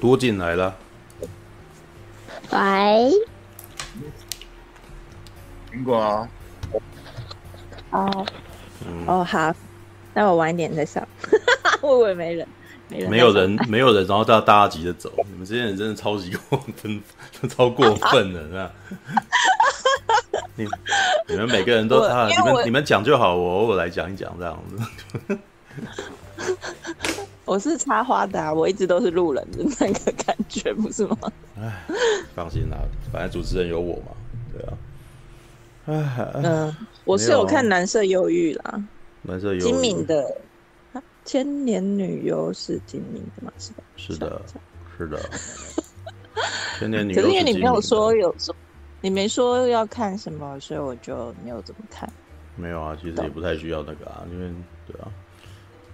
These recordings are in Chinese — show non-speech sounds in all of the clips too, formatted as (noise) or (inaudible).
可多进来了。喂，苹果哦，哦，嗯，哦，好，那我晚一点再上。(laughs) 我以为没人，没人，没有人，没有人，然后大家大家急着走。你们这些人真的超级过分，(laughs) 超过分了，是吧？(laughs) 你你们每个人都啊，你们你们讲就好，我偶尔来讲一讲这样子。我是插花的、啊，我一直都是路人的那个感觉，不是吗？哎，放心啦，反正主持人有我嘛，对啊。哎，嗯，我是有看《蓝色忧郁》啦，蓝色忧郁，金敏的《千年女优》是金敏的吗？是吧？是的，是的。千年女优，可是因为你没有说有说，你没说要看什么，所以我就没有怎么看。没有啊，其实也不太需要那个啊，因为对啊。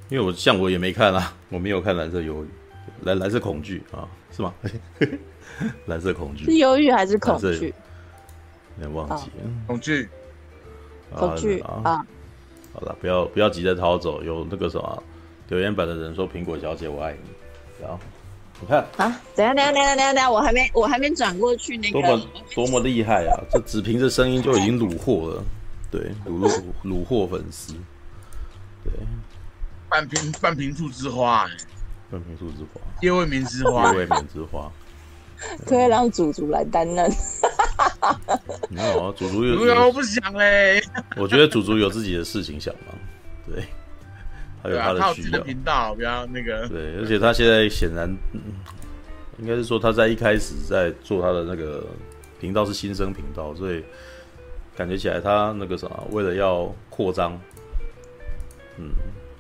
因为我像我也没看啊，(laughs) 我没有看蓝色忧郁，蓝蓝色恐惧啊，是吗？(laughs) 蓝色恐惧是忧郁还是恐惧？有点忘记了，恐惧，恐惧啊！好了，不要不要急着逃走，有那个什么留言板的人说苹果小姐我爱你，然后你看啊，等下等下等下等下等下，我还没我还没转过去那个，多么多么厉害啊！这只凭着声音就已经虏获了，对，虏获虏获粉丝，对。半瓶半瓶醋之花，哎，半瓶醋之花，叶未眠之花，叶未眠之花，(laughs) 可以让祖祖来担任。(laughs) 没有啊，祖祖有，我不想嘞。(laughs) 我觉得祖祖有自己的事情想嘛，对，他有他的需要。频道不要那个。对，而且他现在显然，应该是说他在一开始在做他的那个频道是新生频道，所以感觉起来他那个什么，为了要扩张，嗯。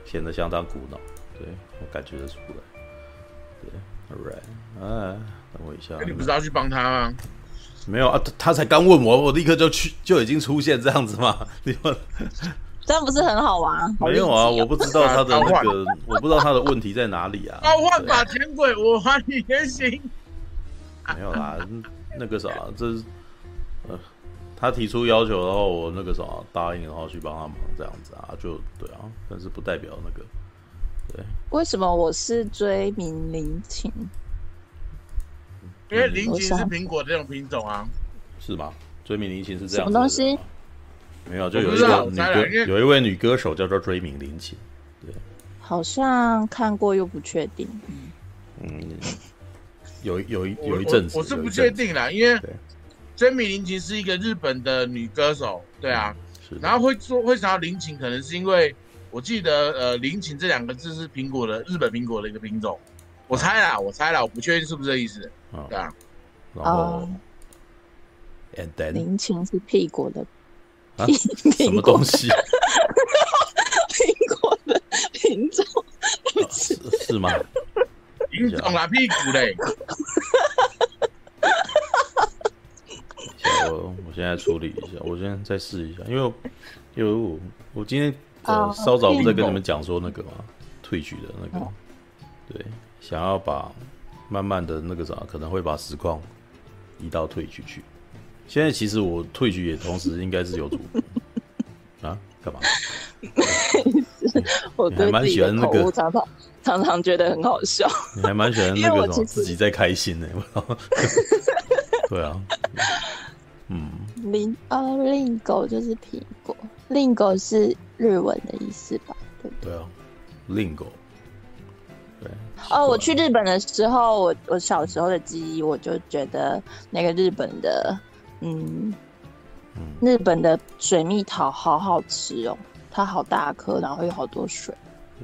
显得相当苦恼，对，我感觉得出来。对，All right，啊，等我一下。你不是要去帮他吗？没有啊，他他才刚问我，我立刻就去，就已经出现这样子吗？(laughs) 这样不是很好玩？没有啊，我不知道他的那个，我不知道他的问题在哪里啊。召唤吧，天鬼，我还你原形。没有啦，那个啥，这是呃。他提出要求，然后我那个什么答应，然后去帮他忙这样子啊，就对啊，但是不代表那个对。为什么我是追名林檎？因为林檎是苹果这种品种啊，是吗？追名林檎是这样的。什么东西？没有，就有一个女歌，有一位女歌手叫做追名林檎，对。好像看过又不确定。嗯，有有一有一阵子，我是不确定啦，因为。追名林琴是一个日本的女歌手，对啊，嗯、然后会说会想到林檎，可能是因为我记得呃林琴这两个字是苹果的日本苹果的一个品种，我猜啦，我猜啦，我不确定是不是这意思，嗯、对啊，然后、uh, then, 林琴是屁股的、啊，什么东西？苹果的品种、啊、是是吗？品种啦，屁股嘞。(laughs) 我我现在处理一下，我现在再试一下，因为因为我我今天呃稍早不是在跟你们讲说那个嘛，退局的那个，对，想要把慢慢的那个啥，可能会把实况移到退局去。现在其实我退局也同时应该是有主 (laughs) 啊，干嘛？(laughs) 我还蛮喜欢那个，常常常常觉得很好笑。你还蛮喜欢那个什么自己在开心呢？(laughs) 对啊。嗯，令呃令狗就是苹果，令狗是日文的意思吧？对不对？对啊，令狗。对。哦，我去日本的时候，我我小时候的记忆，我就觉得那个日本的，嗯，嗯日本的水蜜桃好好吃哦，它好大颗，然后有好多水。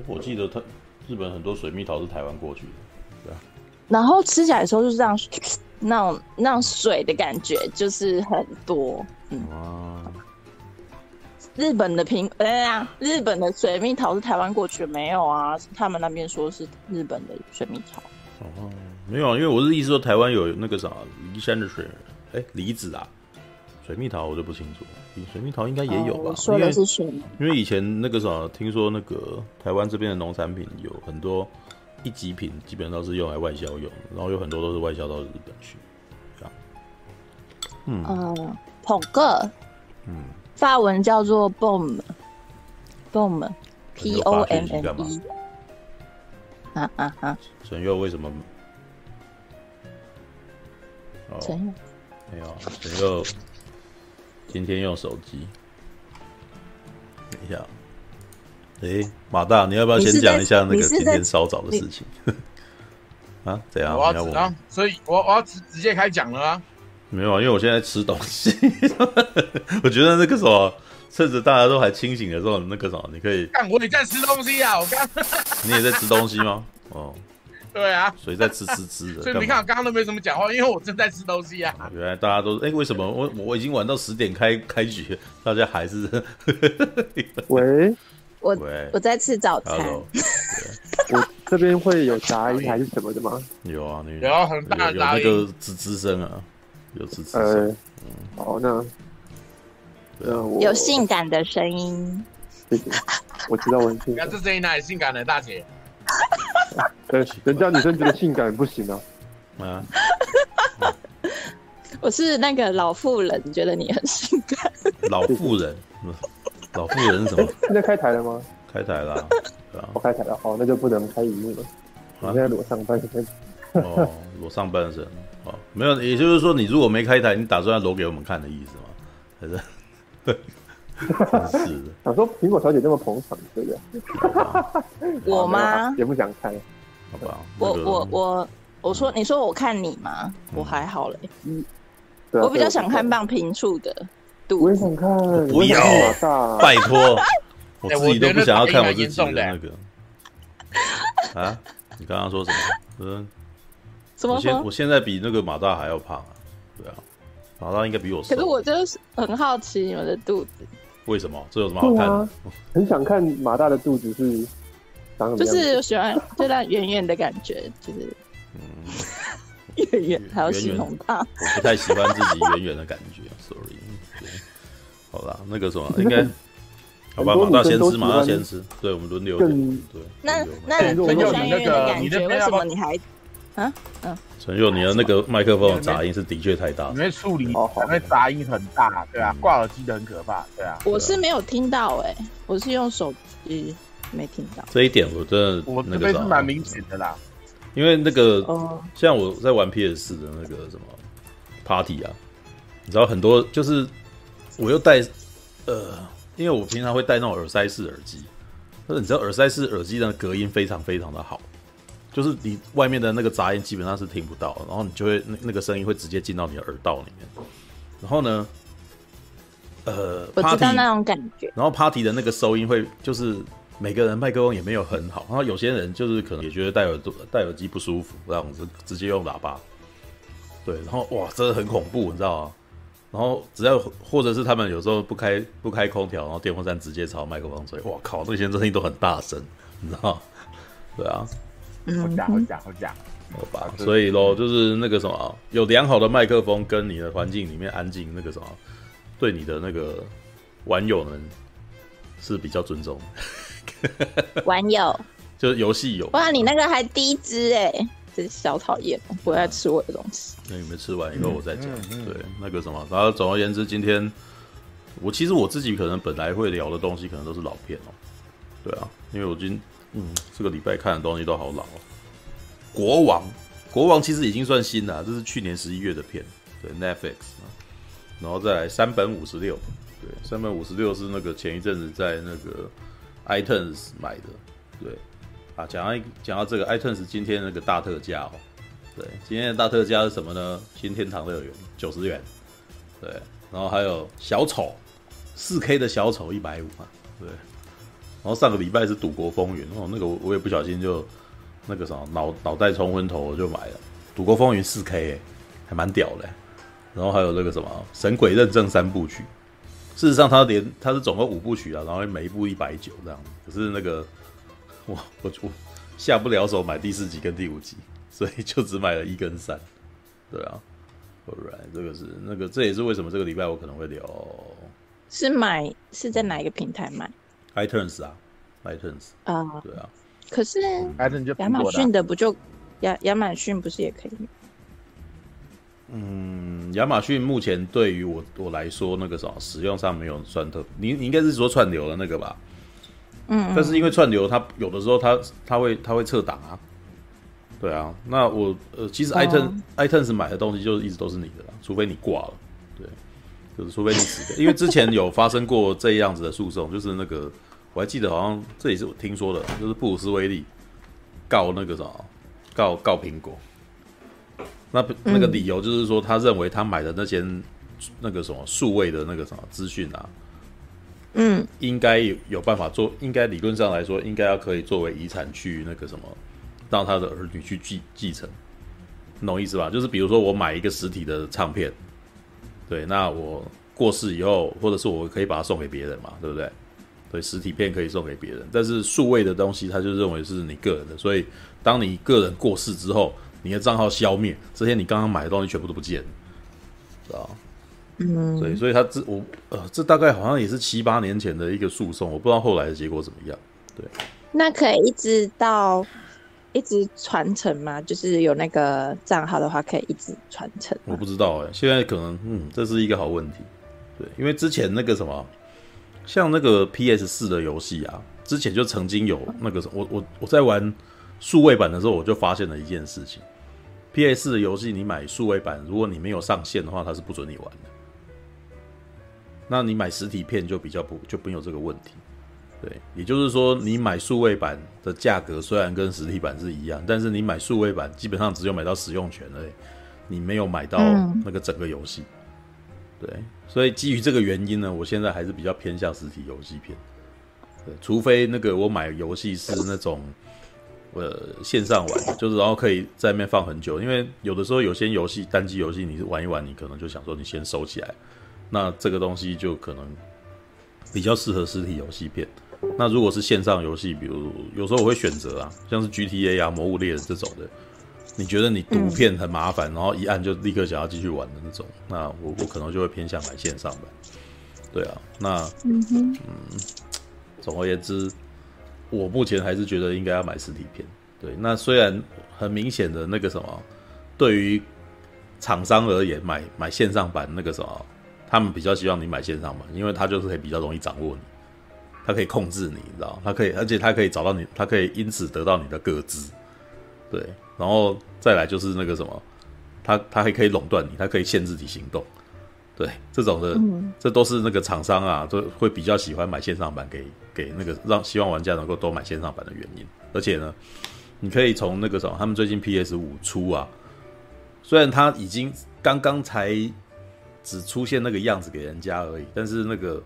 我记得它日本很多水蜜桃是台湾过去的，对啊。然后吃起来的时候就是这样。那种那种水的感觉就是很多，嗯。哇日本的苹，哎呀，日本的水蜜桃是台湾过去没有啊？他们那边说是日本的水蜜桃。哦，没有啊，因为我是意思说台湾有那个啥梨山的水，哎、欸，梨子啊，水蜜桃我就不清楚。水蜜桃应该也有吧？哦、说的是水蜜因，因为以前那个啥，听说那个台湾这边的农产品有很多。一级品基本上都是用来外销用，然后有很多都是外销到日本去，这样。嗯，呃，捧个，嗯，法文叫做 Pomme，Pomme，P O M M E。啊啊啊！陈佑为什么？陈佑没有，陈佑今天用手机。等一下，哎，马大，你要不要先讲一下那个今天稍早的事情？(laughs) 啊，怎样？我要啊，所以我我要直直接开讲了啊。没有啊，因为我现在吃东西。(laughs) 我觉得那个什么，趁着大家都还清醒的时候，那个什么，你可以。我也在吃东西啊，我刚。你也在吃东西吗？哦，(laughs) 对啊，所以在吃吃吃的。所以你看，我刚刚都没怎么讲话，因为我正在吃东西啊。原来大家都哎、欸，为什么我我已经玩到十点开开局，大家还是？喂，我我在吃早餐。(laughs) (laughs) 我这边会有杂音还是什么的吗？有啊，你有很大的杂音，有那个吱吱声啊。有吱吱声，嗯，好，那，有性感的声音，谢谢，我知道我很性感。这声音哪里性感的大姐？(laughs) 对，人家女生觉得性感不行啊。啊，我是那个老妇人，觉得你很性感。老妇人，老妇人是什么？现在开台了吗？开台了，啊我开台了，好，那就不能开荧幕了。我现在裸上半身。哦，裸上半身。哦，没有，也就是说，你如果没开台，你打算要裸给我们看的意思吗？还是？(laughs) 是的。想说苹果小姐这么捧场，对不对？我吗？也不想开。好吧。我我我我说，你说我看你吗？我还好嘞。嗯。我比较想看棒平处的我也想看。不要，拜托。(laughs) 我自己都不想要看我自己的那个。啊？你刚刚说什么？嗯。我现我现在比那个马大还要胖啊，对啊，马大应该比我瘦。可是我就是很好奇你们的肚子，为什么？这有什么好看的？啊、很想看马大的肚子是长什么？就是喜欢就那圆圆的感觉，就是嗯，(laughs) 圆圆还有形容他。我不太喜欢自己圆圆的感觉，sorry。好啦，那个什么应该好吧？马大先吃，马大先吃，对我们轮流点。对，那那你喜欢圆圆的感觉，为什么你还？啊，嗯，陈佑，你的那个麦克风的杂音是的确太大，因为处理，因为杂音很大，对啊，挂耳机的很可怕，对啊。我是没有听到，哎，我是用手机没听到。这一点我真的，我这边是蛮明显的啦。因为那个，像我在玩 PS 的那个什么 Party 啊，你知道很多就是我又戴，呃，因为我平常会戴那种耳塞式耳机，但是你知道耳塞式耳机的隔音非常非常的好。就是你外面的那个杂音基本上是听不到，然后你就会那那个声音会直接进到你的耳道里面。然后呢，呃，我知道那种感觉。然后 party 的那个收音会就是每个人麦克风也没有很好，然后有些人就是可能也觉得戴耳朵戴耳机不舒服，这样子直接用喇叭。对，然后哇，真的很恐怖，你知道吗？然后只要或者是他们有时候不开不开空调，然后电风扇直接朝麦克风吹，哇靠，那些声音都很大声，你知道吗？(laughs) 对啊。好假好假好假，好吧。所以咯，就是那个什么，有良好的麦克风跟你的环境里面安静，那个什么，对你的那个玩友们是比较尊重。(laughs) 玩友就是游戏友。哇，你那个还低脂哎，真小讨厌，不爱吃我的东西。那你们吃完以后我再讲。对，那个什么，然后总而言之，今天我其实我自己可能本来会聊的东西，可能都是老片哦。对啊，因为我今嗯，这个礼拜看的东西都好老哦。国王，国王其实已经算新了，这是去年十一月的片，对 Netflix 啊。然后再来三本五十六，对，三本五十六是那个前一阵子在那个 iTunes 买的，对。啊，讲到讲到这个 iTunes 今天那个大特价哦，对，今天的大特价是什么呢？新天堂乐园九十元，对。然后还有小丑，四 K 的小丑一百五嘛，对。然后上个礼拜是《赌国风云》哦，那个我我也不小心就那个什么脑脑袋冲昏头，我就买了《赌国风云》四 K，还蛮屌的。然后还有那个什么《神鬼认证三部曲》，事实上它连它是总共五部曲啊，然后每一部一百九这样。可是那个 (laughs) 我我我下不了手买第四集跟第五集，所以就只买了一跟三。对啊，Alright，这个是那个这也是为什么这个礼拜我可能会聊。是买是在哪一个平台买？iTunes 啊，iTunes 啊，对啊，可是亚马逊的不就亚亚马逊不是也可以？嗯，亚马逊目前对于我我来说，那个什么使用上没有算特，你你应该是说串流的那个吧？嗯，但是因为串流，它有的时候它它会它会撤档啊。对啊，那我呃，其实 iTunes、oh. iTunes 买的东西就一直都是你的啦，除非你挂了，对，就是除非你死掉。(laughs) 因为之前有发生过这样子的诉讼，就是那个我还记得，好像这也是我听说的，就是布鲁斯威利告那个什么，告告苹果。那那个理由就是说，他认为他买的那些那个什么数位的那个什么资讯啊，嗯，应该有有办法做，应该理论上来说，应该要可以作为遗产去那个什么。让他的儿女去继继承，你懂意思吧？就是比如说，我买一个实体的唱片，对，那我过世以后，或者是我可以把它送给别人嘛，对不对？对，实体片可以送给别人，但是数位的东西，他就认为是你个人的，所以当你个人过世之后，你的账号消灭，这些你刚刚买的东西全部都不见了，知道？嗯，所以，所以他这我呃，这大概好像也是七八年前的一个诉讼，我不知道后来的结果怎么样。对，那可以一直到。一直传承吗？就是有那个账号的话，可以一直传承。我不知道哎、欸，现在可能，嗯，这是一个好问题。对，因为之前那个什么，像那个 PS 四的游戏啊，之前就曾经有那个我我我在玩数位版的时候，我就发现了一件事情：PS 四的游戏，你买数位版，如果你没有上线的话，它是不准你玩的。那你买实体片就比较不就没有这个问题。对，也就是说，你买数位版的价格虽然跟实体版是一样，但是你买数位版基本上只有买到使用权而已，你没有买到那个整个游戏。对，所以基于这个原因呢，我现在还是比较偏向实体游戏片。对，除非那个我买游戏是那种呃线上玩，就是然后可以在那边放很久，因为有的时候有些游戏单机游戏你玩一玩，你可能就想说你先收起来，那这个东西就可能比较适合实体游戏片。那如果是线上游戏，比如有时候我会选择啊，像是 GTA 啊、魔物猎人这种的，你觉得你读片很麻烦，嗯、然后一按就立刻想要继续玩的那种，那我我可能就会偏向买线上版。对啊，那嗯哼，嗯，总而言之，我目前还是觉得应该要买实体片。对，那虽然很明显的那个什么，对于厂商而言，买买线上版那个什么，他们比较希望你买线上版，因为他就是可以比较容易掌握你。它可以控制你，你知道？他可以，而且他可以找到你，他可以因此得到你的个资，对。然后再来就是那个什么，他他还可以垄断你，他可以限制你行动，对。这种的，嗯、这都是那个厂商啊，都会比较喜欢买线上版给给那个让希望玩家能够多买线上版的原因。而且呢，你可以从那个什么，他们最近 PS 五出啊，虽然他已经刚刚才只出现那个样子给人家而已，但是那个。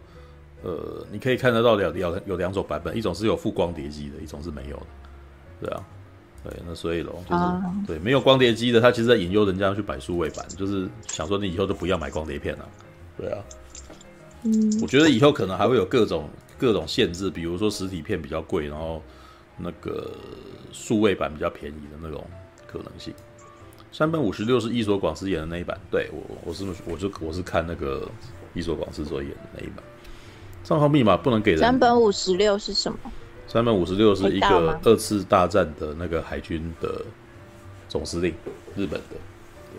呃，你可以看得到两有有两种版本，一种是有附光碟机的，一种是没有的，对啊，对，那所以咯，就是、啊、对没有光碟机的，他其实在引诱人家去买数位版，就是想说你以后都不要买光碟片了，对啊，嗯，我觉得以后可能还会有各种各种限制，比如说实体片比较贵，然后那个数位版比较便宜的那种可能性。山本五十六是伊索广司演的那一版，对我我是我就我是看那个伊索广司所演的那一版。账号密码不能给人。山本五十六是什么？山本五十六是一个二次大战的那个海军的总司令，日本的。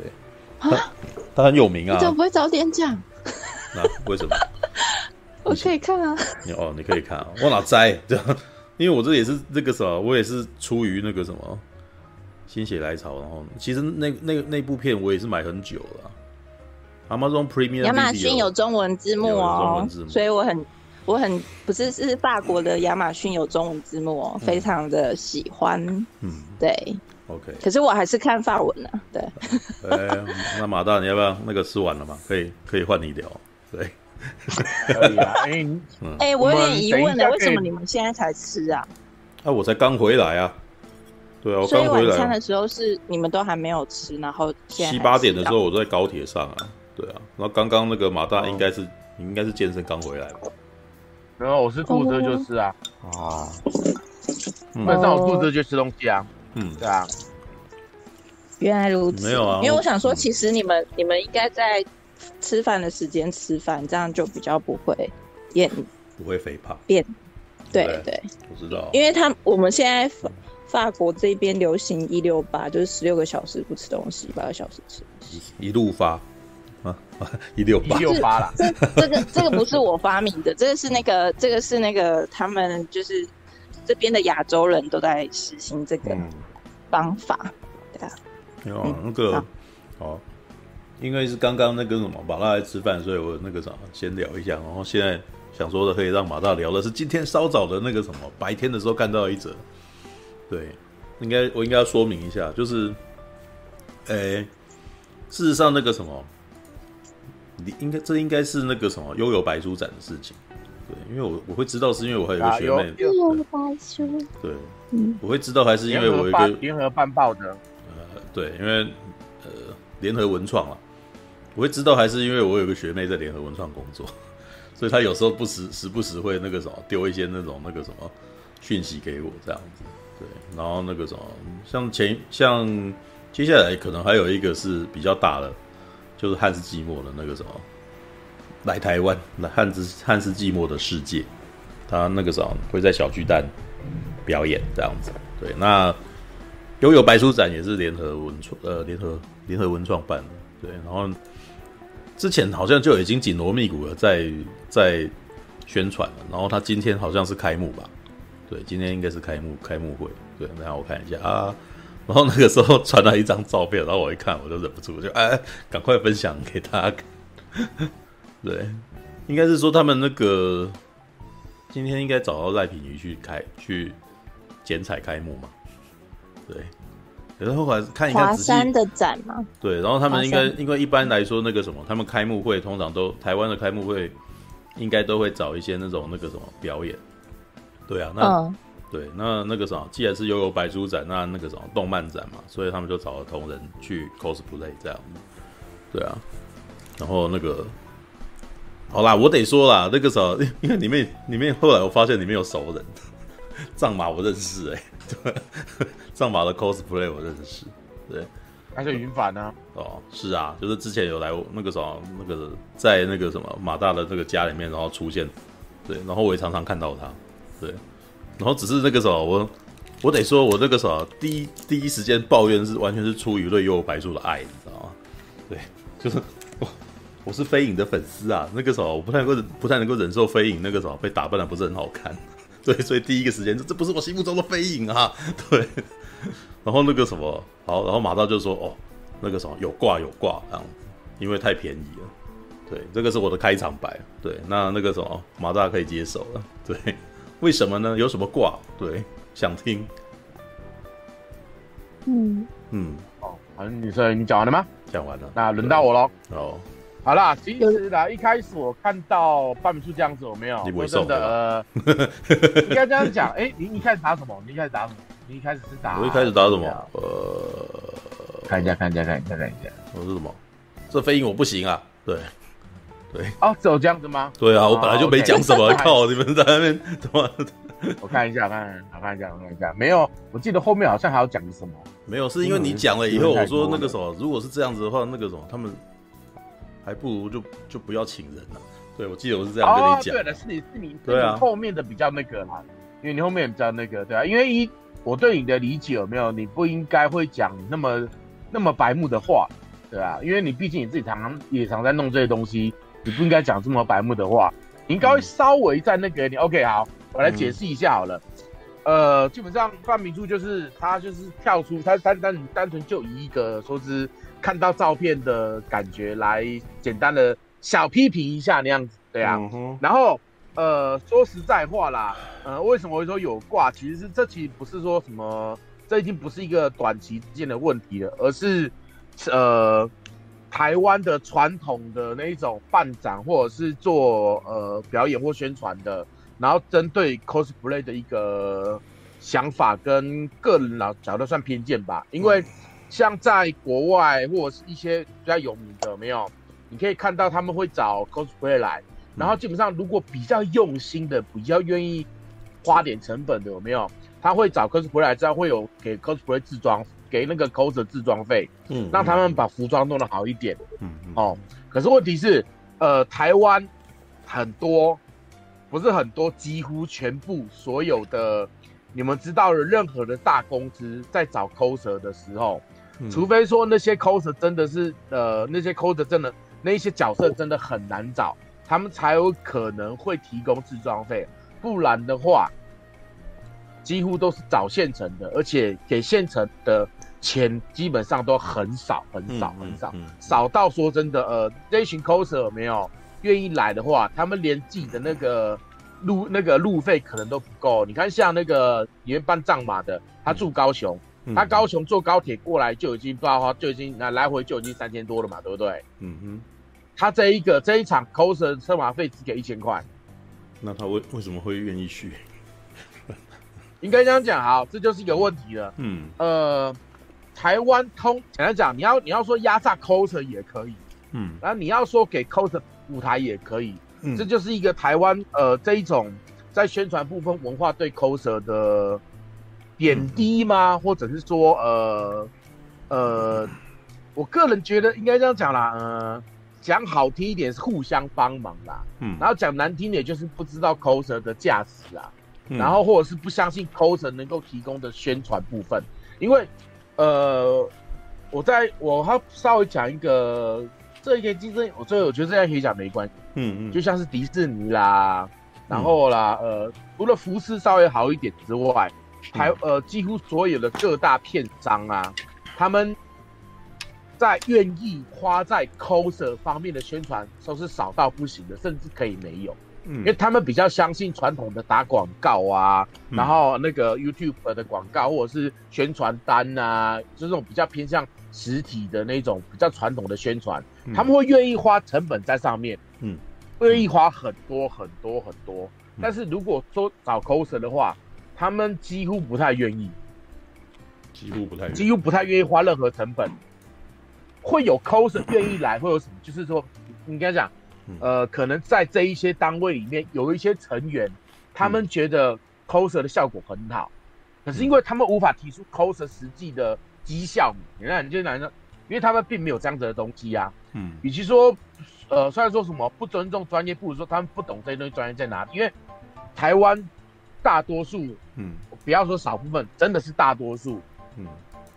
对，他他很有名啊。你怎么不会早点讲？那为什么？(laughs) 我可以看啊。你哦，你可以看啊。我哪摘？(laughs) 这样，因为我这也是这个什么，我也是出于那个什么心血来潮，然后其实那那那部片我也是买很久了。Amazon Premium 亚马逊有中文字幕哦，所以我很。我很不是是法国的亚马逊有中文字幕哦，非常的喜欢。嗯，对，OK。可是我还是看法文呢。对。(laughs) 哎、欸，那马大你要不要那个吃完了吗？可以，可以换你聊。对。可以啊。(laughs) 哎、欸，哎、欸，我有点疑问呢，为什么你们现在才吃啊？啊，我才刚回来啊。对啊，我刚回来。所以晚餐的时候是你们都还没有吃，然后七八点的时候我在高铁上啊。对啊，然后刚刚那个马大应该是、哦、你应该是健身刚回来吧。然后我是肚子就是啊，啊，基本上我肚子就吃东西啊，嗯，对啊，原来如此，没有啊，因为我想说，其实你们、嗯、你们应该在吃饭的时间吃饭，这样就比较不会变，不会肥胖，变，对对，我知道，因为他我们现在法国这边流行一六八，就是十六个小时不吃东西，八个小时吃东西。一路发啊，(laughs) 一六八一六八啦。这这个这个不是我发明的，这个是那个这个是那个他们就是这边的亚洲人都在实行这个方法，嗯、对啊。有、嗯、那个哦，因为是刚刚那个什么马大来吃饭，所以我那个啥先聊一下，然后现在。想说的可以让马大聊的是今天稍早的那个什么，白天的时候看到一则，对，应该我应该要说明一下，就是，诶、欸，事实上那个什么，你应该这应该是那个什么悠游白书展的事情，对，因为我我会知道是因为我还有个学妹，悠游白书，对，嗯，我会知道还是因为我有一个联合办报的，呃，对，因为呃联合文创了，我会知道还是因为我有个学妹在联合文创工作。(laughs) 所以她有时候不时时不时会那个什么丢一些那种那个什么讯息给我这样子，对，然后那个什么像前像接下来可能还有一个是比较大的，就是汉斯季默的那个什么来台湾来汉斯汉斯季默的世界，他那个时候会在小巨蛋表演这样子，对，那悠悠白书展也是联合文创呃联合联合文创办的，对，然后。之前好像就已经紧锣密鼓的在在宣传了，然后他今天好像是开幕吧？对，今天应该是开幕开幕会。对，然后我看一下啊，然后那个时候传来一张照片，然后我一看，我就忍不住，我就哎，赶快分享给大家看。(laughs) 对，应该是说他们那个今天应该找到赖品瑜去开去剪彩开幕嘛？对。然后来看一看华山的展嘛，对，然后他们应该因为一般来说那个什么，他们开幕会通常都台湾的开幕会应该都会找一些那种那个什么表演，对啊，那、嗯、对那那个什么，既然是悠悠白书展，那那个什么动漫展嘛，所以他们就找了同人去 cosplay 这样，对啊，然后那个好啦，我得说啦，那个时候 (laughs) 因为里面里面后来我发现里面有熟人，藏马我认识哎、欸，(laughs) 对。藏马的 cosplay 我认识，对，还是云帆呢？哦，是啊，就是之前有来那个什么，那个在那个什么马大的这个家里面，然后出现，对，然后我也常常看到他，对，然后只是那个时候我我得说，我那个时候第一第一时间抱怨是完全是出于对幽游白书的爱，你知道吗？对，就是我我是飞影的粉丝啊，那个时候我不太能够不太能够忍受飞影那个时候被打扮的不是很好看，(laughs) 对，所以第一个时间这这不是我心目中的飞影啊，(laughs) 对。然后那个什么好，然后马大就说哦，那个什么有挂有挂这样，因为太便宜了。对，这个是我的开场白。对，那那个什么马大可以接受了。对，为什么呢？有什么挂？对，想听。嗯嗯，哦，好，女生你讲完了吗？讲完了，那轮到我喽。哦，好啦，其实啦，一开始我看到半米处这样子，我没有，我真的呃，(laughs) 应该这样讲。哎，你一开始打什么？你一开始打什么？你一开始是打？我一开始打什么？呃，看一下，看一下，看一下，看一下。我是什么？这飞鹰我不行啊。对，对。哦，只有这样子吗？对啊，我本来就没讲什么。(laughs) 靠，你们在那边怎么？我看一下，看，我看一下，我看一下。没有，我记得后面好像还要讲什么。没有，是因为你讲了以后，我说那个什么，如果是这样子的话，那个什么，他们还不如就就不要请人了。对，我记得我是这样跟你讲。对了，是你是你，对啊，后面的比较那个啦，因为你后面比较那个，对啊，因为一。我对你的理解有没有？你不应该会讲那么那么白目的话，对啊？因为你毕竟你自己常常也常在弄这些东西，你不应该讲这么白目的话。你应该稍微在那个你 OK 好，我来解释一下好了。呃，基本上范明珠就是他就是跳出他单单单纯就以一个说是看到照片的感觉来简单的小批评一下那样子，对啊，然后。呃，说实在话啦，呃，为什么会说有挂？其实是这其实不是说什么，这已经不是一个短期之间的问题了，而是呃，台湾的传统的那一种办展或者是做呃表演或宣传的，然后针对 cosplay 的一个想法跟个人老角度算偏见吧。因为像在国外或者是一些比较有名的，没有，你可以看到他们会找 cosplay 来。然后基本上，如果比较用心的、比较愿意花点成本的，有没有？他会找 cosplay 来，这样会有给 cosplay 制装，给那个 coser 制装费，嗯，让他们把服装弄得好一点，嗯嗯。哦，可是问题是，呃，台湾很多，不是很多，几乎全部所有的你们知道的，任何的大公司在找 coser 的时候，嗯、除非说那些 coser 真的是呃那些 coser 真的那些角色真的很难找，他们才有可能会提供自装费，不然的话，几乎都是找现成的，而且给现成的钱基本上都很少很少很少，少到说真的，呃，这群 coser 没有愿意来的话，他们连自己的那个。路那个路费可能都不够，你看像那个里面办帐马的，他住高雄，嗯、他高雄坐高铁过来就已经不知道就已经那来回就已经三千多了嘛，对不对？嗯哼，他这一个这一场 coser 车马费只给一千块，那他为为什么会愿意去？(laughs) 应该这样讲，好，这就是一个问题了。嗯，呃，台湾通简单讲，你要你要说压榨 coser 也可以，嗯，然后你要说给 coser 舞台也可以。嗯、这就是一个台湾呃这一种在宣传部分文化对 coser 的贬低吗？嗯、或者是说呃呃，我个人觉得应该这样讲啦，呃，讲好听一点是互相帮忙啦，嗯，然后讲难听点就是不知道 coser 的价值啊，嗯、然后或者是不相信 coser 能够提供的宣传部分，因为呃，我在我还稍微讲一个。这一个竞争，我最后我觉得这样可以讲没关系。嗯嗯，就像是迪士尼啦，然后啦，嗯、呃，除了服饰稍微好一点之外，还呃，几乎所有的各大片商啊，他们在愿意花在 coser 方面的宣传都是少到不行的，甚至可以没有。嗯，因为他们比较相信传统的打广告啊，嗯、然后那个 YouTube 的广告或者是宣传单啊，就这种比较偏向实体的那种比较传统的宣传。他们会愿意花成本在上面，嗯，愿意花很多很多很多。但是如果说找 coser 的话，他们几乎不太愿意，几乎不太，几乎不太愿意花任何成本。会有 coser 愿意来，会有什么？就是说，应该讲，呃，可能在这一些单位里面有一些成员，他们觉得 coser 的效果很好，可是因为他们无法提出 coser 实际的绩效，你看，你就男生。因为他们并没有这样子的东西、啊，嗯，与其说，呃，虽然说什么不尊重专业，不如说他们不懂这些东西专业在哪里。因为台湾大多数，嗯，不要说少部分，真的是大多数，嗯，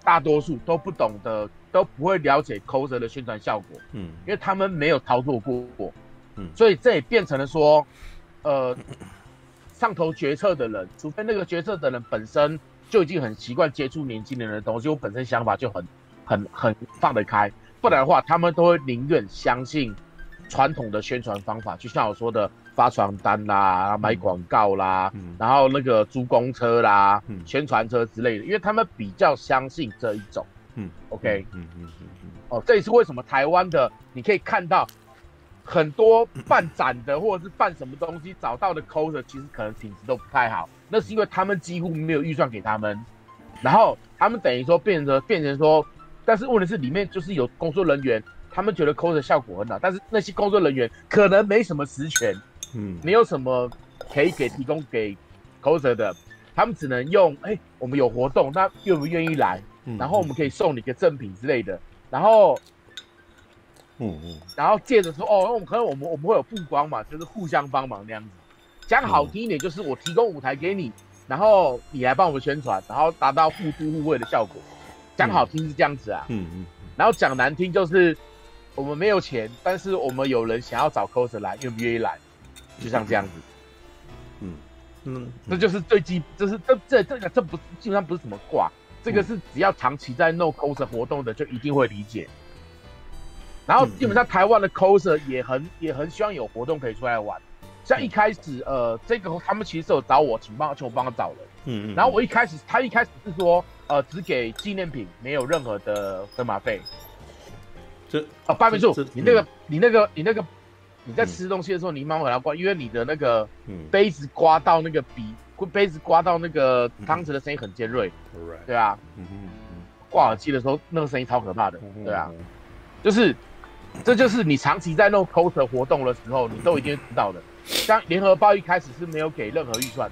大多数都不懂得，都不会了解 coser 的宣传效果，嗯，因为他们没有操作过，嗯，所以这也变成了说，呃，上头决策的人，除非那个决策的人本身就已经很习惯接触年轻人的东西，我本身想法就很。很很放得开，不然的话，他们都会宁愿相信传统的宣传方法，就像我说的发传单啦、买广告啦，嗯、然后那个租公车啦、嗯、宣传车之类的，因为他们比较相信这一种。嗯，OK，嗯嗯嗯嗯，哦，这也是为什么台湾的你可以看到很多办展的或者是办什么东西找到的 coser，其实可能品质都不太好，那是因为他们几乎没有预算给他们，然后他们等于说变成变成说。但是问题是，里面就是有工作人员，他们觉得 coser 效果很好，但是那些工作人员可能没什么实权，嗯，没有什么可以给提供给 coser 的，他们只能用，哎、欸，我们有活动，那愿不愿意来？嗯、然后我们可以送你个赠品之类的，然后，嗯嗯，然后借着说，哦，我们可能我们我们会有曝光嘛，就是互相帮忙那样子。讲好听一点，就是我提供舞台给你，然后你来帮我们宣传，然后达到互助互惠的效果。讲好听是这样子啊，嗯嗯，然后讲难听就是我们没有钱，但是我们有人想要找 coser 来，愿不愿意来？就像这样子，嗯嗯，这就是最基，这是这这这个这不基本上不是什么挂，这个是只要长期在弄 coser 活动的就一定会理解。然后基本上台湾的 coser 也很也很希望有活动可以出来玩，像一开始呃这个他们其实有找我，请帮求我帮他找人，嗯嗯，然后我一开始他一开始是说。呃，只给纪念品，没有任何的车马费。这啊，八分数，你那个，你那个，你那个，你在吃东西的时候，你慢慢给他刮，因为你的那个杯子刮到那个笔，杯子刮到那个汤匙的声音很尖锐，对啊，挂耳机的时候，那个声音超可怕的，对啊，就是，这就是你长期在弄 coser 活动的时候，你都一定知道的。像联合报一开始是没有给任何预算，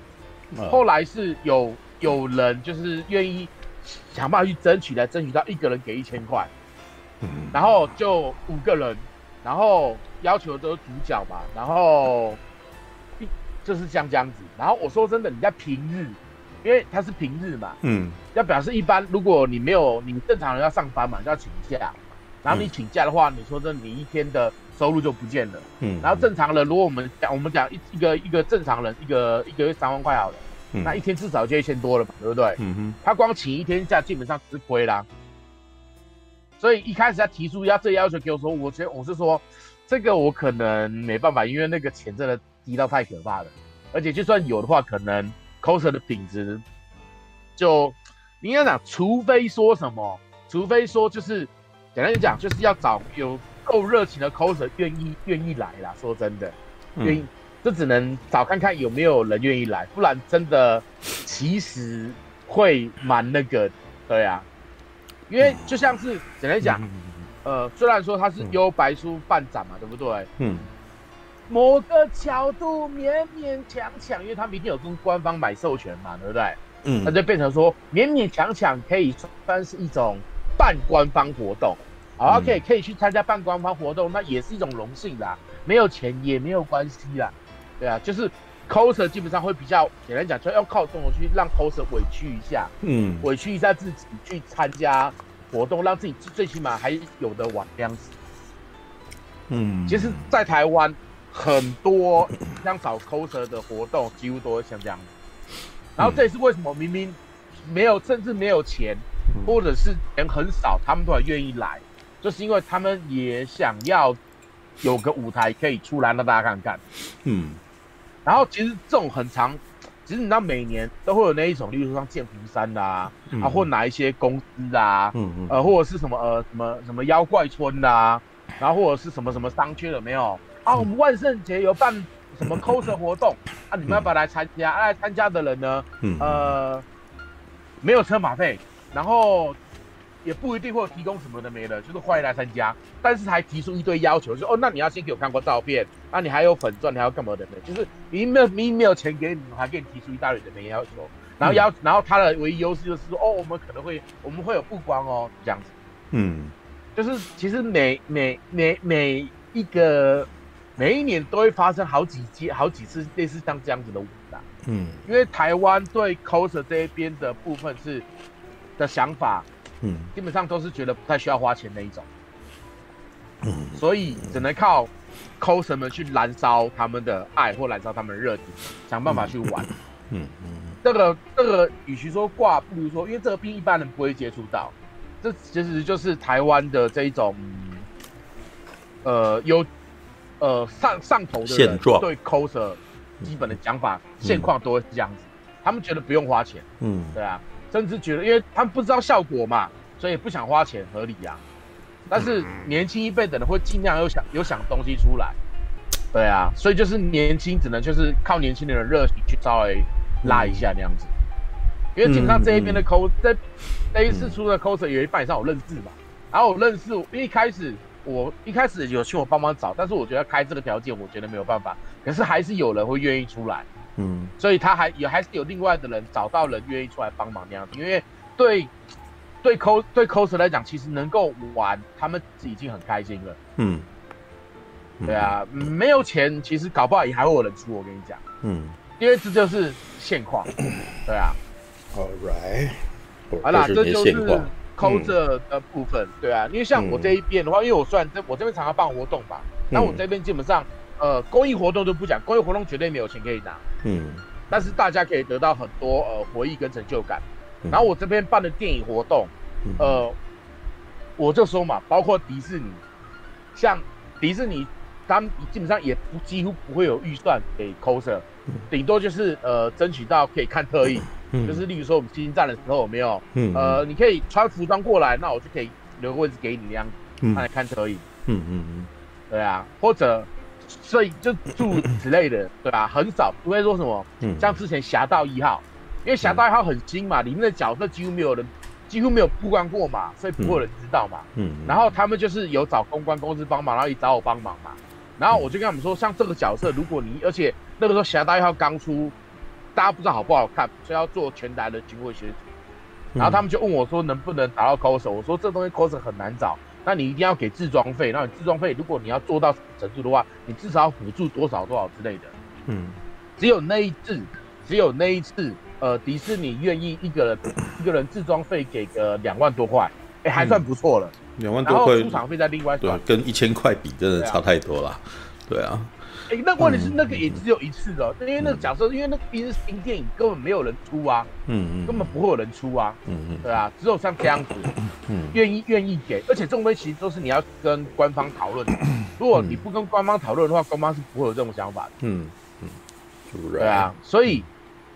后来是有有人就是愿意。想办法去争取，来争取到一个人给一千块，然后就五个人，然后要求都是主角嘛，然后就是像这样子。然后我说真的，你在平日，因为它是平日嘛，嗯，要表示一般，如果你没有你正常人要上班嘛，就要请假，然后你请假的话，嗯、你说这你一天的收入就不见了，嗯，然后正常人，如果我们讲我们讲一一个一个正常人一个一个月三万块好了，嗯、那一天至少就一千多了嘛，对不对？嗯哼，他光请一天假基本上吃亏啦，所以一开始他提出要这要求给我说，我觉得我是说这个我可能没办法，因为那个钱真的低到太可怕了，而且就算有的话，可能。coser 的品质，就你应该讲，除非说什么，除非说就是简单讲，就是要找有够热情的 coser 愿意愿意来啦。说真的，愿意，这、嗯、只能找看看有没有人愿意来，不然真的其实会蛮那个，对啊，因为就像是简单讲，呃，虽然说它是优白书办展嘛，对不对？嗯。某个角度勉勉强强，因为他们一定有跟官方买授权嘛，对不对？嗯，那就变成说勉勉强强可以算是一种半官方活动。好，OK，可以去参加半官方活动，那也是一种荣幸啦。没有钱也没有关系啦，对啊，就是 coser 基本上会比较简单讲，就要靠这种去让 coser 委屈一下，嗯，委屈一下自己去参加活动，让自己最起码还有的玩这样子。嗯，其实，在台湾。很多像找 coser 的活动，几乎都会像这样。然后这也是为什么明明没有，甚至没有钱，或者是钱很少，他们都还愿意来，就是因为他们也想要有个舞台可以出来让大家看看。嗯。然后其实这种很长，其实你知道每年都会有那一种，例如说像剑湖山啊，啊，或哪一些公司啊，嗯嗯，呃，或者是什么呃什么什么妖怪村啊，然后或者是什么什么商圈有没有？啊，我们万圣节有办什么 coser 活动啊？你们要不要来参加？啊、来参加的人呢？嗯，呃，没有车马费，然后也不一定会提供什么的没的，就是欢迎来参加。但是还提出一堆要求，就说哦，那你要先给我看过照片，那、啊、你还有粉钻，你还要干嘛的呢？就是明明没有明明没有钱给你，还给你提出一大堆的没要求。然后要，然后他的唯一优势就是说，哦，我们可能会我们会有曝光哦，这样子。嗯，就是其实每每每每一个。每一年都会发生好几届、好几次类似像这样子的舞蹈，嗯，因为台湾对 coser 这一边的部分是的想法，嗯，基本上都是觉得不太需要花钱那一种，嗯，所以只能靠 coser 们去燃烧他们的爱或燃烧他们的热情，想办法去玩，嗯。嗯，这个这个与其说挂，不如说，因为这个病一般人不会接触到，这其实就是台湾的这一种，呃，有。呃，上上头的人对 coser 基本的讲法，现况都会是这样子，他们觉得不用花钱，嗯，对啊，甚至觉得，因为他们不知道效果嘛，所以不想花钱，合理呀。但是年轻一辈的人会尽量有想有想东西出来，对啊，所以就是年轻只能就是靠年轻人的热情去稍微拉一下那样子，因为基本上这一边的 coser 这这一次出的 coser 有一半以上我认识嘛，然后我认识，因为一开始。我一开始有请我帮忙找，但是我觉得开这个条件，我觉得没有办法。可是还是有人会愿意出来，嗯，所以他还也还是有另外的人找到人愿意出来帮忙那样子。因为对对 cos 对 coser 来讲，其实能够玩，他们已经很开心了，嗯，对啊，没有钱，其实搞不好也还会有人出。我跟你讲，嗯，因为这就是现况，对啊，(coughs) All right，好啦，这就是。Coser 的部分，嗯、对啊，因为像我这一边的话，嗯、因为我虽然这我这边常常办活动吧，那、嗯、我这边基本上，呃，公益活动都不讲，公益活动绝对没有钱可以拿，嗯，但是大家可以得到很多呃回忆跟成就感。嗯、然后我这边办的电影活动，嗯、呃，我就说嘛，包括迪士尼，像迪士尼，他们基本上也不几乎不会有预算给 coser，顶、嗯、多就是呃争取到可以看特映。(laughs) 嗯、就是例如说我们星星战的时候有没有？嗯，呃，你可以穿服装过来，那我就可以留个位置给你这样，嗯，来看可以。嗯嗯嗯，对啊，或者所以就诸如此类的，对吧、啊？很少不会说什么，嗯，像之前侠盗一号，因为侠盗一号很新嘛，里面的角色几乎没有人，几乎没有曝光过嘛，所以不会有人知道嘛。嗯，然后他们就是有找公关公司帮忙，然后也找我帮忙嘛。然后我就跟他们说，像这个角色，如果你而且那个时候侠盗一号刚出。大家不知道好不好看，所以要做全台的巡回学徒。然后他们就问我说，能不能打到 coser？我说这东西 coser 很难找，那你一定要给自装费。那你自装费，如果你要做到程度的话，你至少要补助多少多少之类的。嗯，只有那一次，只有那一次呃，迪士尼愿意一个人 (coughs) 一个人自装费给个两万多块，哎、欸，还算不错了。两、嗯、万多块，出场费在另外算，对，跟一千块比，真的差太多了。对啊。哎、欸，那问题是那个也只有一次的，嗯、因为那个假设，因为那个毕竟是新电影，根本没有人出啊，嗯嗯，根本不会有人出啊，嗯嗯，对啊，只有像这样子，嗯，(clears throat) 愿意愿意给，而且这种东西其实都是你要跟官方讨论的，(clears throat) 如果你不跟官方讨论的话，官方是不会有这种想法的，嗯嗯，对啊，所以，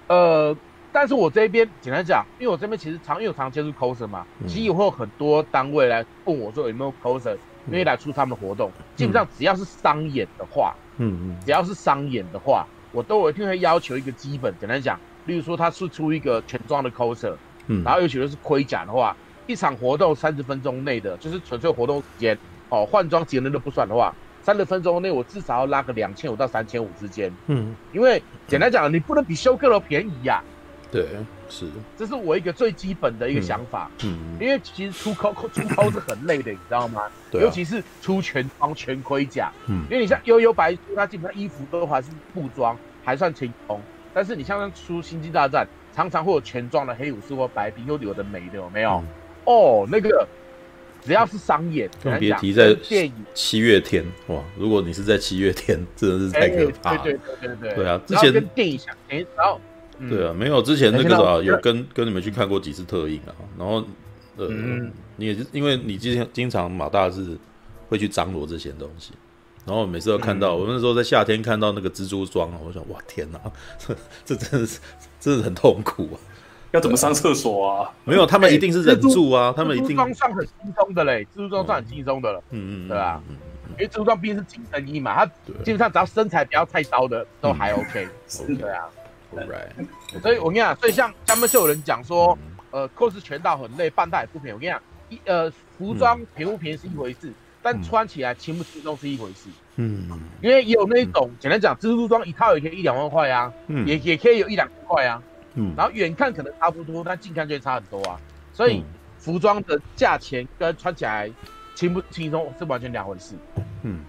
呃，但是我这边简单讲，因为我这边其实常因为我常接触 coser 嘛，其实也会有很多单位来问我说有没有 coser 愿意来出他们的活动，基本上只要是商演的话。嗯嗯，只要是商演的话，我都一定会要求一个基本。简单讲，例如说他是出一个全装的 coser，嗯，然后尤其是盔甲的话，一场活动三十分钟内的，就是纯粹活动时间哦，换装节能都不算的话，三十分钟内我至少要拉个两千五到三千五之间，嗯，因为简单讲，你不能比修克楼便宜呀、啊。对，是，这是我一个最基本的一个想法。嗯，嗯，因为其实出 cos 出 cos 是很累的，你知道吗？对、啊，尤其是出全装全盔甲。嗯，因为你像悠悠白书，它基本上衣服都还是布装，还算轻松。但是你像出星际大战，常常会有全装的黑武士或白兵，又有的没的，有没有？嗯、哦，那个只要是商演，更别提在电影七月天哇！如果你是在七月天，真的是太可怕了。对对对对对。对啊，之前跟电影相连，然后。对啊，没有之前那个啥，有跟跟你们去看过几次特映啊，然后呃，嗯、你也是因为你经常经常马大是会去张罗这些东西，然后每次都看到，嗯、我那时候在夏天看到那个蜘蛛装啊，我想哇天哪，(laughs) 这这真的是真的很痛苦啊，要怎么上厕所啊？没有，他们一定是忍住啊，他们一定蜘蛛装算很轻松的嘞，蜘蛛装算很轻松的了，嗯嗯，对吧？因为蜘蛛装毕竟是紧身衣嘛，它基本上只要身材不要太高的都还 OK，是的啊。Right. 所以我跟你讲，所以像他们就有人讲说，呃，cos 全套很累，半套也不便宜。我跟你讲，一呃，服装便不便宜是一回事，嗯、但穿起来轻不轻松是一回事。嗯，因为也有那种、嗯、简单讲，蜘蛛装一套也可以一两万块啊，嗯、也也可以有一两千块啊。嗯，然后远看可能差不多，但近看就会差很多啊。所以服装的价钱跟穿起来轻不轻松是完全两回事。嗯，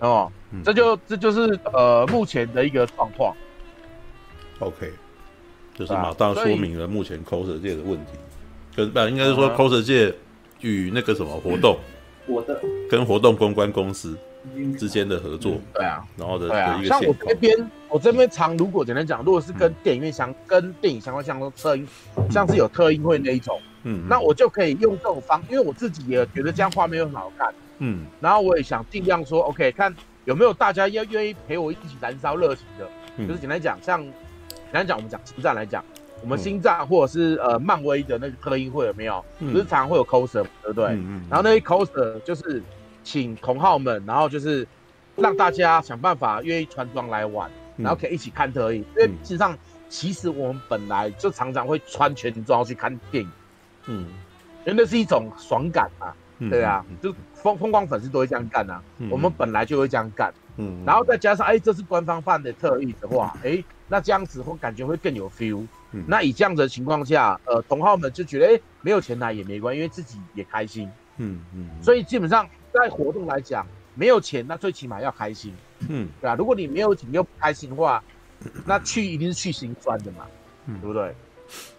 哦，嗯、这就这就是呃目前的一个状况。OK，就是马大说明了目前 coser 界的问题，跟不应该是说 coser 界与那个什么活动，我的。跟活动公关公司之间的合作，对啊，然后的的一个像我这边，我这边常如果简单讲，如果是跟电影院相跟电影相关，像说特映，像是有特映会那一种，嗯，那我就可以用这种方，因为我自己也觉得这样画面又很好看，嗯，然后我也想尽量说 OK，看有没有大家要愿意陪我一起燃烧热情的，就是简单讲像。刚才讲我们讲星战来讲，我们星战或者是呃漫威的那个特映会有没有？嗯、不是常常会有 coser，对不对？然后那些 coser 就是请同好们，然后就是让大家想办法愿意穿装来玩，嗯、然后可以一起看特映。因为事实上，其实我们本来就常常会穿全装去看电影，嗯，因为那是一种爽感嘛，嗯、对啊，就疯疯狂粉丝都会这样干啊，嗯、我们本来就会这样干，嗯，然后再加上哎，这是官方办的特例的话，哎。那这样子会感觉会更有 feel。嗯，那以这样子的情况下，呃，同好们就觉得，哎、欸，没有钱拿也没关系，因为自己也开心。嗯嗯。嗯，所以基本上在活动来讲，没有钱，那最起码要开心。嗯，对啊。如果你没有钱又不开心的话，那去一定是去心酸的嘛，嗯、对不对？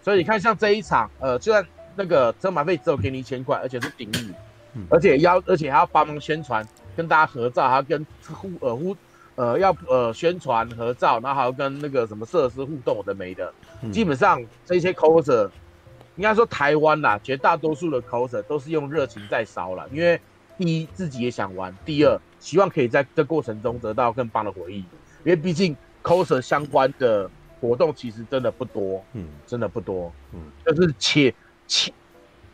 所以你看，像这一场，呃，就算那个车马费只有给你一千块，而且是顶礼，嗯、而且要，而且还要帮忙宣传，跟大家合照，还要跟互呃互。呃，要呃宣传合照，然后还要跟那个什么设施互动的没的，嗯、基本上这些 coser，应该说台湾啦，绝大多数的 coser 都是用热情在烧了，因为第一自己也想玩，第二希望可以在这过程中得到更棒的回忆，因为毕竟 coser 相关的活动其实真的不多，嗯，真的不多，嗯，就是且且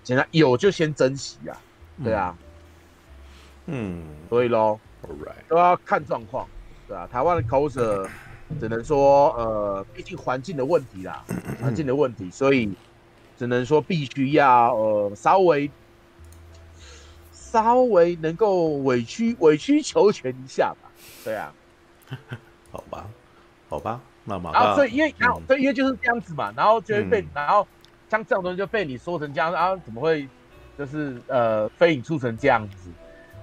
简单有就先珍惜啊，对啊，嗯，所以喽，Alright. 都要看状况。对啊，台湾的 coser 只能说，呃，毕竟环境的问题啦，环境的问题，所以只能说必须要呃稍微稍微能够委曲委曲求全一下吧。对啊，(laughs) 好吧，好吧，那么啊，所以因为然后所以因为就是这样子嘛，然后就会被、嗯、然后像这种东西就被你说成这样啊，怎么会就是呃非影出成这样子？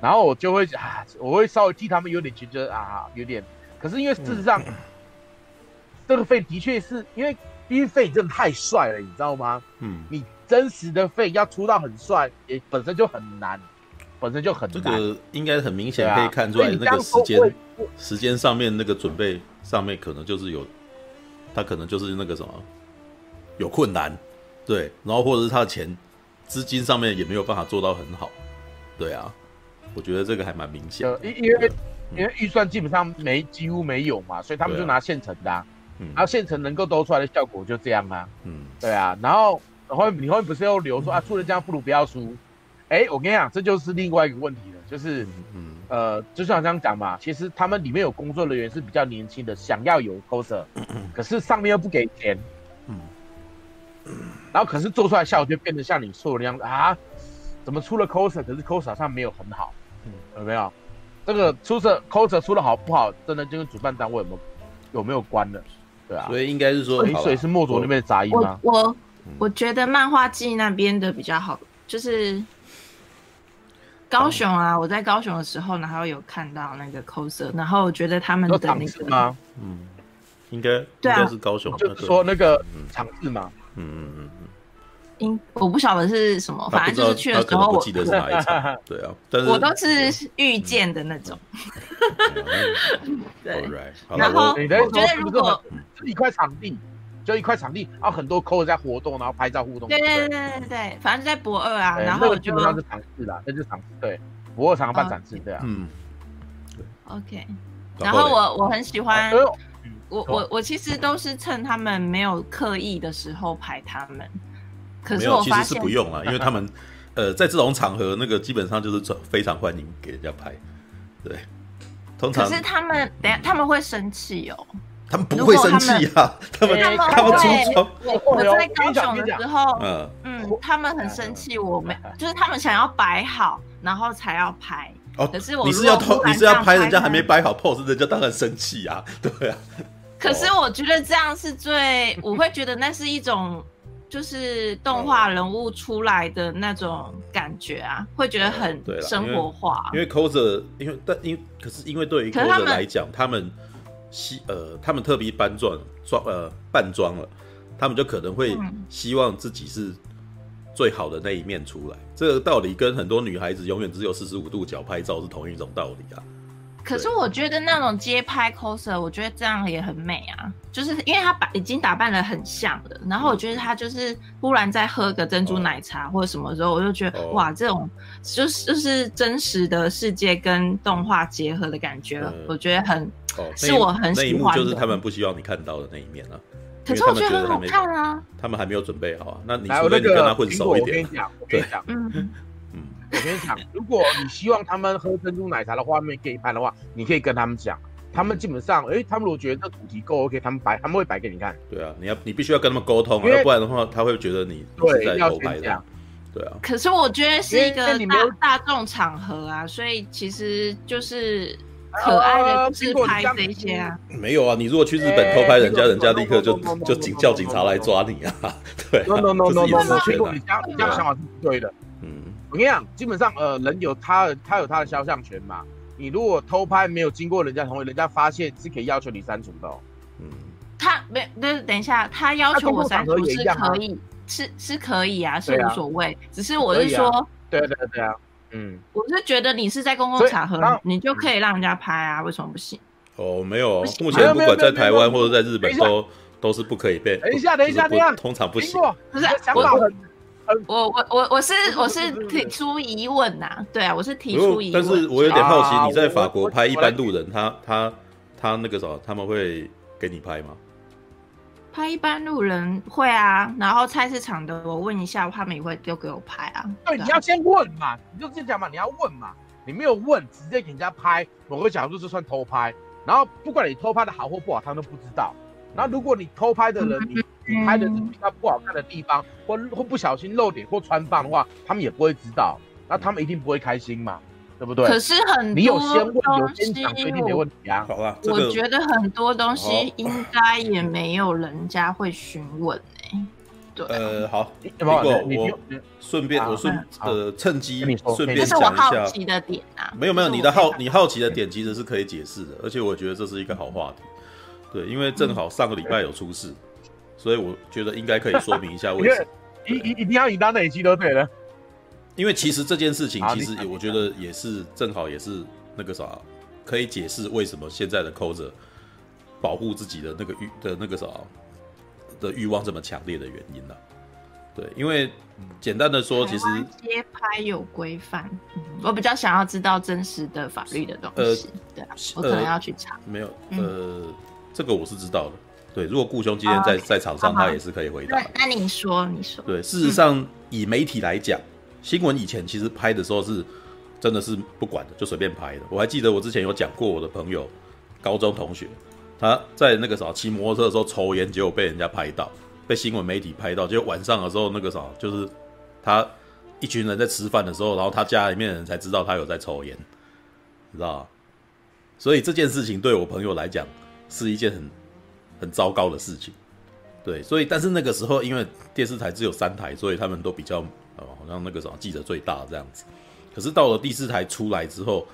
然后我就会啊，我会稍微替他们有点觉得啊，有点。可是因为事实上，嗯、(clears throat) 这个费的确是因为因为 Faye 真的太帅了，你知道吗？嗯，你真实的 Faye 要出到很帅，也本身就很难，本身就很难。这个应该很明显可以看出来，那个时间时间上面那个准备上面可能就是有，他可能就是那个什么有困难，对，然后或者是他的钱资金上面也没有办法做到很好，对啊，我觉得这个还蛮明显的，因因为因为预算基本上没几乎没有嘛，所以他们就拿现成的、啊。然后现成能够兜出来的效果就这样啊，嗯，对啊，然后后面你后面不是又留说啊，出了这样不如不要输，哎，我跟你讲，这就是另外一个问题了，就是，嗯，呃，就像这样讲嘛，其实他们里面有工作人员是比较年轻的，想要有 coser，(coughs) 可是上面又不给钱，嗯，然后可是做出来效果就变得像你说的那样子啊，怎么出了 coser，可是 coser 好像没有很好，嗯，有没有？这个出色 coser 出的好不好，真的就跟主办单位有没有有没有关的？对啊，所以应该是说，所以是墨竹那边的杂音吗？我我，我觉得漫画季那边的比较好，就是高雄啊，我在高雄的时候，然后有看到那个 coser，然后我觉得他们的那个吗？嗯，应该对啊，是高雄，就是说那个场次嘛，嗯嗯嗯。因我不晓得是什么，反正就是去的时候，我记得是哪一场。(laughs) 对啊，但是我都是遇见的那种。对，然后我觉得如果是一块场地，就一块场地，然后很多 coser 在活动，然后拍照互动。对对对对对，反正在博二啊，然后基本上是尝试啦，那就是场次。对，博二常常办展示，对啊。嗯。OK，然后我我很喜欢，我我我其实都是趁他们没有刻意的时候拍他们。可是我没有，其实是不用了，(laughs) 因为他们，呃，在这种场合，那个基本上就是非常欢迎给人家拍，对。通常可是他们等下他们会生气哦。他们不会生气啊，(laughs) 他们他们出装。我在高雄的时候，嗯嗯，他们很生气，我没就是他们想要摆好，然后才要拍。哦，可是我你是要偷，你是要拍人家还没摆好 pose，人家当然生气啊，对啊。可是我觉得这样是最，我会觉得那是一种。就是动画人物出来的那种感觉啊，会觉得很生活化。因为 coser，因为但因可是因为对于 coser 来讲，他们希呃他们特别扮装装呃扮装了，他们就可能会希望自己是最好的那一面出来。这个道理跟很多女孩子永远只有四十五度角拍照是同一种道理啊。可是我觉得那种街拍 coser，我觉得这样也很美啊，就是因为他把已经打扮的很像了，然后我觉得他就是忽然在喝个珍珠奶茶或者什么时候，我就觉得、哦、哇，这种就是就是真实的世界跟动画结合的感觉，嗯、我觉得很、哦、是我很喜欢的。那一幕就是他们不希望你看到的那一面啊。可是我觉得很好看啊。他们还没有准备好啊。那你除非你跟他混熟一点。我跟你讲，嗯。我跟你讲，如果你希望他们喝珍珠奶茶的画面给你拍的话，你可以跟他们讲，他们基本上，哎、欸，他们如果觉得这主题够 OK，他们摆，他们会摆给你看。对啊，你要你必须要跟他们沟通啊，要不然的话，他会觉得你是在偷拍的。对啊。可是我觉得是一个大大众场合啊，所以其实就是可爱的自拍这一些啊。没有啊，你如果去日本偷拍人家，人家立刻就就警叫警察来抓你啊。(laughs) 对。No no no no no no，你这样你这样想法是不对的。我跟你讲，基本上，呃，人有他的，他有他的肖像权嘛。你如果偷拍没有经过人家同意，人家发现是可以要求你删除的。哦。嗯，他没，那等一下，他要求我删除是可以，是是可以啊，是无所谓。只是我是说，对对对啊，嗯，我是觉得你是在公共场合，你就可以让人家拍啊，为什么不行？哦，没有，目前不管在台湾或者在日本都都是不可以被。等一下，等一下，等一下，通常不行。不是我。(laughs) 我我我我是我是提出疑问呐，对啊，我是提出疑问。但是我有点好奇，你在法国拍一般路人，他他他那个什么，他们会给你拍吗？拍一般路人会啊，然后菜市场的我问一下，他们也会丢给我拍啊。对，你要先问嘛，你就这样讲嘛，你要问嘛，你没有问，直接给人家拍，某个角度就算偷拍，然后不管你偷拍的好或不好，他们都不知道。然后如果你偷拍的人，你。你拍的是比较不好看的地方，或或不小心漏点或穿帮的话，他们也不会知道，那他们一定不会开心嘛，对不对？可是很多你有先问有先讲，一定没问题啊。好了，我觉得很多东西应该也没有人家会询问哎。对，呃，好，如果我顺便我顺呃趁机顺便讲一下，好奇的点啊，没有没有，你的好你好奇的点其实是可以解释的，而且我觉得这是一个好话题，对，因为正好上个礼拜有出事。所以我觉得应该可以说明一下为什么。(laughs) 一一一定要赢到哪一季都对了。因为其实这件事情，其实我觉得也是正好也是那个啥，可以解释为什么现在的 Coder 保护自己的那个欲的那个啥的欲望这么强烈的原因了、啊？对，因为简单的说，其实街拍有规范，我比较想要知道真实的法律的东西。呃、对啊，我可能要去查。没有，呃，这个我是知道的。对，如果顾兄今天在、在场上，他也是可以回答。那你说，你说。对，事实上以媒体来讲。新闻以前其实拍的时候是真的是不管的，就随便拍的。我还记得我之前有讲过，我的朋友高中同学他在那个时候骑摩托车的时候抽烟，结果被人家拍到，被新闻媒体拍到。结果晚上的时候那个时候就是他一群人在吃饭的时候，然后他家里面的人才知道他有在抽烟，你知道吗？所以这件事情对我朋友来讲是一件很很糟糕的事情。对，所以但是那个时候因为电视台只有三台，所以他们都比较。哦，好像那个什么记者最大这样子，可是到了第四台出来之后，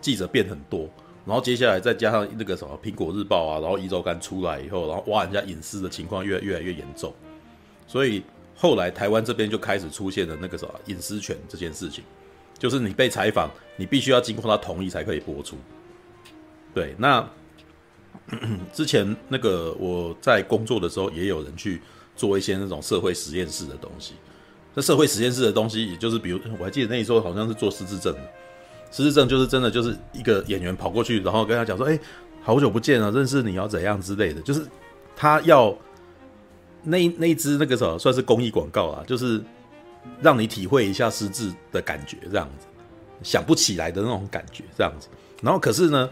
记者变很多，然后接下来再加上那个什么苹果日报啊，然后一周刊出来以后，然后挖人家隐私的情况越越来越严重，所以后来台湾这边就开始出现了那个什么隐私权这件事情，就是你被采访，你必须要经过他同意才可以播出。对，那 (clears throat) 之前那个我在工作的时候，也有人去做一些那种社会实验室的东西。那社会实验室的东西，也就是比如我还记得那时候好像是做失智症的，失智症就是真的就是一个演员跑过去，然后跟他讲说：“哎、好久不见了，认识你要怎样之类的。”就是他要那那一支那个什么算是公益广告啊，就是让你体会一下失智的感觉，这样子想不起来的那种感觉，这样子。然后可是呢，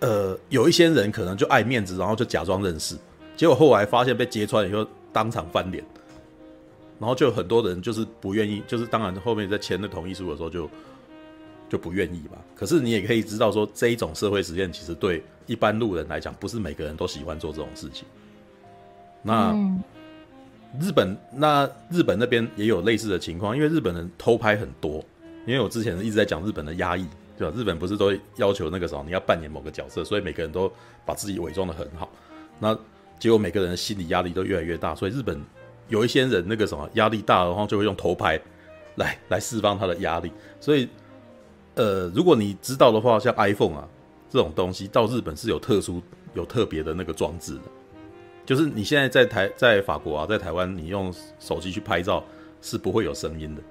呃，有一些人可能就爱面子，然后就假装认识，结果后来发现被揭穿以后，当场翻脸。然后就很多人就是不愿意，就是当然后面在签的同意书的时候就就不愿意吧。可是你也可以知道说，这一种社会实验其实对一般路人来讲，不是每个人都喜欢做这种事情。那日本那日本那边也有类似的情况，因为日本人偷拍很多。因为我之前一直在讲日本的压抑，对吧？日本不是都要求那个时候你要扮演某个角色，所以每个人都把自己伪装的很好。那结果每个人的心理压力都越来越大，所以日本。有一些人那个什么压力大，然后就会用偷拍来来释放他的压力。所以，呃，如果你知道的话，像 iPhone 啊这种东西，到日本是有特殊、有特别的那个装置的。就是你现在在台在法国啊，在台湾，你用手机去拍照是不会有声音的。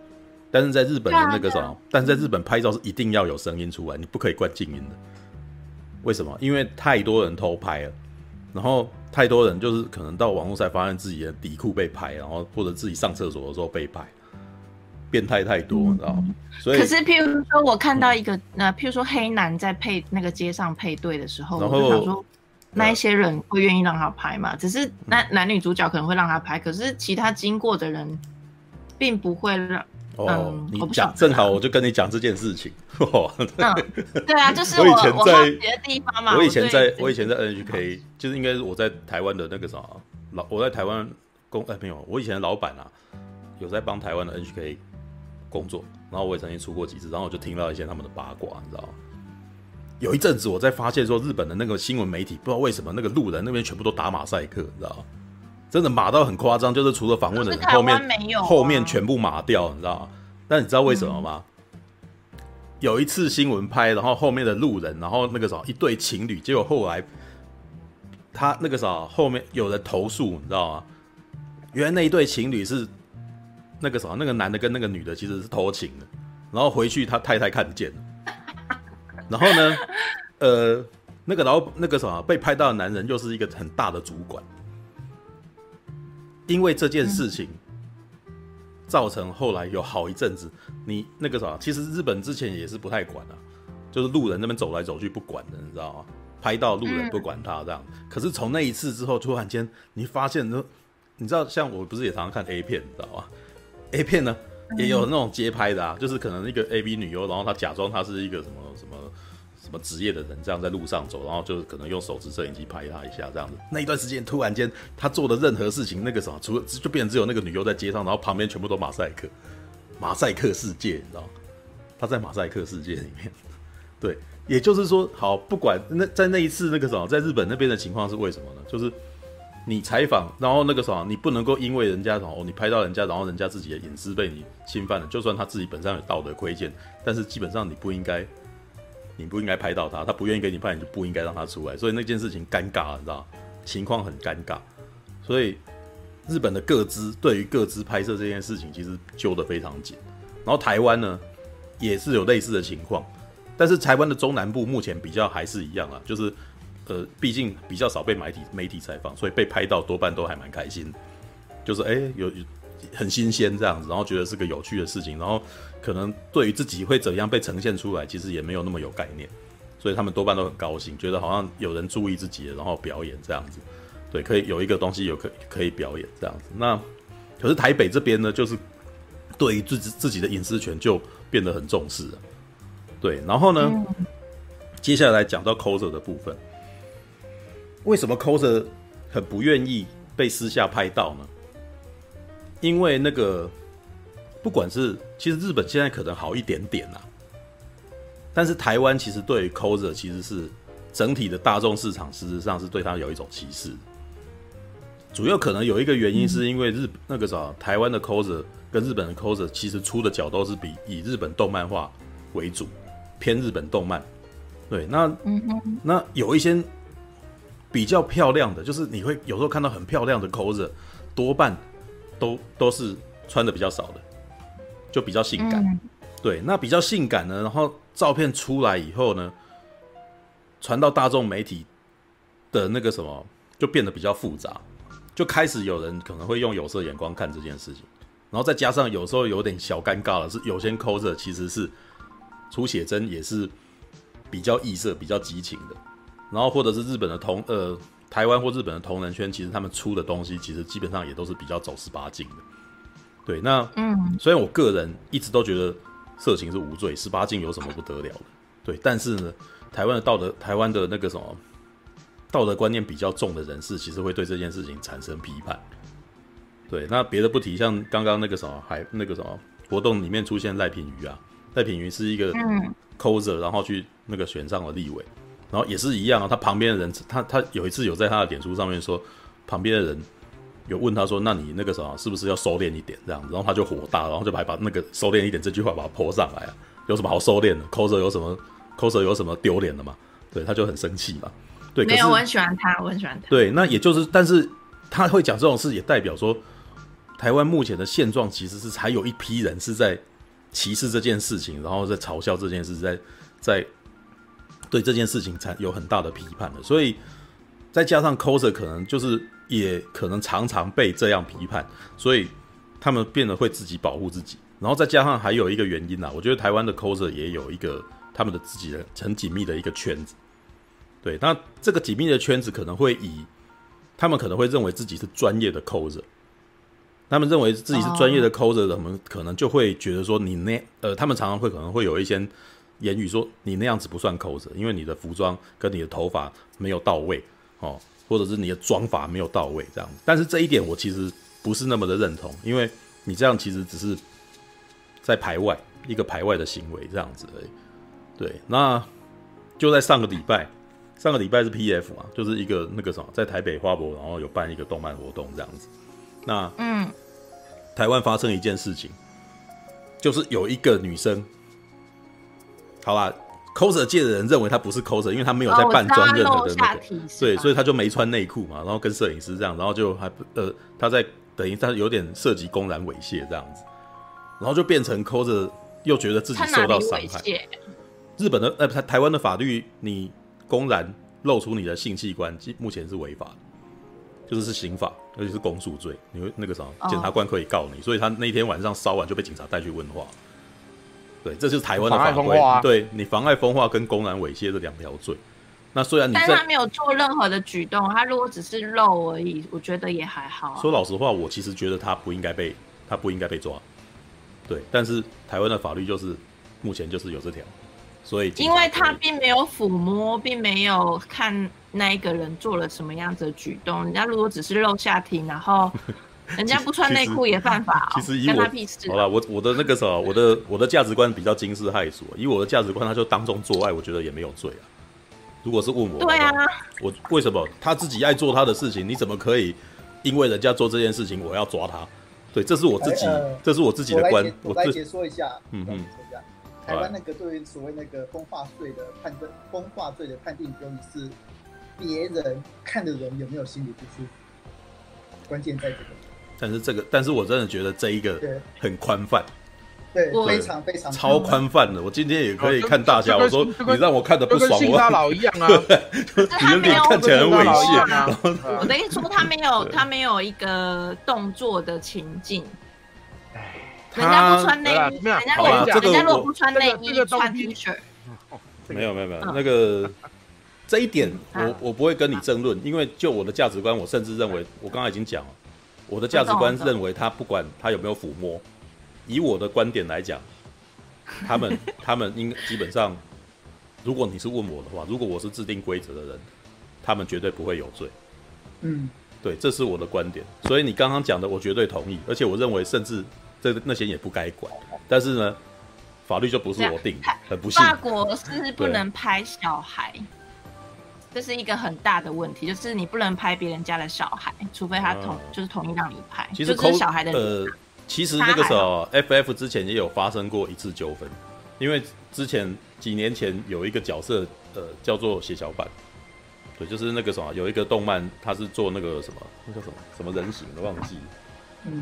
但是在日本的那个什么，但是在日本拍照是一定要有声音出来，你不可以关静音的。为什么？因为太多人偷拍了，然后。太多人就是可能到网络才发现自己的底裤被拍，然后或者自己上厕所的时候被拍，变态太多，你知道吗？所以，可是譬如说，我看到一个，那、嗯、譬如说黑男在配那个街上配对的时候，然后我就想说，那一些人会愿意让他拍嘛？只是那男女主角可能会让他拍，可是其他经过的人并不会让。哦，你讲正好，我就跟你讲这件事情。(laughs) 嗯，对啊，(laughs) 就是我，我以前在别的地方嘛。我以前在，我以前在 NHK，就是应该是我在台湾的那个啥老，我在台湾工哎没有，我以前的老板啊，有在帮台湾的 NHK 工作，然后我也曾经出过几次，然后我就听到一些他们的八卦，你知道吗？有一阵子我在发现说，日本的那个新闻媒体不知道为什么那个路人那边全部都打马赛克，你知道吗？真的码到很夸张，就是除了访问的人后面后面全部码掉，你知道吗？但你知道为什么吗？嗯、有一次新闻拍，然后后面的路人，然后那个啥一对情侣，结果后来他那个啥后面有人投诉，你知道吗？原来那一对情侣是那个啥那个男的跟那个女的其实是偷情的，然后回去他太太看见了，然后呢，呃，那个然后那个什么被拍到的男人又是一个很大的主管。因为这件事情，造成后来有好一阵子，你那个啥，其实日本之前也是不太管啊，就是路人那边走来走去不管的，你知道吗？拍到路人不管他这样。可是从那一次之后，突然间你发现，你知道，像我不是也常常看 A 片，你知道吗？A 片呢也有那种街拍的啊，就是可能一个 AV 女优，然后她假装她是一个什么什么。什么职业的人这样在路上走，然后就可能用手持摄影机拍他一下这样子。那一段时间突然间他做的任何事情，那个什么，除了就变成只有那个女优在街上，然后旁边全部都马赛克，马赛克世界，你知道？他在马赛克世界里面。对，也就是说，好，不管那在那一次那个什么，在日本那边的情况是为什么呢？就是你采访，然后那个什么，你不能够因为人家什么，你拍到人家，然后人家自己的隐私被你侵犯了，就算他自己本身有道德亏欠，但是基本上你不应该，你不应该拍到他，他不愿意给你拍，你就不应该让他出来。所以那件事情尴尬，你知道，情况很尴尬。所以日本的各资对于各资拍摄这件事情，其实揪得非常紧。然后台湾呢，也是有类似的情况，但是台湾的中南部目前比较还是一样啊，就是。呃，毕竟比较少被媒体媒体采访，所以被拍到多半都还蛮开心，就是哎、有很新鲜这样子，然后觉得是个有趣的事情，然后可能对于自己会怎样被呈现出来，其实也没有那么有概念，所以他们多半都很高兴，觉得好像有人注意自己，然后表演这样子，对，可以有一个东西有可可以表演这样子。那可是台北这边呢，就是对于自己自己的隐私权就变得很重视了，对，然后呢，嗯、接下来讲到 coser 的部分。为什么 coser 很不愿意被私下拍到呢？因为那个，不管是其实日本现在可能好一点点啦，但是台湾其实对于 coser 其实是整体的大众市场，事实上是对他有一种歧视。主要可能有一个原因是因为日那个啥，台湾的 coser 跟日本的 coser 其实出的角都是比以日本动漫画为主，偏日本动漫。对，那嗯那有一些。比较漂亮的，就是你会有时候看到很漂亮的 coser，多半都都是穿的比较少的，就比较性感。嗯、对，那比较性感呢，然后照片出来以后呢，传到大众媒体的那个什么，就变得比较复杂，就开始有人可能会用有色眼光看这件事情，然后再加上有时候有点小尴尬了是，有些 coser 其实是出写真也是比较异色、比较激情的。然后或者是日本的同呃台湾或日本的同人圈，其实他们出的东西其实基本上也都是比较走十八禁的。对，那嗯，虽然我个人一直都觉得色情是无罪，十八禁有什么不得了的？对，但是呢，台湾的道德，台湾的那个什么道德观念比较重的人士，其实会对这件事情产生批判。对，那别的不提，像刚刚那个什么还那个什么活动里面出现赖品妤啊，赖品妤是一个 coser，然后去那个选上了立委。然后也是一样啊，他旁边的人，他他有一次有在他的脸书上面说，旁边的人有问他说，那你那个什么是不是要收敛一点这样子？然后他就火大，然后就还把那个收敛一点这句话把它 po 上来啊，有什么好收敛的？coser 有什么 coser 有什么丢脸的嘛？对，他就很生气嘛。对，没有，我很喜欢他，我很喜欢他。对，那也就是，但是他会讲这种事，也代表说，台湾目前的现状其实是还有一批人是在歧视这件事情，然后在嘲笑这件事，在在。对这件事情才有很大的批判的，所以再加上 coser 可能就是也可能常常被这样批判，所以他们变得会自己保护自己。然后再加上还有一个原因啊，我觉得台湾的 coser 也有一个他们的自己的很紧密的一个圈子。对，那这个紧密的圈子可能会以他们可能会认为自己是专业的 coser，他们认为自己是专业的 coser 的，他们可能就会觉得说你那呃，他们常常会可能会有一些。言语说你那样子不算 coser，因为你的服装跟你的头发没有到位哦，或者是你的装法没有到位这样子。但是这一点我其实不是那么的认同，因为你这样其实只是在排外一个排外的行为这样子而已。对，那就在上个礼拜，上个礼拜是 PF 嘛，就是一个那个什么，在台北花博，然后有办一个动漫活动这样子。那嗯，台湾发生一件事情，就是有一个女生。好吧，coser 界的人认为他不是 coser，因为他没有在扮装任何的那个，对，所以他就没穿内裤嘛，然后跟摄影师这样，然后就还呃，他在等于他有点涉及公然猥亵这样子，然后就变成 coser 又觉得自己受到伤害。日本的呃，台台湾的法律，你公然露出你的性器官，目前是违法的，就是是刑法，而且是公诉罪，你会那个什么，检察官可以告你，所以他那天晚上烧完就被警察带去问话。对，这就是台湾的法规。啊、对你妨碍风化跟公然猥亵这两条罪。那虽然你，但是他没有做任何的举动，他如果只是漏而已，我觉得也还好、啊。说老实话，我其实觉得他不应该被他不应该被抓。对，但是台湾的法律就是目前就是有这条，所以因为他并没有抚摸，并没有看那一个人做了什么样子的举动。人家如果只是露下体，然后。人家不穿内裤也犯法、喔，其实以我好了，我我的那个什么，我的我的价值观比较惊世骇俗。以我的价值观，他就当众做爱，我觉得也没有罪啊。如果是问我，对啊，我为什么他自己爱做他的事情，你怎么可以因为人家做这件事情，我要抓他？对，这是我自己，呃、这是我自己的观。我来解说一下，嗯嗯，台湾那个对于所谓那个风化罪的判断，风化罪的判定标准是别人看的人有没有心理不舒服，关键在这个。但是这个，但是我真的觉得这一个很宽泛。对，非常非常超宽泛的。我今天也可以看大侠，我说你让我看的不爽，我性骚扰一样啊。(laughs) 你的脸看起来很猥亵啊。我的意思说，他没有，他没有一个动作的情境。人家不穿内衣，人家人家如果不穿内衣，穿 T 恤。没有没有没有，那个 (laughs) 这一点我我不会跟你争论，因为就我的价值观，我甚至认为，我刚刚已经讲了，我的价值观认为他不管他有没有抚摸。以我的观点来讲，(laughs) 他们他们应基本上，如果你是问我的话，如果我是制定规则的人，他们绝对不会有罪。嗯，对，这是我的观点。所以你刚刚讲的，我绝对同意。而且我认为，甚至这那些也不该管。但是呢，法律就不是我定的，很不幸。法国是不能拍小孩，这是一个很大的问题，就是你不能拍别人家的小孩，除非他同、嗯、就是同意让你拍。其实就是小孩的呃。其实那个时候，FF 之前也有发生过一次纠纷，因为之前几年前有一个角色，呃，叫做血小板，对，就是那个什么，有一个动漫，他是做那个什么，那叫什么什么人形的忘记，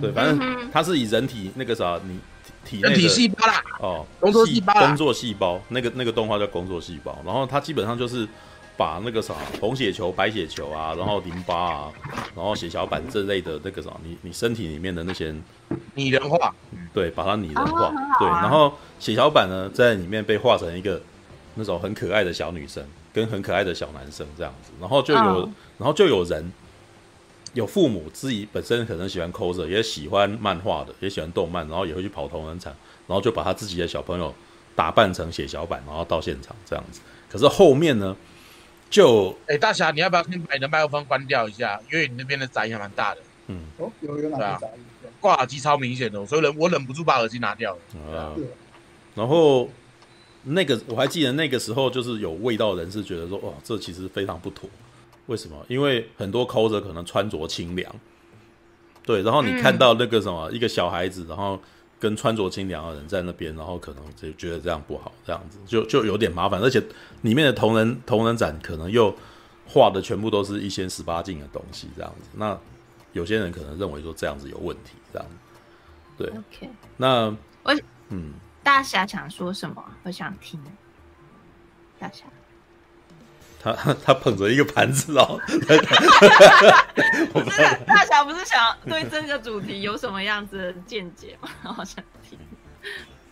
对，反正他是以人体那个啥，你体内的体细胞啦，哦，工作细胞，工作细胞，那个那个动画叫工作细胞，然后他基本上就是。把那个啥红血球、白血球啊，然后淋巴啊，然后血小板这类的那个啥，你你身体里面的那些拟人化，对，把它拟人化，对，然后血小板呢，在里面被画成一个那种很可爱的小女生跟很可爱的小男生这样子，然后就有，然后就有人有父母自己本身可能喜欢 cos，也喜欢漫画的，也喜欢动漫，然后也会去跑同人场，然后就把他自己的小朋友打扮成血小板，然后到现场这样子。可是后面呢？就哎、欸，大侠，你要不要先把你的麦克风关掉一下？因为你那边的杂音还蛮大的。嗯，哦，有有哪些杂音？挂耳机超明显的，所以忍我忍不住把耳机拿掉了。啊，然后那个我还记得那个时候，就是有味道的人是觉得说，哇，这其实非常不妥。为什么？因为很多 coser 可能穿着清凉，对，然后你看到那个什么、嗯、一个小孩子，然后。跟穿着清凉的人在那边，然后可能就觉得这样不好，这样子就就有点麻烦，而且里面的同人同人展可能又画的全部都是一些十八禁的东西，这样子。那有些人可能认为说这样子有问题，这样子。对，OK。那我嗯，大侠想说什么？我想听。大侠。他 (laughs) 他捧着一个盘子哦，(laughs) (laughs) 不是大侠不是想对这个主题有什么样子的见解吗？好想听。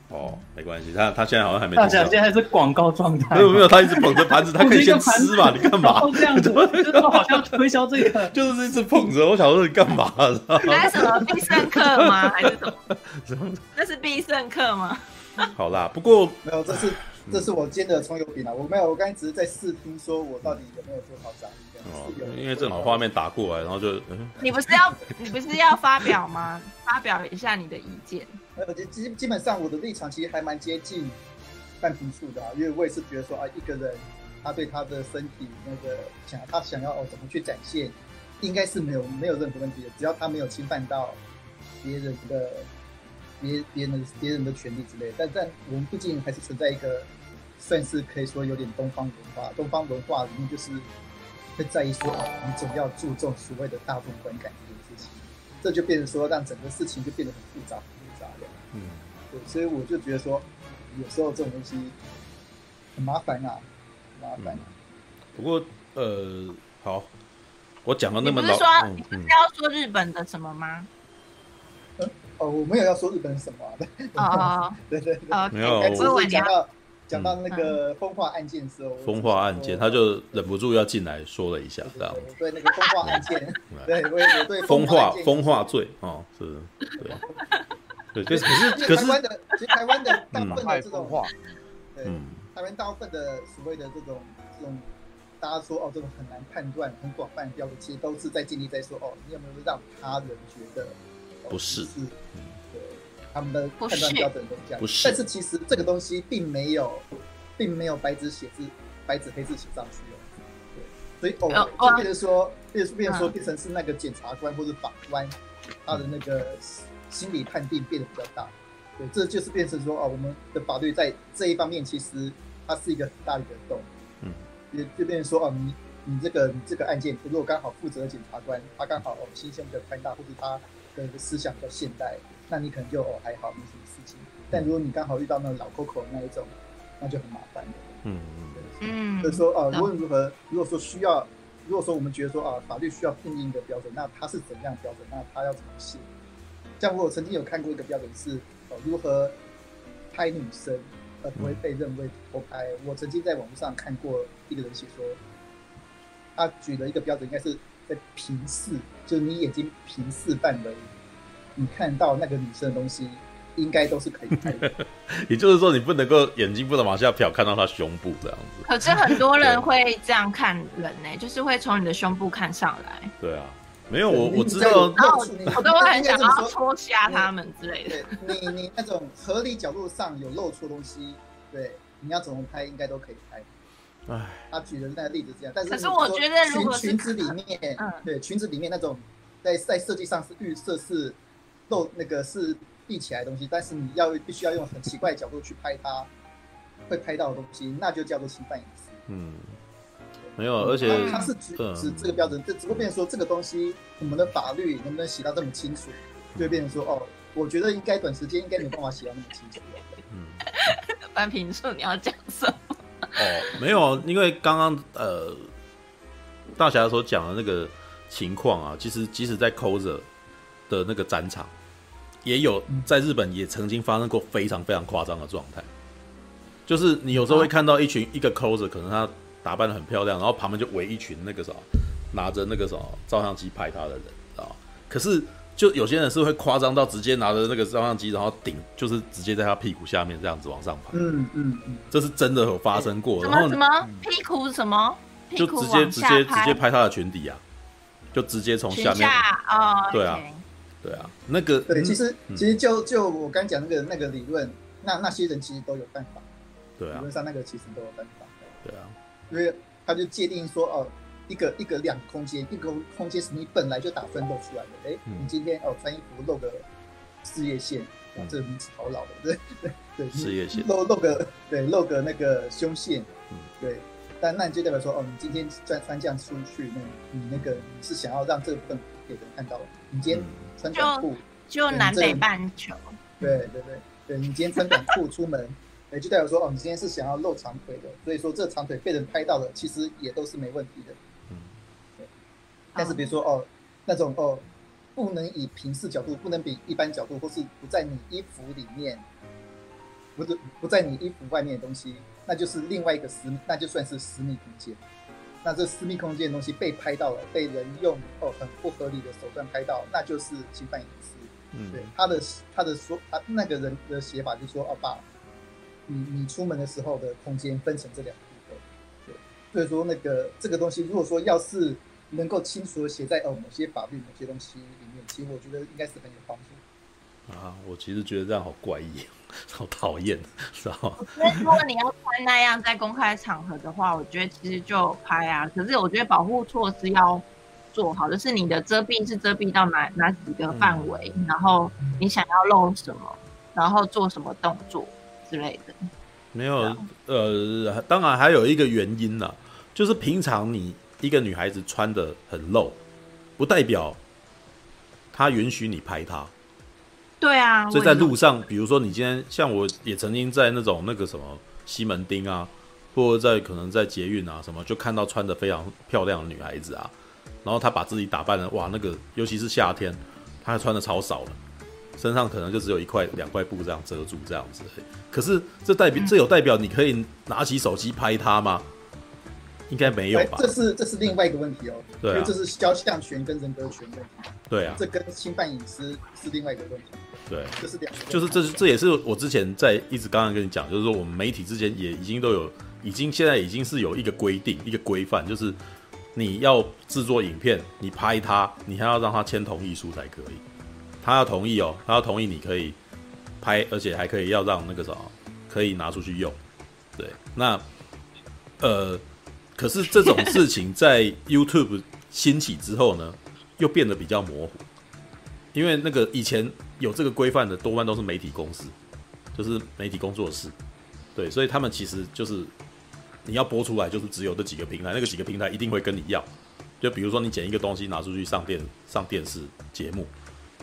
哦，没关系，他他现在好像还没。大侠现在是广告状态。没有没有，他一直捧着盘子，他可以先吃嘛？你干嘛？这样子，就是好像推销这个，就是一直捧着。我想说你干嘛？那是什么必胜客吗？还是什么？那是必胜客吗？好啦，不过没有，这是。这是我煎的葱油饼啊！我没有，我刚才只是在试听，说我到底有没有做好杂音。哦，因为正好画面打过来，然后就…… (laughs) 你不是要你不是要发表吗？发表一下你的意见。呃，基基本上我的立场其实还蛮接近半瓶醋的啊，因为我也是觉得说啊，一个人他对他的身体那个想他想要哦怎么去展现，应该是没有没有任何问题的，只要他没有侵犯到别人的。别别人的别人的权利之类的，但但我们毕竟还是存在一个，算是可以说有点东方文化。东方文化里面就是会在意说，啊，你总要注重所谓的大众观感这件事情，这就变成说让整个事情就变得很复杂很复杂的。嗯，对，所以我就觉得说，有时候这种东西很麻烦啊，很麻烦啊。不过呃，好，我讲了那么老，你不是说、嗯、你不是要说日本的什么吗？哦，我没有要说日本什么的。啊，(laughs) 对对对，没有。只是讲到讲到那个风化案件的时候，风化案件，他就忍不住要进来说了一下，这样。对那个风化案件，(laughs) 对，我我对风化风化罪哦，是，对，对，可是可是台湾的，其实台湾的大部分的这种，对，台湾大部分的所谓的这种这种，大家说哦，这种很难判断、很广泛的标准，其实都是在尽力在说哦，你有没有让他人觉得？不是，是，对，他们的判断标准都这样。不是，但是其实这个东西并没有，并没有白纸写字，白纸黑字写上去哦。所以哦，就变成说，变变说，变成是那个检察官或者法官，他的那个心理判定变得比较大。对，这就是变成说，哦，我们的法律在这一方面其实它是一个很大的一个洞。嗯，也就变成说，哦，你你这个你这个案件，如果刚好负责的检察官他刚好哦心胸比较宽大，或者他的思想比较现代，那你可能就哦还好没什么事情。但如果你刚好遇到那个老 Coco 那一种，那就很麻烦了。嗯嗯嗯。所以说，哦，无论如何，如果说需要，如果说我们觉得说啊，法律需要定义一个标准，那它是怎样标准？那它要怎么写？像我曾经有看过一个标准是。如何拍女生而不会被认为偷拍？嗯、我曾经在网络上看过一个人写说，他举了一个标准，应该是在平视，就是你眼睛平视范围，你看到那个女生的东西，应该都是可以拍的。(laughs) 也就是说，你不能够眼睛不能往下瞟，看到她胸部这样子。可是很多人会这样看人呢、欸，就是会从你的胸部看上来。对啊。没有我我知道，然后我都会很想要戳瞎他们之类的。你你那种合理角度上有露出东西，对，你要怎么拍应该都可以拍。唉，他举的那个例子这样，但是可是我觉得如果裙子里面，对裙子里面那种在在设计上是预设是露那个是立起来的东西，但是你要必须要用很奇怪的角度去拍它，会拍到的东西，那就叫做侵犯隐私。嗯。没有，而且它是指指这个标准，这只不过变成说这个东西，我们的法律能不能写到这么清楚，就会变成说哦，我觉得应该短时间应该没办法写到那么清楚。嗯，班平说你要讲什么？哦，没有，因为刚刚呃，大侠所讲的那个情况啊，其实即使在 coser 的那个战场，也有在日本也曾经发生过非常非常夸张的状态，就是你有时候会看到一群一个 coser 可能他。打扮的很漂亮，然后旁边就围一群那个什么，拿着那个什么照相机拍他的人啊。可是就有些人是会夸张到直接拿着那个照相机，然后顶就是直接在他屁股下面这样子往上拍。嗯嗯嗯，这是真的有发生过。什么什么屁股什么？就直接直接直接拍他的裙底啊，就直接从下面啊。对啊，对啊，那个对，其实其实就就我刚讲那个那个理论，那那些人其实都有办法。对啊，理论上那个其实都有办法。对啊。因为他就界定说，哦，一个一个两空间，一个空间是你本来就打分露出来的。哎，你今天哦穿衣服露个事业线，哇，这个名字好老的，对对 (laughs) 对，事业线露露个对露个那个胸线，嗯，对。但那你就代表说，哦，你今天穿穿这样出去，那你那个你是想要让这个部分给人看到，你今天穿短裤，就南北半球，对对对对，你今天穿短裤出门。(laughs) 也就代表说，哦，你今天是想要露长腿的，所以说这长腿被人拍到了，其实也都是没问题的。但是比如说，哦，那种哦，不能以平视角度，不能比一般角度，或是不在你衣服里面，不是不在你衣服外面的东西，那就是另外一个私，那就算是私密空间。那这私密空间的东西被拍到了，被人用哦很不合理的手段拍到，那就是侵犯隐私。嗯，对。他的他的说，他那个人的写法就是说，哦，把。你你出门的时候的空间分成这两部分，对，所以说那个这个东西，如果说要是能够清楚的写在哦某些法律某些东西里面，其实我觉得应该是很有帮助。啊，我其实觉得这样好怪异，好讨厌，知道吗？所以如果你要穿那样在公开场合的话，我觉得其实就拍啊。可是我觉得保护措施要做好，就是你的遮蔽是遮蔽到哪哪几个范围，嗯，然后你想要露什么，然后做什么动作。之类的，没有，呃，当然还有一个原因呢，就是平常你一个女孩子穿的很露，不代表她允许你拍她。对啊，所以在路上，比如说你今天像我也曾经在那种那个什么西门町啊，或者在可能在捷运啊什么，就看到穿的非常漂亮的女孩子啊，然后她把自己打扮的哇，那个尤其是夏天，她还穿的超少的。身上可能就只有一块两块布这样遮住这样子，可是这代表这有代表你可以拿起手机拍她吗？应该没有吧？这是这是另外一个问题哦。对、啊，因为这是肖像权跟人格权问题。对啊，这跟侵犯隐私是另外一个问题。对，这是两个。就是这这也是我之前在一直刚刚跟你讲，就是说我们媒体之间也已经都有，已经现在已经是有一个规定一个规范，就是你要制作影片，你拍他，你还要让他签同意书才可以。他要同意哦，他要同意你可以拍，而且还可以要让那个什么可以拿出去用。对，那呃，可是这种事情在 YouTube 兴起之后呢，又变得比较模糊，因为那个以前有这个规范的多半都是媒体公司，就是媒体工作室，对，所以他们其实就是你要播出来，就是只有这几个平台，那个几个平台一定会跟你要，就比如说你剪一个东西拿出去上电上电视节目，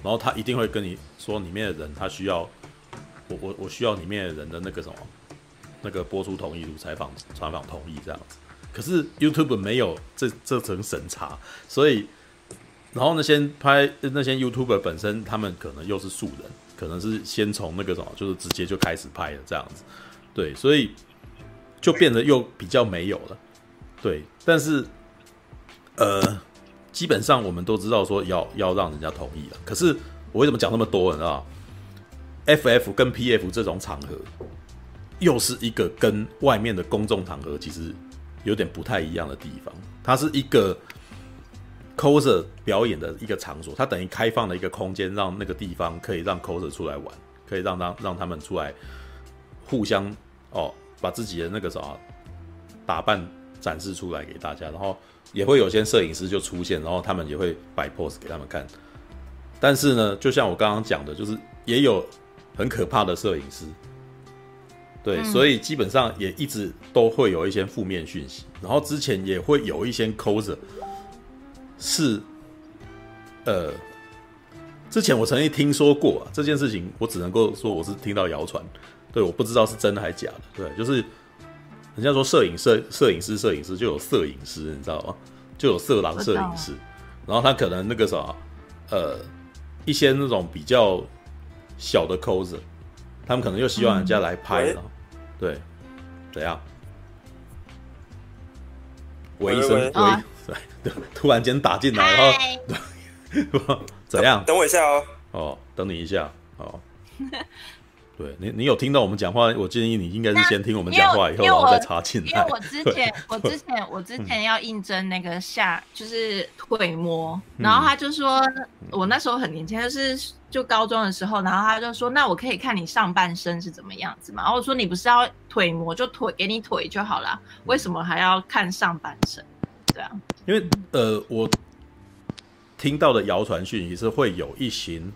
然后他一定会跟你说里面的人他需要我我我需要里面的人的那个什么那个播出同意录采访采访同意这样子。可是 YouTube 没有这这层审查，所以，然后那些拍那些 YouTuber 本身，他们可能又是素人，可能是先从那个什么，就是直接就开始拍的这样子，对，所以就变得又比较没有了，对，但是，呃，基本上我们都知道说要要让人家同意了，可是我为什么讲那么多，你知道？FF 跟 PF 这种场合，又是一个跟外面的公众场合其实。有点不太一样的地方，它是一个 coser 表演的一个场所，它等于开放了一个空间，让那个地方可以让 coser 出来玩，可以让让让他们出来互相哦，把自己的那个什么打扮展示出来给大家，然后也会有些摄影师就出现，然后他们也会摆 pose 给他们看。但是呢，就像我刚刚讲的，就是也有很可怕的摄影师。对，嗯、所以基本上也一直都会有一些负面讯息，然后之前也会有一些 coser 是，呃，之前我曾经听说过、啊、这件事情，我只能够说我是听到谣传，对，我不知道是真的还是假的，对，就是人家说摄影摄摄影师摄影师就有摄影师，你知道吗？就有色狼摄影师，然后他可能那个啥，呃，一些那种比较小的 coser，他们可能又希望人家来拍了。嗯对，怎样？喂一声，喂，对，突然间打进来，然后 (laughs) 怎样？等我一下哦。哦，等你一下，哦。(laughs) 对你，你有听到我们讲话？我建议你应该是先听我们讲话以后，然后再插进来。因为我之前，我之前，我之前要应征那个下，就是腿模，然后他就说，我那时候很年轻，就是就高中的时候，然后他就说，那我可以看你上半身是怎么样子嘛？然后我说，你不是要腿模，就腿给你腿就好了，为什么还要看上半身？对啊？因为呃，我听到的谣传讯息是会有一群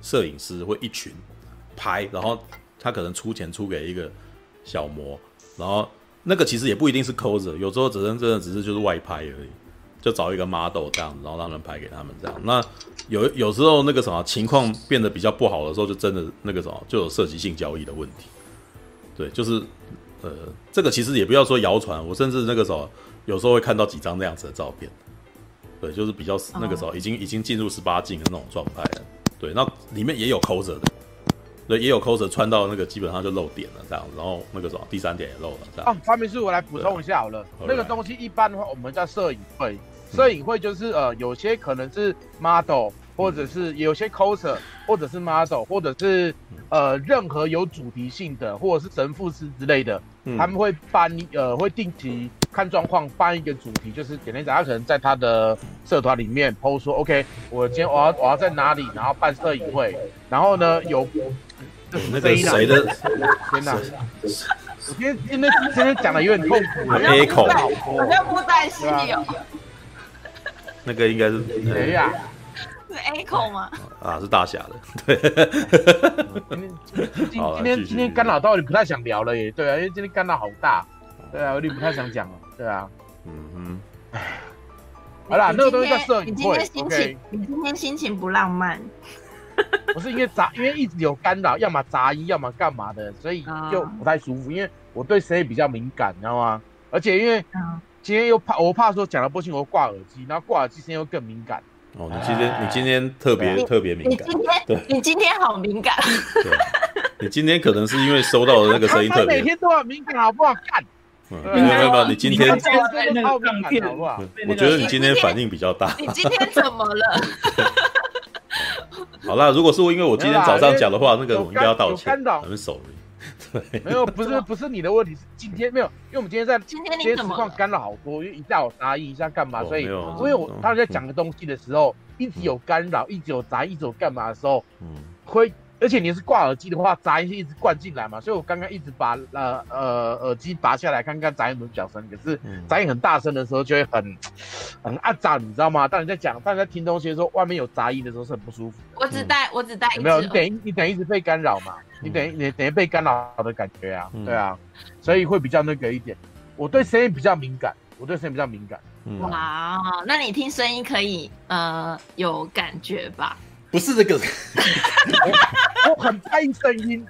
摄影师，会一群。拍，然后他可能出钱出给一个小模，然后那个其实也不一定是 coser，有时候只能真的只是就是外拍而已，就找一个 model 这样子，然后让人拍给他们这样。那有有时候那个什么情况变得比较不好的时候，就真的那个什么就有涉及性交易的问题。对，就是呃，这个其实也不要说谣传，我甚至那个时候有时候会看到几张那样子的照片。对，就是比较那个时候已经已经进入十八禁的那种状态了。对，那里面也有 coser 的。对，也有 coser 穿到那个基本上就露点了这样，然后那个什么第三点也漏了这样。啊，发明书我来补充一下好了，那个东西一般的话我们叫摄影会，摄影会就是呃有些可能是 model，或者是有些 coser，或者是 model，或者是呃任何有主题性的，或者是神父师之类的，他们会办呃会定期看状况办一个主题，就是简单讲，他可能在他的社团里面 PO 说，OK，我今天我要我要在哪里，然后办摄影会，然后呢有。那个谁的？天哪！我今天今天今天讲的有点痛苦。A 口，好像不在戏哦。那个应该是谁呀？是 A 口吗？啊，是大侠的。对。今天今天今天干扰到你不太想聊了耶。对啊，因为今天干扰好大。对啊，有点不太想讲了。对啊。嗯哼。好啦，那个东西叫摄影会。你今天心情，你今天心情不浪漫。(laughs) 不是因为杂，因为一直有干扰，要么杂音，要么干嘛的，所以就不太舒服。因为我对声音比较敏感，你知道吗？而且因为今天又怕，我怕说讲了不清，我挂耳机，然后挂耳机声音又更敏感。哦，你今天你今天特别特别敏感，对，你今天好敏感。对，你今天可能是因为收到的那个声音特别。(laughs) 每天都很敏感，好不好？干。没有没有没有，你今天我觉得你今天反应比较大。你今天怎么了？(laughs) 好啦，如果是我，因为我今天早上讲的话，那个我应该要道歉，很手对，(laughs) 没有，不是不是你的问题，是今天没有，因为我们今天在今天今天实况干了好多，因为一下有杂音，一下干嘛，所以因为我他在讲个东西的时候，一直有干扰，一直有杂音，一直有干嘛的时候，嗯。会而且你是挂耳机的话，杂音是一直灌进来嘛，所以我刚刚一直把呃呃耳机拔下来，看看杂音有没有小声。可是杂音很大声的时候，就会很很阿杂，你知道吗？当你在讲，当你在听东西的时候，外面有杂音的时候是很不舒服。我只带我只带有没有？你等于你等于一直被干扰嘛？你等于你等于被干扰的感觉啊？对啊，所以会比较那个一点。我对声音比较敏感，我对声音比较敏感。哇，那你听声音可以呃有感觉吧？不是这个我，我很在意声音。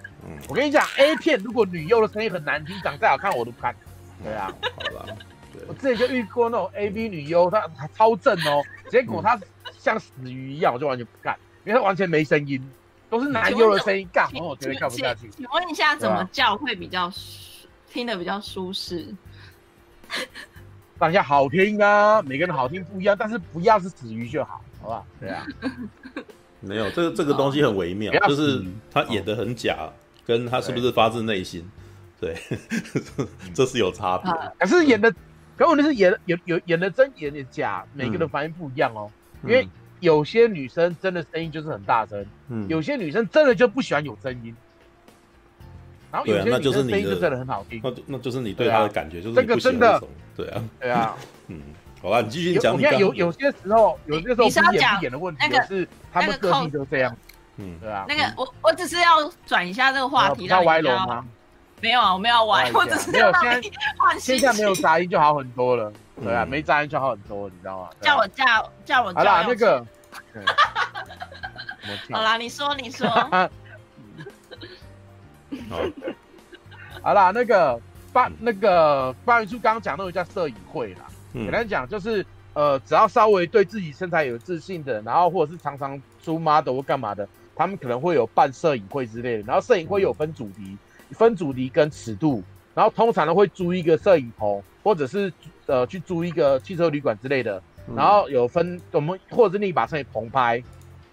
我跟你讲，A 片如果女优的声音很难听，长再好看我都不看。对啊，好吧。我之前就遇过那种 AV 女优，她她超正哦，结果她像死鱼一样，我就完全不看，因为她完全没声音，都是男优的声音，干，我绝对看不下去。请问一下，怎么叫会比较听得比较舒适？大家好听啊，每个人好听不一样，但是不要是死鱼就好，好吧？对啊。(laughs) 没有，这个这个东西很微妙，哦、就是他演的很假，哦、跟他是不是发自内心，对，对。(laughs) 这是有差别。可是演的，可问题是演有有演的真演的假，每个人反应不一样哦。嗯、因为有些女生真的声音就是很大声，嗯，有些女生真的就不喜欢有声音。然后有些女生声音就真的很好听，那那就是你对她的感觉，就是这个真的，对啊，对啊，(laughs) 嗯。好吧，你继续讲。你看，有有些时候，有些时候不演不演的问题，是他们个性就这样。嗯，对啊。那个，我我只是要转一下这个话题，要歪楼吗？没有啊，我没有歪，我只是没有。现在现在没有杂音就好很多了，对啊，没杂音就好很多，你知道吗？叫我叫叫我。好啦，那个。好啦，你说你说。好。好啦，那个发那个八元叔刚刚讲那个叫摄影会啦。简单讲就是，呃，只要稍微对自己身材有自信的，然后或者是常常出 model 或干嘛的，他们可能会有办摄影会之类的。然后摄影会有分主题，分主题跟尺度，然后通常呢会租一个摄影棚，或者是呃去租一个汽车旅馆之类的。然后有分我们或者是你把摄影棚拍，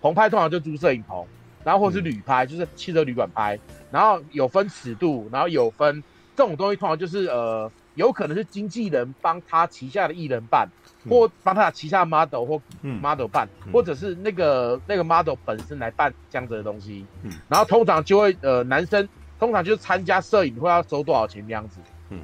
棚拍通常就租摄影棚，然后或者是旅拍就是汽车旅馆拍，然后有分尺度，然后有分这种东西通常就是呃。有可能是经纪人帮他旗下的艺人办，或帮他旗下的 model 或 model 办，嗯、或者是那个那个 model 本身来办这样子的东西。嗯，然后通常就会呃男生通常就是参加摄影会要收多少钱这样子。嗯，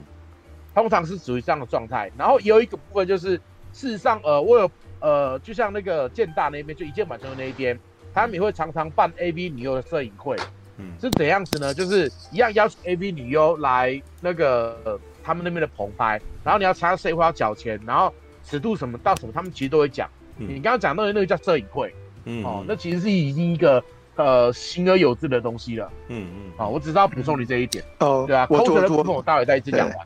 通常是属于这样的状态。然后有一个部分就是事实上呃我有呃就像那个建大那边就一键晚成的那一边，他们也会常常办 AV 女优的摄影会。嗯，是怎样子呢？就是一样邀请 AV 女优来那个。呃他们那边的棚拍，然后你要参加摄影会要缴钱，然后尺度什么到什么，他们其实都会讲。嗯、你刚刚讲那个那个叫摄影会，嗯，哦，那其实是已经一个呃行而有之的东西了。嗯嗯，啊、哦，我只知道补充你这一点。哦，对啊，我我我我待会再一次讲完。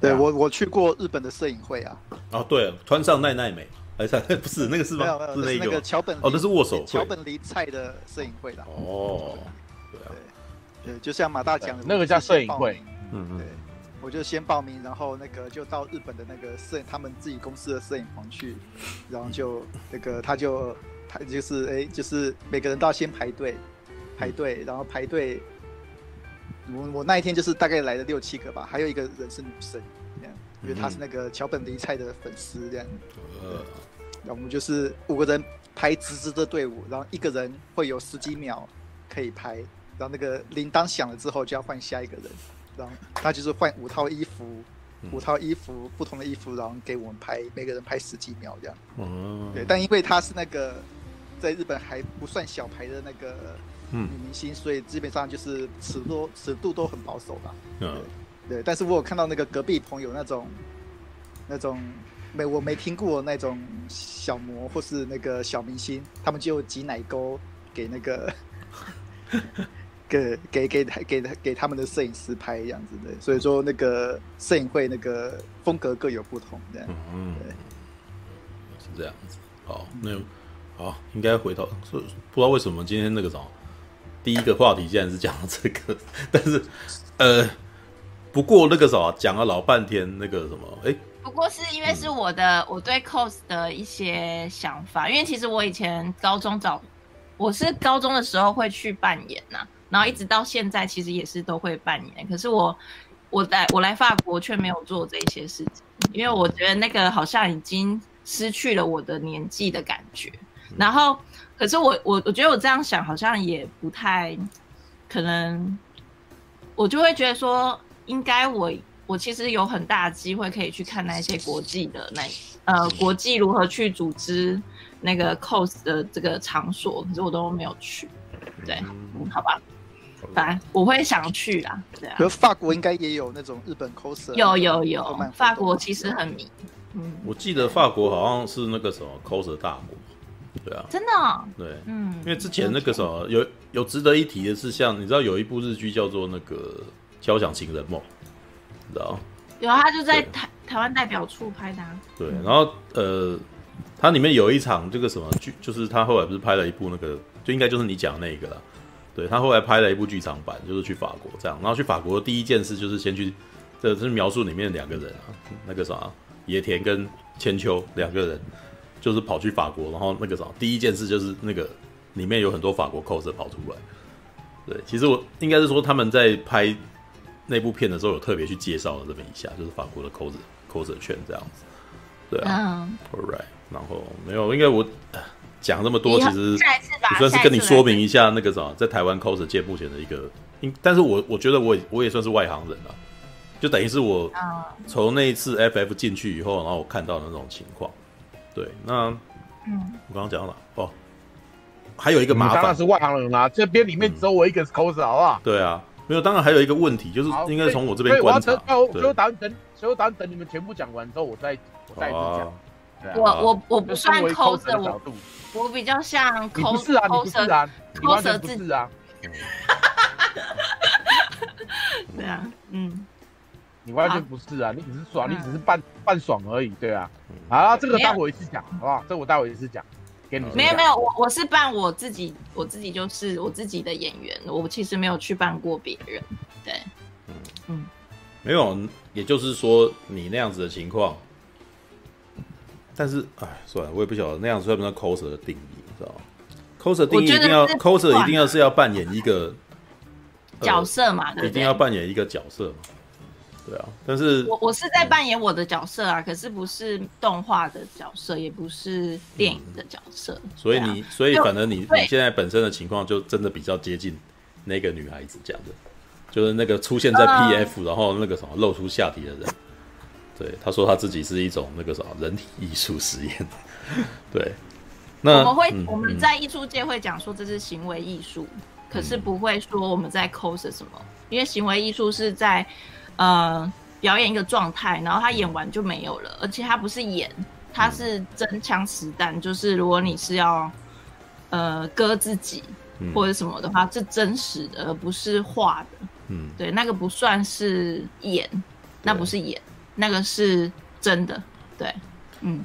对，我我去过日本的摄影会啊。哦，对，川上奈奈美，哎，不是那个是吗？没有没有，是那个桥本哦，那是握手桥本梨菜的摄影会啦。哦，对啊，对，就像马大讲的，那个叫摄影会。嗯嗯。对我就先报名，然后那个就到日本的那个摄，他们自己公司的摄影棚去，然后就那个他就他就是哎，就是每个人都要先排队，排队，然后排队。我我那一天就是大概来了六七个吧，还有一个人是女生，这样，因为她是那个桥本梨菜的粉丝这样。呃，然后我们就是五个人排直直的队伍，然后一个人会有十几秒可以拍，然后那个铃铛响了之后就要换下一个人。然后他就是换五套衣服，五套衣服不同的衣服，然后给我们拍，每个人拍十几秒这样。嗯，对。但因为他是那个在日本还不算小牌的那个女明星，所以基本上就是尺度尺度都很保守吧。嗯，对。但是我有看到那个隔壁朋友那种那种没我没听过那种小模或是那个小明星，他们就挤奶沟给那个。给给给给给给他们的摄影师拍这样子的，所以说那个摄影会那个风格各有不同这样。嗯，对，是这样子。好，那好，应该回头是不知道为什么今天那个什么第一个话题竟然是讲这个，(laughs) 但是呃，不过那个什么讲了老半天那个什么，哎，不过是因为是我的、嗯、我对 cos 的一些想法，因为其实我以前高中早，我是高中的时候会去扮演呐、啊。然后一直到现在，其实也是都会扮演。可是我，我来我来法国却没有做这些事情，因为我觉得那个好像已经失去了我的年纪的感觉。然后，可是我我我觉得我这样想好像也不太可能我就会觉得说，应该我我其实有很大的机会可以去看那些国际的那呃国际如何去组织那个 cos 的这个场所，可是我都没有去。对，嗯，好吧，反正我会想去啊，对啊。可是法国应该也有那种日本 coser，有有有，法国其实很迷。嗯，我记得法国好像是那个什么 coser 大国。对啊，真的、哦，对，嗯，因为之前那个什么有有值得一提的是，像你知道有一部日剧叫做那个《交响情人梦》，你知道？有，他就在台台湾代表处拍的、啊。对，然后呃，它里面有一场这个什么剧，就是他后来不是拍了一部那个，就应该就是你讲的那个了。对，他后来拍了一部剧场版，就是去法国这样，然后去法国的第一件事就是先去，这是描述里面两个人啊，那个啥野田跟千秋两个人。就是跑去法国，然后那个啥，第一件事就是那个里面有很多法国 cos 跑出来。对，其实我应该是说他们在拍那部片的时候有特别去介绍了这么一下，就是法国的 cos cos 圈这样子。对啊、um,，Alright，然后没有，应该我讲这么多，其实算是跟你说明一下那个什么，在台湾 cos 界目前的一个，但是我我觉得我我也算是外行人了，就等于是我从那一次 FF 进去以后，然后我看到的那种情况。对，那嗯，我刚刚讲到哪哦，还有一个麻烦，当然是外行人啦。这边里面只有我一个 cos，好不好？对啊，没有，当然还有一个问题，就是应该从我这边观察。所以我打算等，所以我打算等你们全部讲完之后，我再我再讲。我我我不算 cos 的角度，我比较像。不是啊，你不是啊，你完全不是啊。(laughs) 对啊，嗯。你完全不是啊，你只是爽，你只是半半爽而已，对啊。好，这个待会一次讲，好不好？这我待会一次讲，给你。没有没有，我我是扮我自己，我自己就是我自己的演员，我其实没有去扮过别人，对，嗯嗯，没有，也就是说你那样子的情况，但是哎，算了，我也不晓得那样子算不算 coser 的定义，你知道吗？coser 定义一定要 coser 一定要是要扮演一个角色嘛，对，一定要扮演一个角色嘛。对啊，但是我我是在扮演我的角色啊，嗯、可是不是动画的角色，也不是电影的角色。所以你，所以反正你你现在本身的情况就真的比较接近那个女孩子讲的，就是那个出现在 PF，、嗯、然后那个什么露出下体的人。对，他说他自己是一种那个什么人体艺术实验。(laughs) 对，那我们会、嗯、我们在艺术界会讲说这是行为艺术，嗯、可是不会说我们在 cos 什么，因为行为艺术是在。呃，表演一个状态，然后他演完就没有了，而且他不是演，他是真枪实弹。就是如果你是要呃割自己或者什么的话，是真实的，而不是画的。嗯，对，那个不算是演，那不是演，那个是真的。对，嗯。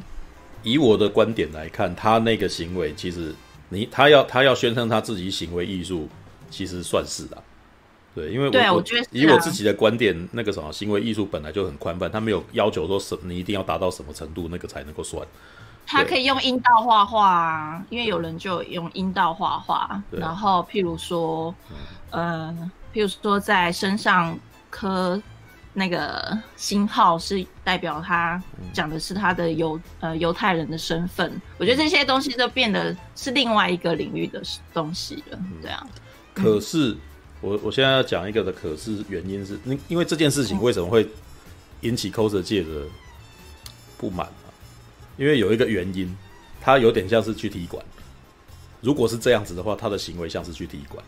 以我的观点来看，他那个行为其实你他要他要宣称他自己行为艺术，其实算是的。对，因为我，对我觉得以我自己的观点，那个什么行为艺术本来就很宽泛，他没有要求说什你一定要达到什么程度，那个才能够算。他可以用阴道画画啊，因为有人就用阴道画画，然后譬如说，呃，譬如说在身上刻那个星号，是代表他讲的是他的犹呃犹太人的身份。我觉得这些东西都变得是另外一个领域的东西了，对啊。可是。嗯我我现在要讲一个的，可是原因是，因因为这件事情为什么会引起 coser 界的不满啊？因为有一个原因，他有点像是去踢馆。如果是这样子的话，他的行为像是去踢馆，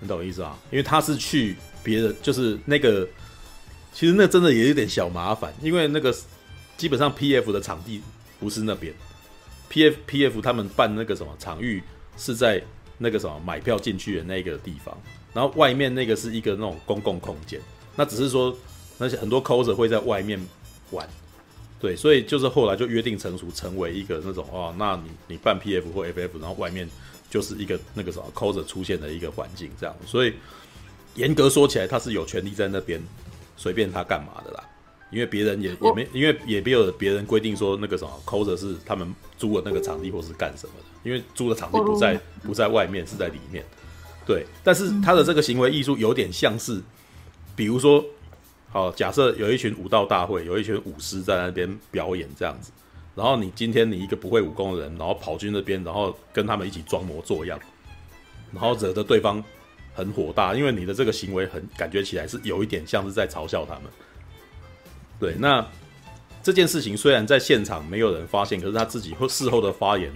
你懂我意思啊？因为他是去别人，就是那个，其实那真的也有点小麻烦，因为那个基本上 PF 的场地不是那边，PF PF 他们办那个什么场域是在那个什么买票进去的那个地方。然后外面那个是一个那种公共空间，那只是说那些很多 coser 会在外面玩，对，所以就是后来就约定成熟，成为一个那种哦，那你你办 PF 或 FF，然后外面就是一个那个什么 coser 出现的一个环境这样，所以严格说起来，他是有权利在那边随便他干嘛的啦，因为别人也也没，因为也没有别人规定说那个什么 coser 是他们租的那个场地或是干什么的，因为租的场地不在不在外面，是在里面。对，但是他的这个行为艺术有点像是，比如说，好，假设有一群武道大会，有一群武师在那边表演这样子，然后你今天你一个不会武功的人，然后跑去那边，然后跟他们一起装模作样，然后惹得对方很火大，因为你的这个行为很感觉起来是有一点像是在嘲笑他们。对，那这件事情虽然在现场没有人发现，可是他自己或事后的发言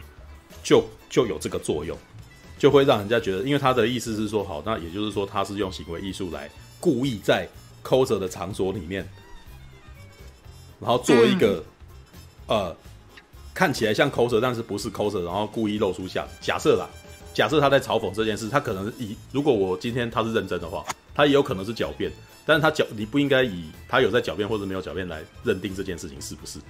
就就有这个作用，就会让人家觉得，因为他的意思是说，好，那也就是说他是用行为艺术来故意在 coser 的场所里面，然后做一个、嗯、呃看起来像 coser，但是不是 coser，然后故意露出下假设啦。假设他在嘲讽这件事，他可能以如果我今天他是认真的话，他也有可能是狡辩，但是他狡你不应该以他有在狡辩或者没有狡辩来认定这件事情是不是？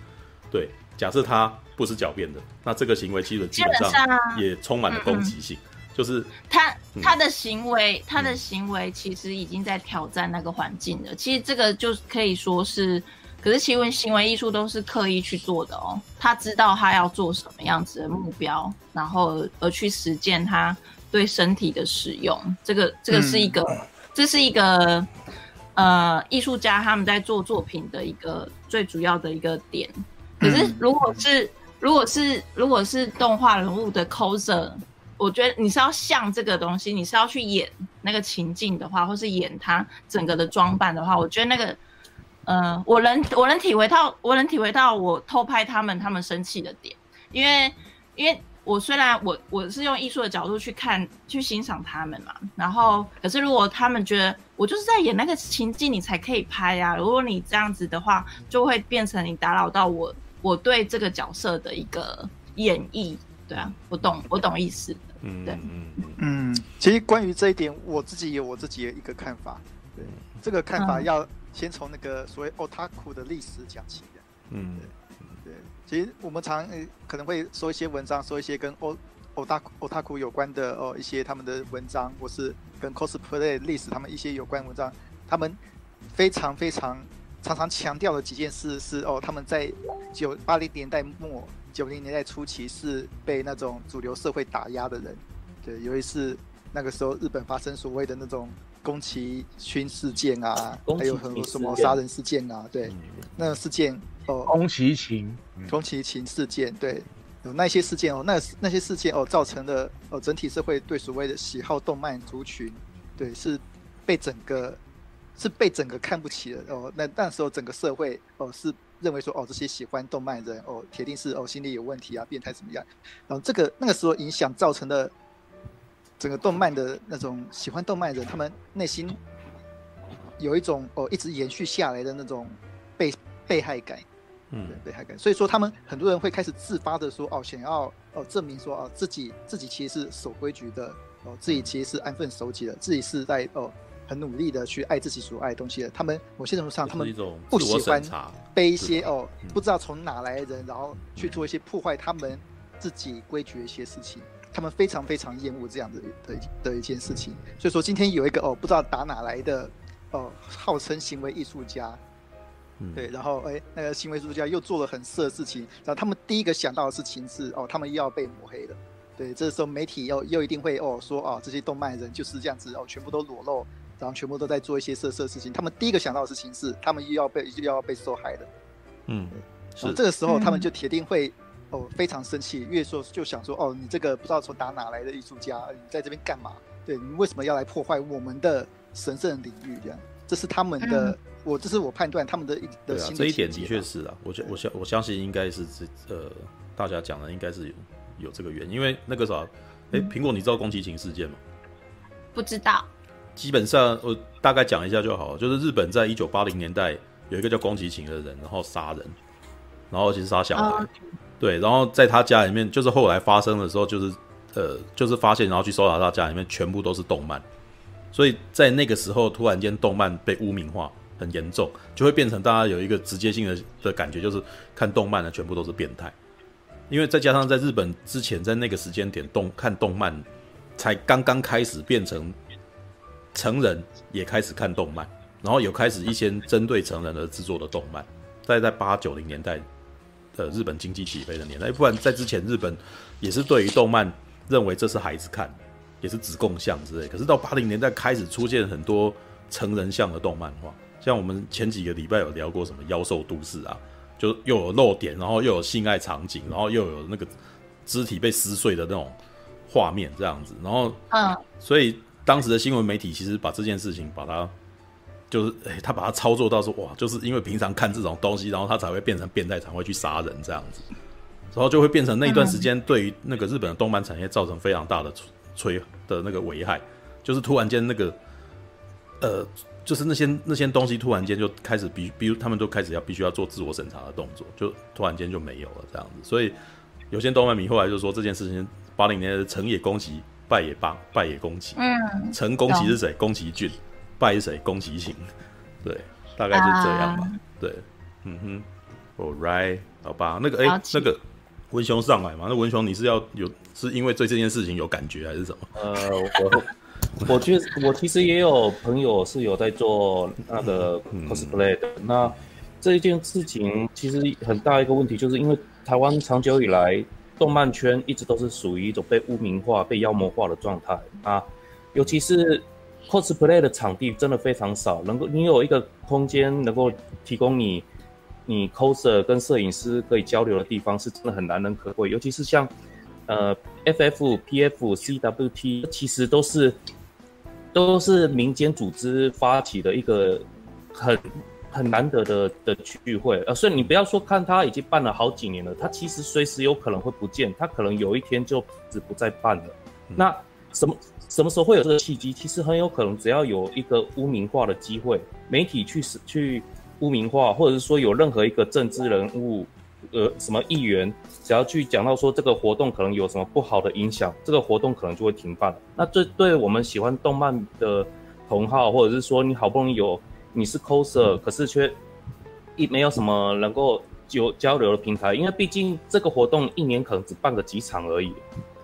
对，假设他不是狡辩的，那这个行为其实基本上也充满了攻击性，嗯嗯就是他他的行为，他的行为其实已经在挑战那个环境了。其实这个就可以说是。可是，其实行为艺术都是刻意去做的哦。他知道他要做什么样子的目标，然后而去实践他对身体的使用。这个，这个是一个，嗯、这是一个呃，艺术家他们在做作品的一个最主要的一个点。可是，如果是如果是如果是动画人物的 coser，我觉得你是要像这个东西，你是要去演那个情境的话，或是演他整个的装扮的话，我觉得那个。嗯、呃，我能我能体会到，我能体会到我偷拍他们，他们生气的点，因为因为我虽然我我是用艺术的角度去看去欣赏他们嘛，然后可是如果他们觉得我就是在演那个情境，你才可以拍啊，如果你这样子的话，就会变成你打扰到我我对这个角色的一个演绎，对啊，我懂我懂意思，嗯，对，嗯嗯，其实关于这一点，我自己有我自己的一个看法，对，这个看法要。嗯先从那个所谓 otaku 的历史讲起。的，嗯，对，对，其实我们常可能会说一些文章，说一些跟 o otaku otaku 有关的哦一些他们的文章，或是跟 cosplay 历史他们一些有关文章，他们非常非常常常强调的几件事是哦，他们在九八零年代末九零年代初期是被那种主流社会打压的人，对，尤其是那个时候日本发生所谓的那种。宫崎骏事件啊，还有很多什么杀人事件啊，对，嗯、那个事件哦，宫崎勤，宫崎勤事件，对，有那些事件哦，那那些事件哦，造成了哦，整体社会对所谓的喜好动漫族群，对，是被整个是被整个看不起的哦。那那时候整个社会哦，是认为说哦，这些喜欢动漫人哦，铁定是哦，心理有问题啊，变态怎么样？然后这个那个时候影响造成的。整个动漫的那种喜欢动漫的人，他们内心有一种哦，一直延续下来的那种被被害感，嗯，被害感。所以说，他们很多人会开始自发的说哦，想要哦证明说哦自己自己其实是守规矩的哦，自己其实是安分守己的，自己是在哦很努力的去爱自己所爱的东西的。他们某些程度上，他们不喜欢被一些哦不知道从哪来的人，然后去做一些破坏他们自己规矩的一些事情。他们非常非常厌恶这样的的的一件事情，所以说今天有一个哦，不知道打哪来的哦，号称行为艺术家，嗯、对，然后哎，那个行为艺术家又做了很色的事情，然后他们第一个想到的事情是哦，他们又要被抹黑了，对，这时候媒体又又一定会哦说哦，这些动漫人就是这样子哦，全部都裸露，然后全部都在做一些色色的事情，他们第一个想到的事情是，他们又要被又要被受害的，嗯，是。这个时候他们就铁定会。哦，非常生气，越说就想说，哦，你这个不知道从打哪来的艺术家，你在这边干嘛？对，你为什么要来破坏我们的神圣领域？这样，这是他们的，嗯、我这是我判断他们的一的心啊。这一点的确是啊，我相我相我相信应该是这呃，大家讲的应该是有有这个原因，因为那个啥，哎，苹果，你知道宫崎勤事件吗？不知道。基本上我大概讲一下就好了，就是日本在一九八零年代有一个叫宫崎勤的人，然后杀人，然后其实杀小孩。哦对，然后在他家里面，就是后来发生的时候，就是，呃，就是发现，然后去搜查他家里面，全部都是动漫，所以在那个时候，突然间动漫被污名化很严重，就会变成大家有一个直接性的的感觉，就是看动漫的全部都是变态，因为再加上在日本之前，在那个时间点动看动漫才刚刚开始变成成人也开始看动漫，然后有开始一些针对成人而制作的动漫，在在八九零年代。呃，日本经济起飞的年代，不然在之前，日本也是对于动漫认为这是孩子看，也是子供像之类。可是到八零年代开始出现很多成人向的动漫画，像我们前几个礼拜有聊过什么《妖兽都市》啊，就又有露点，然后又有性爱场景，然后又有那个肢体被撕碎的那种画面这样子，然后，嗯，所以当时的新闻媒体其实把这件事情把它就是哎，他把它操作到说哇，就是因为平常看这种东西，然后他才会变成变态，才会去杀人这样子，然后就会变成那一段时间对于那个日本的动漫产业造成非常大的摧的那个危害，就是突然间那个呃。就是那些那些东西突然间就开始比，比如他们都开始要必须要做自我审查的动作，就突然间就没有了这样子。所以有些动漫迷后来就说这件事情，八零年的成也宫崎，败也八败也宫崎。嗯，成宫崎是谁？宫崎骏。败是谁？宫崎勤。对，大概就这样吧。啊、对，嗯哼，All right，好吧。那个哎、欸，那个文雄上来嘛？那文雄你是要有是因为对这件事情有感觉还是什么？呃，我。(laughs) 我觉得我其实也有朋友是有在做那个 cosplay 的。那这一件事情其实很大一个问题，就是因为台湾长久以来动漫圈一直都是属于一种被污名化、被妖魔化的状态啊。尤其是 cosplay 的场地真的非常少，能够你有一个空间能够提供你你 coser 跟摄影师可以交流的地方，是真的很难能可贵。尤其是像呃 FF、PF、CWT，其实都是。都是民间组织发起的一个很很难得的的聚会，呃，所以你不要说看他已经办了好几年了，他其实随时有可能会不见，他可能有一天就只不再办了。嗯、那什么什么时候会有这个契机？其实很有可能只要有一个污名化的机会，媒体去去污名化，或者是说有任何一个政治人物。呃，什么议员只要去讲到说这个活动可能有什么不好的影响，这个活动可能就会停办。那这对我们喜欢动漫的同好，或者是说你好不容易有你是 coser，可是却一没有什么能够有交流的平台，因为毕竟这个活动一年可能只办个几场而已。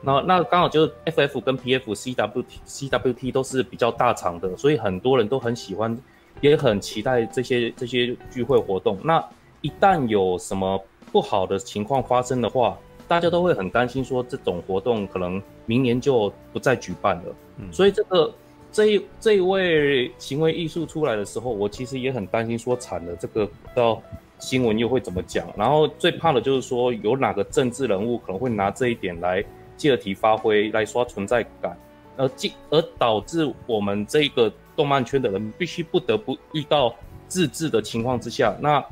那那刚好就是 FF 跟 PF、CWT、CWT 都是比较大场的，所以很多人都很喜欢，也很期待这些这些聚会活动。那一旦有什么不好的情况发生的话，大家都会很担心，说这种活动可能明年就不再举办了。嗯，所以这个这一这一位行为艺术出来的时候，我其实也很担心，说惨了，这个不知道新闻又会怎么讲。然后最怕的就是说，有哪个政治人物可能会拿这一点来借题发挥，来刷存在感，而进而导致我们这个动漫圈的人必须不得不遇到自制的情况之下，那。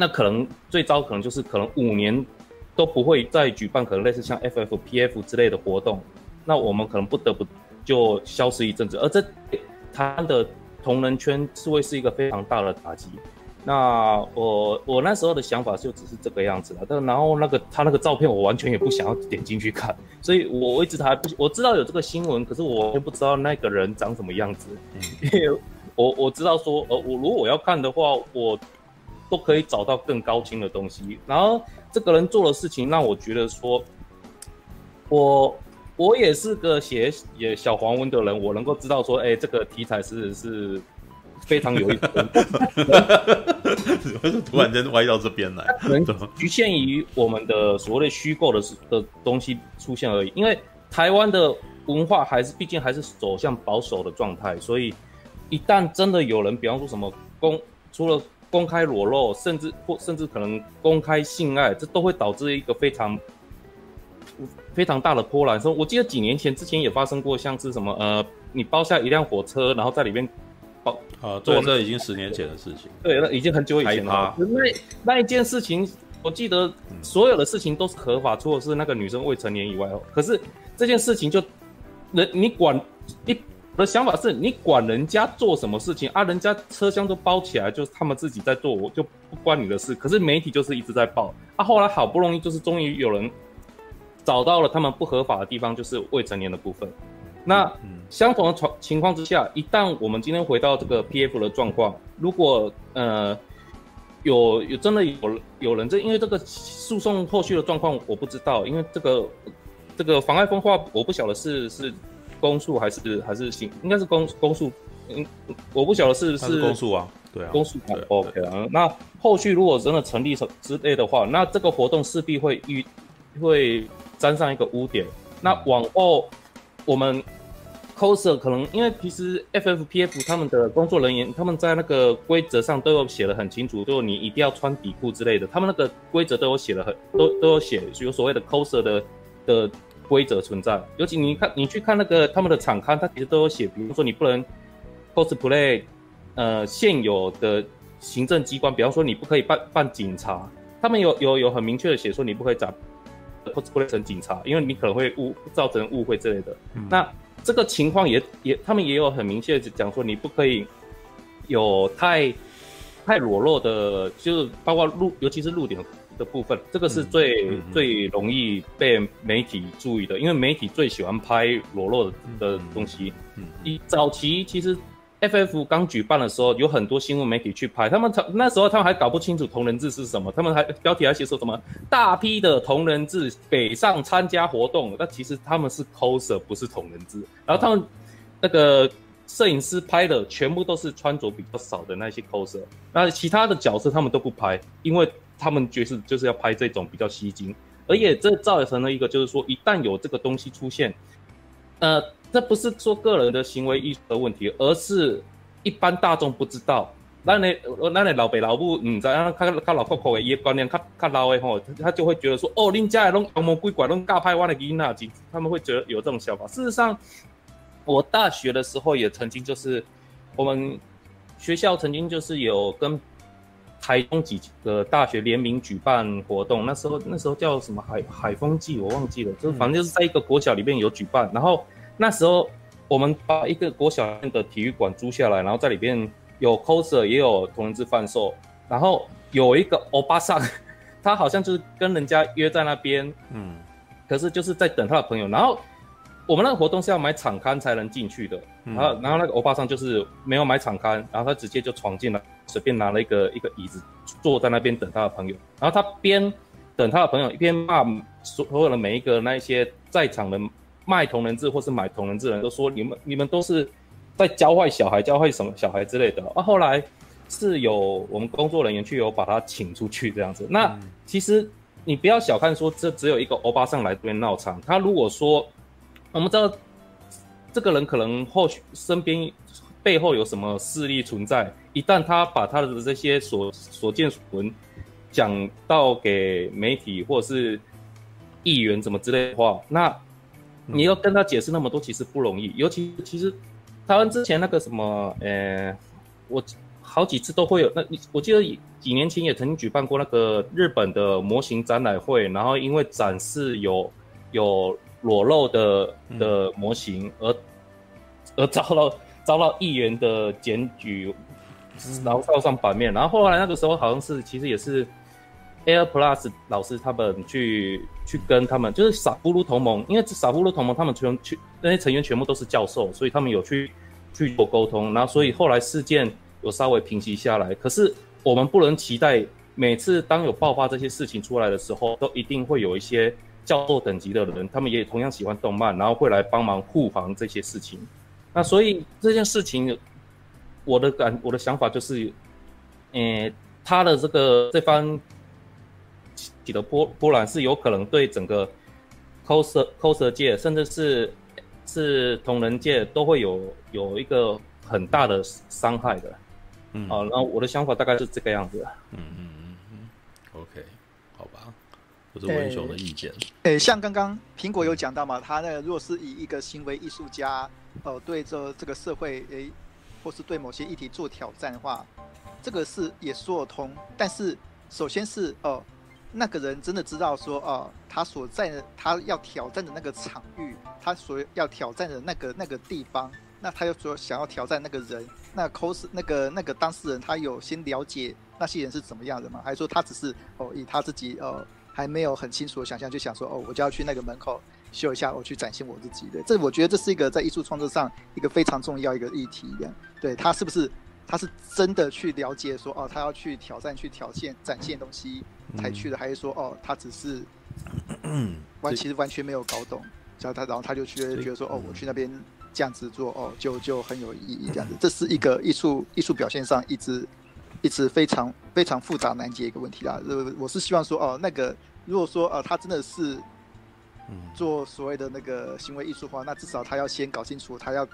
那可能最糟可能就是可能五年都不会再举办，可能类似像 FF、PF 之类的活动，那我们可能不得不就消失一阵子，而这他的同人圈是会是一个非常大的打击。那我我那时候的想法就只是这个样子了，但然后那个他那个照片我完全也不想要点进去看，所以我一直还不我知道有这个新闻，可是我也不知道那个人长什么样子，(laughs) 因为我我知道说呃我如果我要看的话我。都可以找到更高清的东西，然后这个人做的事情让我觉得说，我我也是个写也小黄文的人，我能够知道说，哎，这个题材是是非常有意思的。(laughs) 怎么是突然间歪到这边来？可能局限于我们的所谓的虚构的的东西出现而已，因为台湾的文化还是毕竟还是走向保守的状态，所以一旦真的有人，比方说什么公除了。公开裸露，甚至或甚至可能公开性爱，这都会导致一个非常非常大的波澜。说，我记得几年前之前也发生过，像是什么呃，你包下一辆火车，然后在里面包啊，做，这已经十年前的事情。对，那已经很久以前了。那那一件事情，我记得所有的事情都是合法，除了是那个女生未成年以外哦。可是这件事情就人你管一。我的想法是你管人家做什么事情啊？人家车厢都包起来，就是他们自己在做，我就不关你的事。可是媒体就是一直在报啊。后来好不容易就是终于有人找到了他们不合法的地方，就是未成年的部分。那相同的情情况之下，一旦我们今天回到这个 PF 的状况，如果呃有有真的有有人这因为这个诉讼后续的状况我不知道，因为这个这个妨碍风化我不晓得是是。公诉还是还是行，应该是公公诉，嗯，我不晓得是是公诉啊，对啊，公诉啊，OK 啊。那后续如果真的成立之之类的话，那这个活动势必会遇会沾上一个污点。那往后我们 coser 可能因为其实 FFPF 他们的工作人员他们在那个规则上都有写的很清楚，就你一定要穿底裤之类的，他们那个规则都有写的很都都有写有所谓的 coser 的的。规则存在。尤其你看，你去看那个他们的场刊，它其实都有写，比如说你不能 cosplay，呃，现有的行政机关，比方说你不可以扮扮警察，他们有有有很明确的写说你不可以找 cosplay 成警察，因为你可能会误造成误会之类的。嗯、那这个情况也也，他们也有很明确的讲说你不可以有太太裸露的，就是包括露，尤其是露点。的部分，这个是最、嗯、最容易被媒体注意的，因为媒体最喜欢拍裸露的的东西。嗯，一、嗯、早期其实 FF 刚举办的时候，有很多新闻媒体去拍，他们那时候他们还搞不清楚同人志是什么，他们还标题还写说什么大批的同人志北上参加活动，但其实他们是 coser，不是同人志。然后他们那个摄影师拍的全部都是穿着比较少的那些 coser，那其他的角色他们都不拍，因为。他们就是就是要拍这种比较吸睛，而且这造成了一个就是说，一旦有这个东西出现，呃，这不是说个人的行为艺术的问题，而是一般大众不知道。那你那你老北老母嗯，在啊，看看老靠口的一些观念，看看老的吼，他就会觉得说，哦，恁家的拢妖魔鬼怪，拢尬拍我的囡仔，他们会觉得有这种想法。事实上，我大学的时候也曾经就是，我们学校曾经就是有跟。台中几个大学联名举办活动，那时候那时候叫什么海海风季，我忘记了，就反正就是在一个国小里面有举办。然后那时候我们把一个国小的体育馆租下来，然后在里边有 coser 也有同人志贩售。然后有一个欧巴桑，他好像就是跟人家约在那边，嗯，可是就是在等他的朋友。然后我们那个活动是要买场刊才能进去的，然后然后那个欧巴桑就是没有买场刊，然后他直接就闯进来。随便拿了一个一个椅子坐在那边等他的朋友，然后他边等他的朋友一边骂所有的每一个那一些在场的卖同人志或是买同人志的人都说，你们你们都是在教坏小孩，教坏什么小孩之类的。啊，后来是有我们工作人员去有把他请出去这样子。那其实你不要小看说这只有一个欧巴上来这边闹场，他如果说我们知道这个人可能或许身边。背后有什么势力存在？一旦他把他的这些所所见所闻讲到给媒体或者是议员怎么之类的话，那你要跟他解释那么多，其实不容易。尤其其实台湾之前那个什么，呃，我好几次都会有。那我记得几年前也曾经举办过那个日本的模型展览会，然后因为展示有有裸露的的模型而而遭到。遭到议员的检举，然后告上版面。然后后来那个时候好像是，其实也是 Air Plus 老师他们去去跟他们，就是傻呼噜同盟，因为傻呼噜同盟他们全去那些成员全部都是教授，所以他们有去去做沟通。然后所以后来事件有稍微平息下来。可是我们不能期待每次当有爆发这些事情出来的时候，都一定会有一些教授等级的人，他们也同样喜欢动漫，然后会来帮忙护航这些事情。那所以这件事情，我的感我的想法就是，呃、欸，他的这个这番起的波波澜是有可能对整个 coser coser 界，甚至是是同人界都会有有一个很大的伤害的。嗯，好，然后我的想法大概是这个样子。嗯嗯嗯嗯，OK，好吧，这是文雄的意见。诶、欸欸，像刚刚苹果有讲到嘛，他那个若是以一个行为艺术家。呃，对这这个社会诶，或是对某些议题做挑战的话，这个是也说得通。但是，首先是呃，那个人真的知道说，呃，他所在的他要挑战的那个场域，他所要挑战的那个那个地方，那他又说想要挑战那个人，那 cos 那个那个当事人，他有先了解那些人是怎么样的吗？还是说他只是哦，以他自己呃还没有很清楚的想象，就想说哦，我就要去那个门口。秀一下，我去展现我自己的，这我觉得这是一个在艺术创作上一个非常重要一个议题一样。对，他是不是他是真的去了解说哦，他要去挑战、去挑战、展现东西才去的，还是说哦，他只是 (clears throat) 完其实完全没有搞懂，然后他然后他就觉得觉得说哦，我去那边这样子做哦，就就很有意义这样子。(clears throat) 这是一个艺术艺术表现上一直一直非常非常复杂难解一个问题啦。呃，我是希望说哦，那个如果说呃，他真的是。做所谓的那个行为艺术化，那至少他要先搞清楚，他要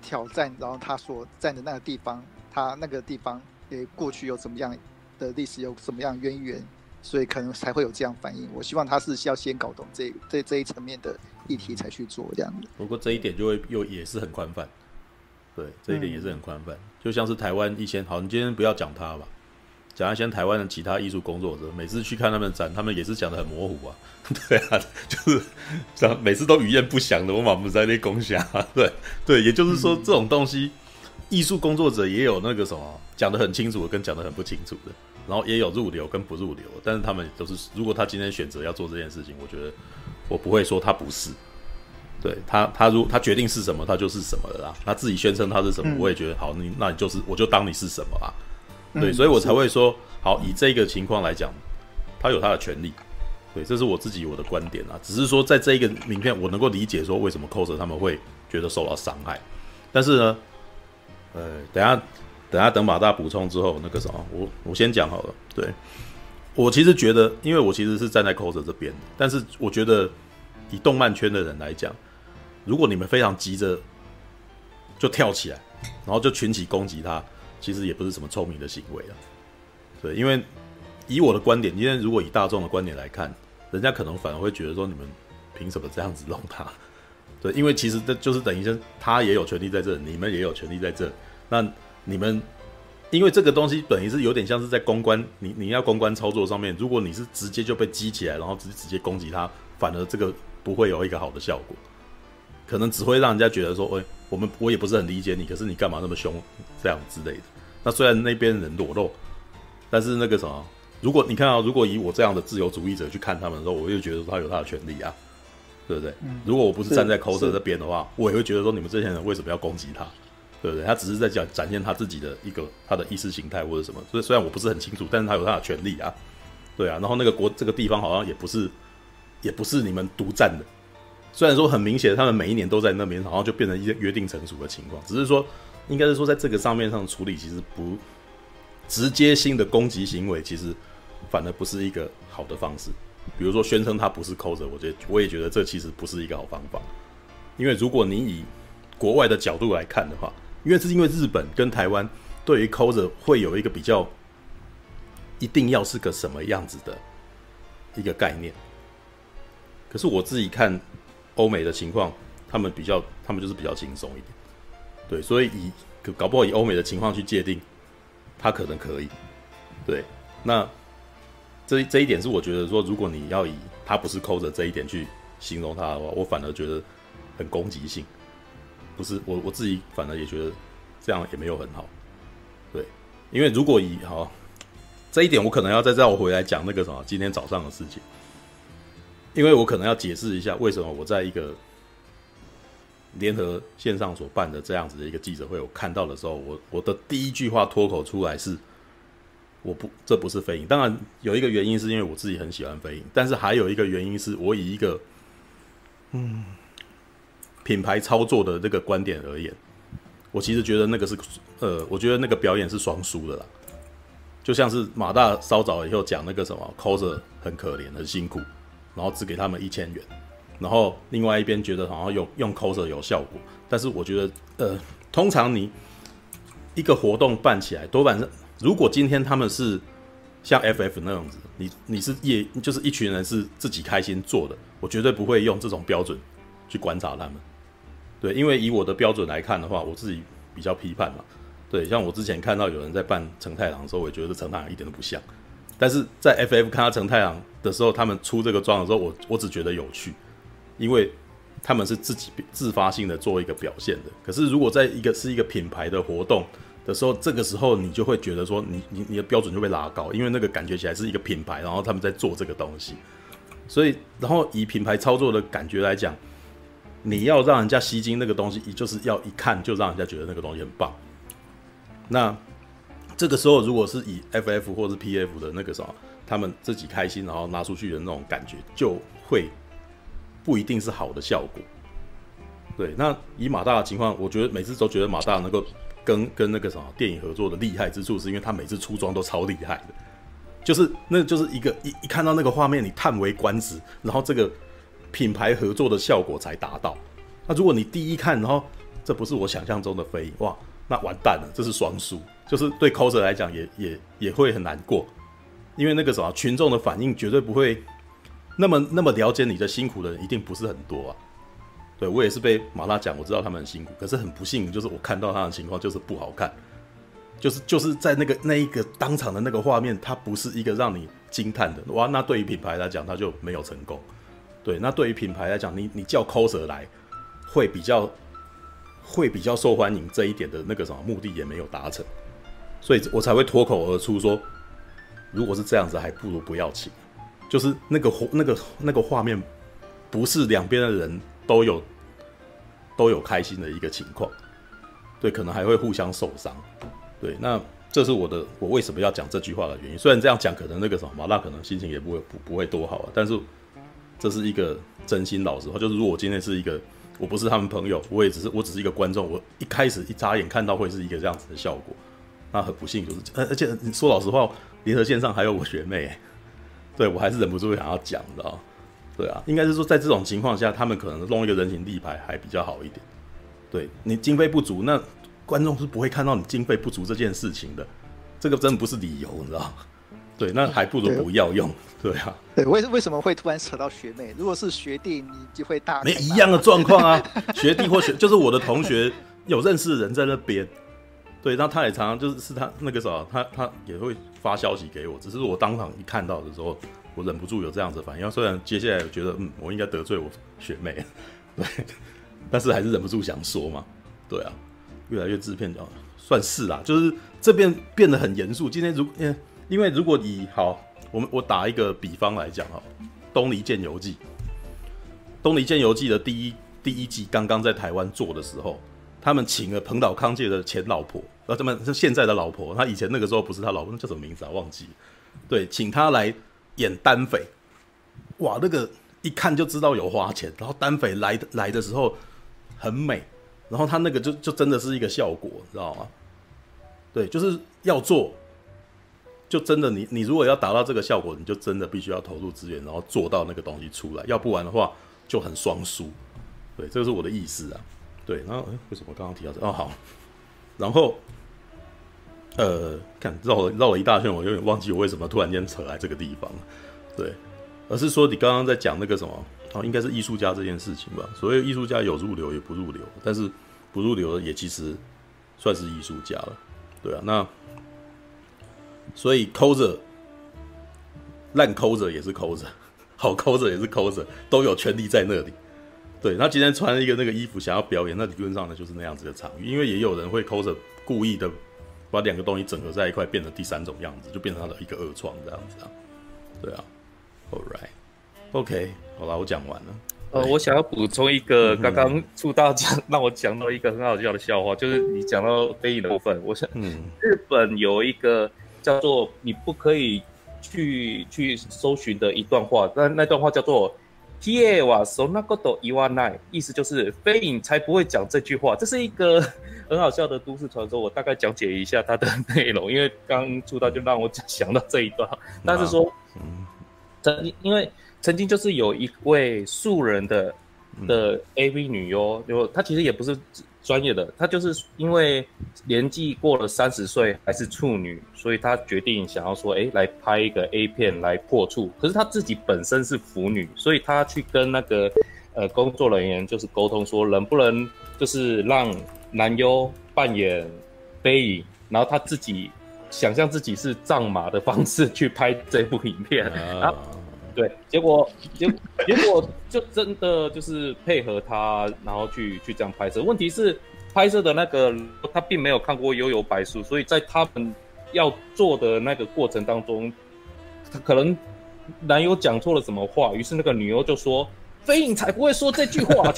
挑战，然后他所站的那个地方，他那个地方诶过去有什么样的历史，有什么样渊源，所以可能才会有这样反应。我希望他是要先搞懂这这这一层面的议题才去做这样的。不过这一点就会又也是很宽泛，对，这一点也是很宽泛。嗯、就像是台湾一些，好，你今天不要讲他吧，讲一些台湾的其他艺术工作者，每次去看他们展，他们也是讲的很模糊啊，(laughs) 对啊，就是讲每次都语焉不详的，我满不在那攻下，对对，也就是说这种东西，艺术工作者也有那个什么讲的很清楚的，跟讲的很不清楚的。然后也有入流跟不入流，但是他们都是，如果他今天选择要做这件事情，我觉得我不会说他不是，对他，他如他决定是什么，他就是什么的啦。他自己宣称他是什么，嗯、我也觉得好，你那你就是，我就当你是什么啊？对，嗯、所以我才会说，好，以这个情况来讲，他有他的权利，对，这是我自己我的观点啊。只是说，在这一个名片，我能够理解说为什么 coser 他们会觉得受到伤害，但是呢，呃，等下。等下等马大补充之后，那个什么，我我先讲好了。对，我其实觉得，因为我其实是站在 cos 这边，但是我觉得以动漫圈的人来讲，如果你们非常急着就跳起来，然后就群起攻击他，其实也不是什么聪明的行为啊。对，因为以我的观点，今天如果以大众的观点来看，人家可能反而会觉得说，你们凭什么这样子弄他？对，因为其实这就是等于说，他也有权利在这，你们也有权利在这，那。你们，因为这个东西等于是有点像是在公关，你你要公关操作上面，如果你是直接就被激起来，然后直直接攻击他，反而这个不会有一个好的效果，可能只会让人家觉得说，哎，我们我也不是很理解你，可是你干嘛那么凶，这样之类的。那虽然那边人裸露，但是那个什么，如果你看到，如果以我这样的自由主义者去看他们的时候，我就觉得他有他的权利啊，对不对？如果我不是站在 coser 这边的话，我也会觉得说，你们这些人为什么要攻击他？对不对？他只是在讲展现他自己的一个他的意识形态或者什么，所以虽然我不是很清楚，但是他有他的权利啊，对啊。然后那个国这个地方好像也不是也不是你们独占的，虽然说很明显他们每一年都在那边，然后就变成一个约定成熟的情况。只是说应该是说在这个上面上处理，其实不直接性的攻击行为，其实反而不是一个好的方式。比如说宣称他不是扣着我觉得我也觉得这其实不是一个好方法，因为如果你以国外的角度来看的话。因为是因为日本跟台湾对于 coser 会有一个比较，一定要是个什么样子的一个概念。可是我自己看欧美的情况，他们比较，他们就是比较轻松一点。对，所以以搞不好以欧美的情况去界定，他可能可以。对，那这这一点是我觉得说，如果你要以他不是抠着这一点去形容他的话，我反而觉得很攻击性。不是我我自己，反而也觉得这样也没有很好，对，因为如果以好这一点，我可能要再绕回来讲那个什么今天早上的事情，因为我可能要解释一下为什么我在一个联合线上所办的这样子的一个记者会，我看到的时候，我我的第一句话脱口出来是，我不这不是飞影，当然有一个原因是因为我自己很喜欢飞影，但是还有一个原因是我以一个嗯。品牌操作的这个观点而言，我其实觉得那个是，呃，我觉得那个表演是双输的啦。就像是马大稍早以后讲那个什么，coser 很可怜很辛苦，然后只给他们一千元，然后另外一边觉得好像用用 coser 有效果，但是我觉得，呃，通常你一个活动办起来，多半是如果今天他们是像 FF 那样子，你你是业就是一群人是自己开心做的，我绝对不会用这种标准去观察他们。对，因为以我的标准来看的话，我自己比较批判嘛。对，像我之前看到有人在扮成太郎的时候，我也觉得成太郎一点都不像。但是在 FF 看到成太郎的时候，他们出这个装的时候，我我只觉得有趣，因为他们是自己自发性的做一个表现的。可是如果在一个是一个品牌的活动的时候，这个时候你就会觉得说，你你你的标准就被拉高，因为那个感觉起来是一个品牌，然后他们在做这个东西。所以，然后以品牌操作的感觉来讲。你要让人家吸睛那个东西，就是要一看就让人家觉得那个东西很棒。那这个时候，如果是以 FF 或是 PF 的那个什么，他们自己开心然后拿出去的那种感觉，就会不一定是好的效果。对，那以马大的情况，我觉得每次都觉得马大能够跟跟那个什么电影合作的厉害之处，是因为他每次出装都超厉害的，就是那就是一个一一看到那个画面，你叹为观止，然后这个。品牌合作的效果才达到。那如果你第一看，然后这不是我想象中的飞，哇，那完蛋了，这是双输，就是对 coser 来讲也也也会很难过，因为那个什么群众的反应绝对不会那么那么了解你的辛苦的人一定不是很多啊。对我也是被马拉讲，我知道他们很辛苦，可是很不幸，就是我看到他的情况就是不好看，就是就是在那个那一个当场的那个画面，它不是一个让你惊叹的哇。那对于品牌来讲，它就没有成功。对，那对于品牌来讲，你你叫 coser 来会比较会比较受欢迎，这一点的那个什么目的也没有达成，所以我才会脱口而出说，如果是这样子，还不如不要请。就是那个那个那个画面，不是两边的人。都有都有开心的一个情况，对，可能还会互相受伤，对，那这是我的我为什么要讲这句话的原因。虽然这样讲可能那个什么麻辣可能心情也不会不不会多好啊，但是这是一个真心老实话。就是如果我今天是一个我不是他们朋友，我也只是我只是一个观众，我一开始一眨眼看到会是一个这样子的效果，那很不幸就是，而而且说老实话，联合线上还有我学妹，(laughs) 对我还是忍不住想要讲的。对啊，应该是说在这种情况下，他们可能弄一个人形立牌还比较好一点。对，你经费不足，那观众是不会看到你经费不足这件事情的。这个真的不是理由，你知道？对，那还不如不要用。(laughs) 对，啊，对，为为什么会突然扯到学妹？如果是学弟，你就会大没一样的状况啊。(laughs) 学弟或学就是我的同学有认识的人在那边，对，那他也常常就是是他那个时候，他他也会发消息给我，只是我当场一看到的时候。我忍不住有这样子的反应，虽然接下来我觉得，嗯，我应该得罪我学妹，(laughs) 对，但是还是忍不住想说嘛，对啊，越来越制片，算是啦，就是这边变得很严肃。今天如，因为因为如果以好，我们我打一个比方来讲哈，《东篱剑游记》，《东篱剑游记》的第一第一季刚刚在台湾做的时候，他们请了彭岛康介的前老婆，呃，他们是现在的老婆，他以前那个时候不是他老婆，那叫什么名字啊？忘记，对，请他来。演单匪，哇，那个一看就知道有花钱。然后单匪来来的时候很美，然后他那个就就真的是一个效果，你知道吗？对，就是要做，就真的你你如果要达到这个效果，你就真的必须要投入资源，然后做到那个东西出来，要不然的话就很双输。对，这个是我的意思啊。对，然后，为什么刚刚提到这？哦，好，然后。呃，看绕了绕了一大圈，我有点忘记我为什么突然间扯来这个地方，对，而是说你刚刚在讲那个什么，哦，应该是艺术家这件事情吧？所谓艺术家有入流也不入流，但是不入流的也其实算是艺术家了，对啊，那所以抠着烂抠着也是抠着，(laughs) 好抠着也是抠着，都有权利在那里。对，那今天穿了一个那个衣服想要表演，那理论上呢就是那样子的场域，因为也有人会抠着故意的。把两个东西整合在一块，变成第三种样子，就变成他的一个二创这样子啊。对啊，All right，OK，好了，我讲完了。呃，我想要补充一个，刚刚出大讲让我讲到一个很好笑的笑话，就是你讲到非影的部分。我想，嗯，日本有一个叫做“你不可以去去搜寻”的一段话，那那段话叫做。T.A. 哇，そんなこと言わない，意思就是飞影才不会讲这句话。这是一个很好笑的都市传说，我大概讲解一下它的内容，因为刚出道就让我想到这一段。(laughs) 但是说，嗯，曾经因为曾经就是有一位素人的的 A.V. 女优，就她其实也不是。 专业的，她就是因为年纪过了三十岁还是处女，所以她决定想要说，哎，来拍一个 A 片来破处。可是她自己本身是腐女，所以她去跟那个呃工作人员就是沟通说，能不能就是让男优扮演飞影，然后她自己想象自己是藏马的方式去拍这部影片啊。对，结果结结果就真的就是配合他，然后去去这样拍摄。问题是拍摄的那个他并没有看过《悠游白书》，所以在他们要做的那个过程当中，他可能男友讲错了什么话，于是那个女优就说：“飞影才不会说这句话。(laughs) ”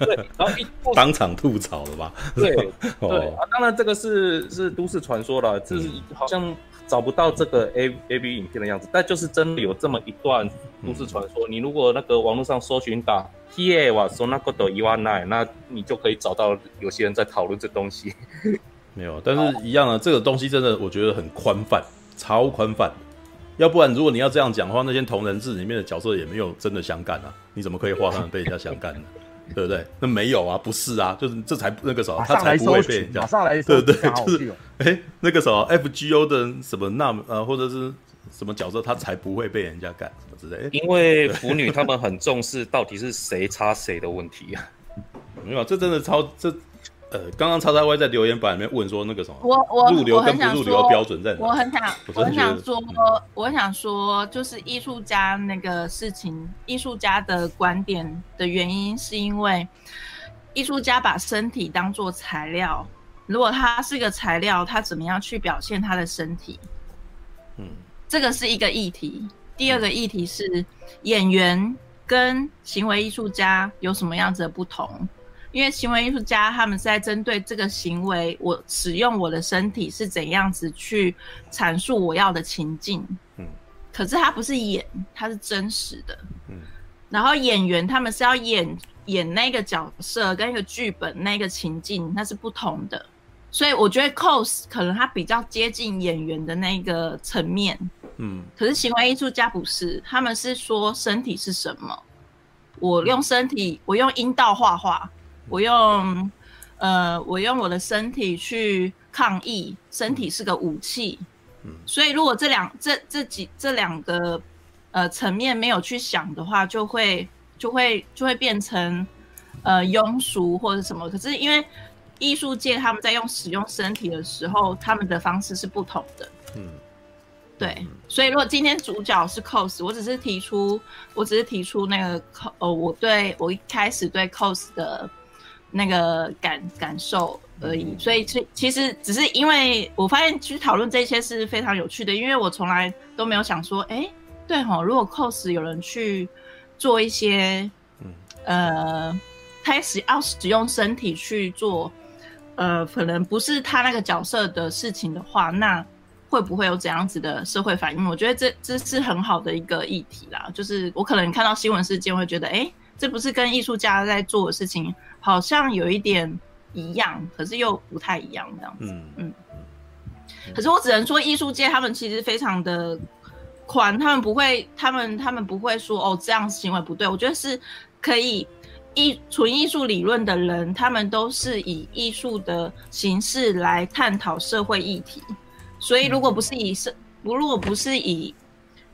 对，然后一 (laughs) 当场吐槽了吧？对 (laughs) 对啊，当然这个是是都市传说了，这是好像。找不到这个 A A B 影片的样子，但就是真的有这么一段都市传说。嗯、你如果那个网络上搜寻打 “Here 哇 so 那个的伊万奈”，那你就可以找到有些人在讨论这东西。(laughs) 没有，但是一样的，这个东西真的我觉得很宽泛，超宽泛。要不然如果你要这样讲的话，那些同人志里面的角色也没有真的相干啊，你怎么可以画他们被人家相干呢？对不对？那没有啊，不是啊，就是这才那个时候，他才不会被人家。马上来，对对，就是哎，那个什么 FGO 的什么那呃，或者是什么角色他才不会被人家干什么之类的？因为腐女他们很重视到底是谁插谁的问题啊。(laughs) 没有，这真的超这。呃，刚刚叉叉 Y 在留言板里面问说那个什么，我我入流跟不入流的标准在哪？我很想，我很想说，我很想说，就是艺术家那个事情，艺术家的观点的原因是因为艺术家把身体当做材料，如果他是一个材料，他怎么样去表现他的身体？嗯，这个是一个议题。第二个议题是演员跟行为艺术家有什么样子的不同？因为行为艺术家他们是在针对这个行为，我使用我的身体是怎样子去阐述我要的情境。嗯，可是他不是演，他是真实的。嗯，然后演员他们是要演演那个角色跟一个剧本那个情境，那是不同的。所以我觉得 cos 可能他比较接近演员的那个层面。嗯，可是行为艺术家不是，他们是说身体是什么，我用身体，我用阴道画画。我用，呃，我用我的身体去抗议，身体是个武器。嗯，所以如果这两这这几这两个呃层面没有去想的话，就会就会就会变成呃庸俗或者什么。可是因为艺术界他们在用使用身体的时候，他们的方式是不同的。嗯，对。所以如果今天主角是 cos，我只是提出，我只是提出那个 cos，呃，我对我一开始对 cos 的。那个感感受而已，所以其其实只是因为我发现去讨论这些是非常有趣的，因为我从来都没有想说，哎，对吼，如果 cos 有人去做一些，呃，开始要使用身体去做，呃，可能不是他那个角色的事情的话，那会不会有怎样子的社会反应？我觉得这这是很好的一个议题啦，就是我可能看到新闻事件会觉得，哎。这不是跟艺术家在做的事情，好像有一点一样，可是又不太一样这样子。嗯嗯。可是我只能说，艺术界他们其实非常的宽，他们不会，他们他们不会说哦，这样行为不对。我觉得是可以艺纯艺术理论的人，他们都是以艺术的形式来探讨社会议题。所以如果不是以社，不如果不是以，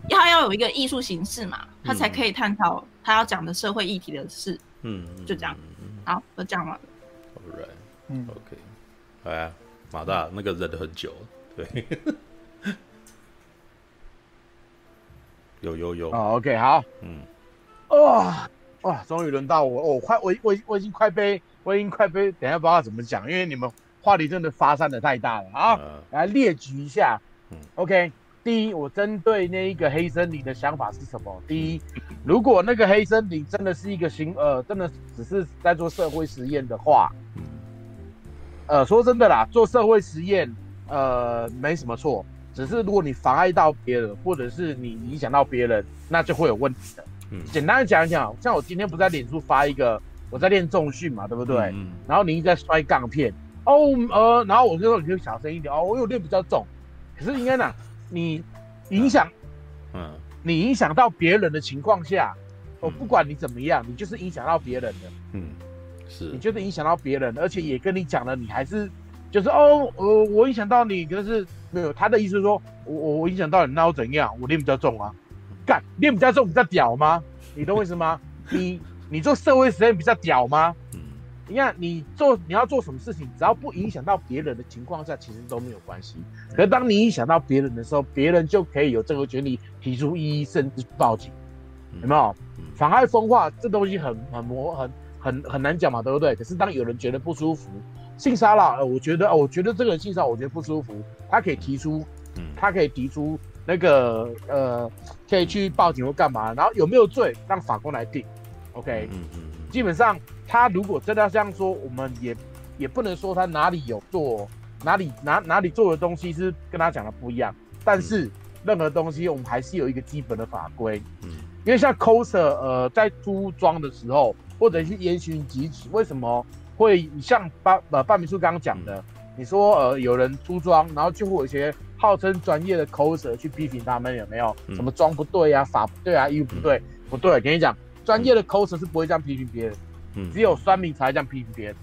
要要有一个艺术形式嘛，他才可以探讨。他要讲的社会议题的事，嗯，就这样，好，都讲完了。All right，嗯，OK，哎呀，马大那个忍了很久，对，有有有，哦，OK，好，嗯，哇哇，终于轮到我，我快，我我我已经快被，我已经快被，等下不知道怎么讲，因为你们话题真的发散的太大了啊，来列举一下，嗯，OK。第一，我针对那一个黑森林的想法是什么？第一，如果那个黑森林真的是一个行，呃，真的只是在做社会实验的话，呃，说真的啦，做社会实验，呃，没什么错，只是如果你妨碍到别人，或者是你影响到别人，那就会有问题的。嗯，简单的讲一讲，像我今天不在脸书发一个，我在练重训嘛，对不对？嗯。然后你一直在摔杠片，哦，呃，然后我就说你就小声一点哦，我有练比较重，可是应该呢。你影响，嗯，你影响到别人的情况下，我不管你怎么样，你就是影响到别人的，嗯，是，你就是影响到别人，而且也跟你讲了，你还是就是哦，呃，我影响到你，可是没有他的意思说，我我我影响到你，那我怎样？我练比较重啊，干练比较重比较屌吗？你懂我意思吗？(laughs) 你你做社会实验比较屌吗？你看，你做你要做什么事情，只要不影响到别人的情况下，其实都没有关系。可是当你影响到别人的时候，别人就可以有这个权利提出异议，甚至报警，有没有？妨碍风化这东西很很模很很很难讲嘛，对不对？可是当有人觉得不舒服，性骚扰，呃，我觉得，我觉得这个人性骚扰，我觉得不舒服，他可以提出，他可以提出那个呃，可以去报警或干嘛，然后有没有罪，让法官来定。OK，嗯嗯，基本上。他如果真的要这样说，我们也也不能说他哪里有做，哪里哪哪里做的东西是跟他讲的不一样。但是任何东西我们还是有一个基本的法规。嗯，因为像 coser 呃在出装的时候，或者是严刑疾止，为什么会像半呃半明叔刚刚讲的？你说呃有人出装，然后就会有一些号称专业的 coser 去批评他们有没有什么装不对啊、法不对啊、衣服不对不对？跟你讲，专业的 coser 是不会这样批评别人。只有酸民才这样批评别人。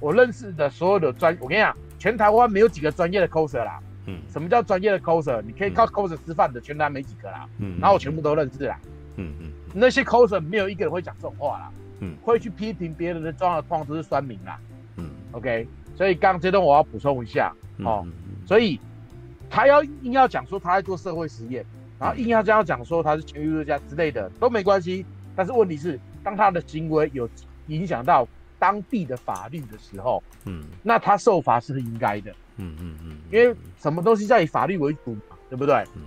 我认识的所有的专，我跟你讲，全台湾没有几个专业的 coser 啦。嗯，什么叫专业的 coser？你可以靠 coser 吃饭的，全台没几个啦。嗯，然后我全部都认识啦。嗯嗯，那些 coser 没有一个人会讲这种话啦。嗯，会去批评别人的状况，通常都是酸民啦。嗯，OK，所以刚刚这段我要补充一下哦。所以他要硬要讲说他在做社会实验，然后硬要这样讲说他是前艺术家之类的都没关系。但是问题是，当他的行为有影响到当地的法律的时候，嗯，那他受罚是应该的。嗯嗯嗯，因为什么东西在以法律为主嘛，对不对？嗯，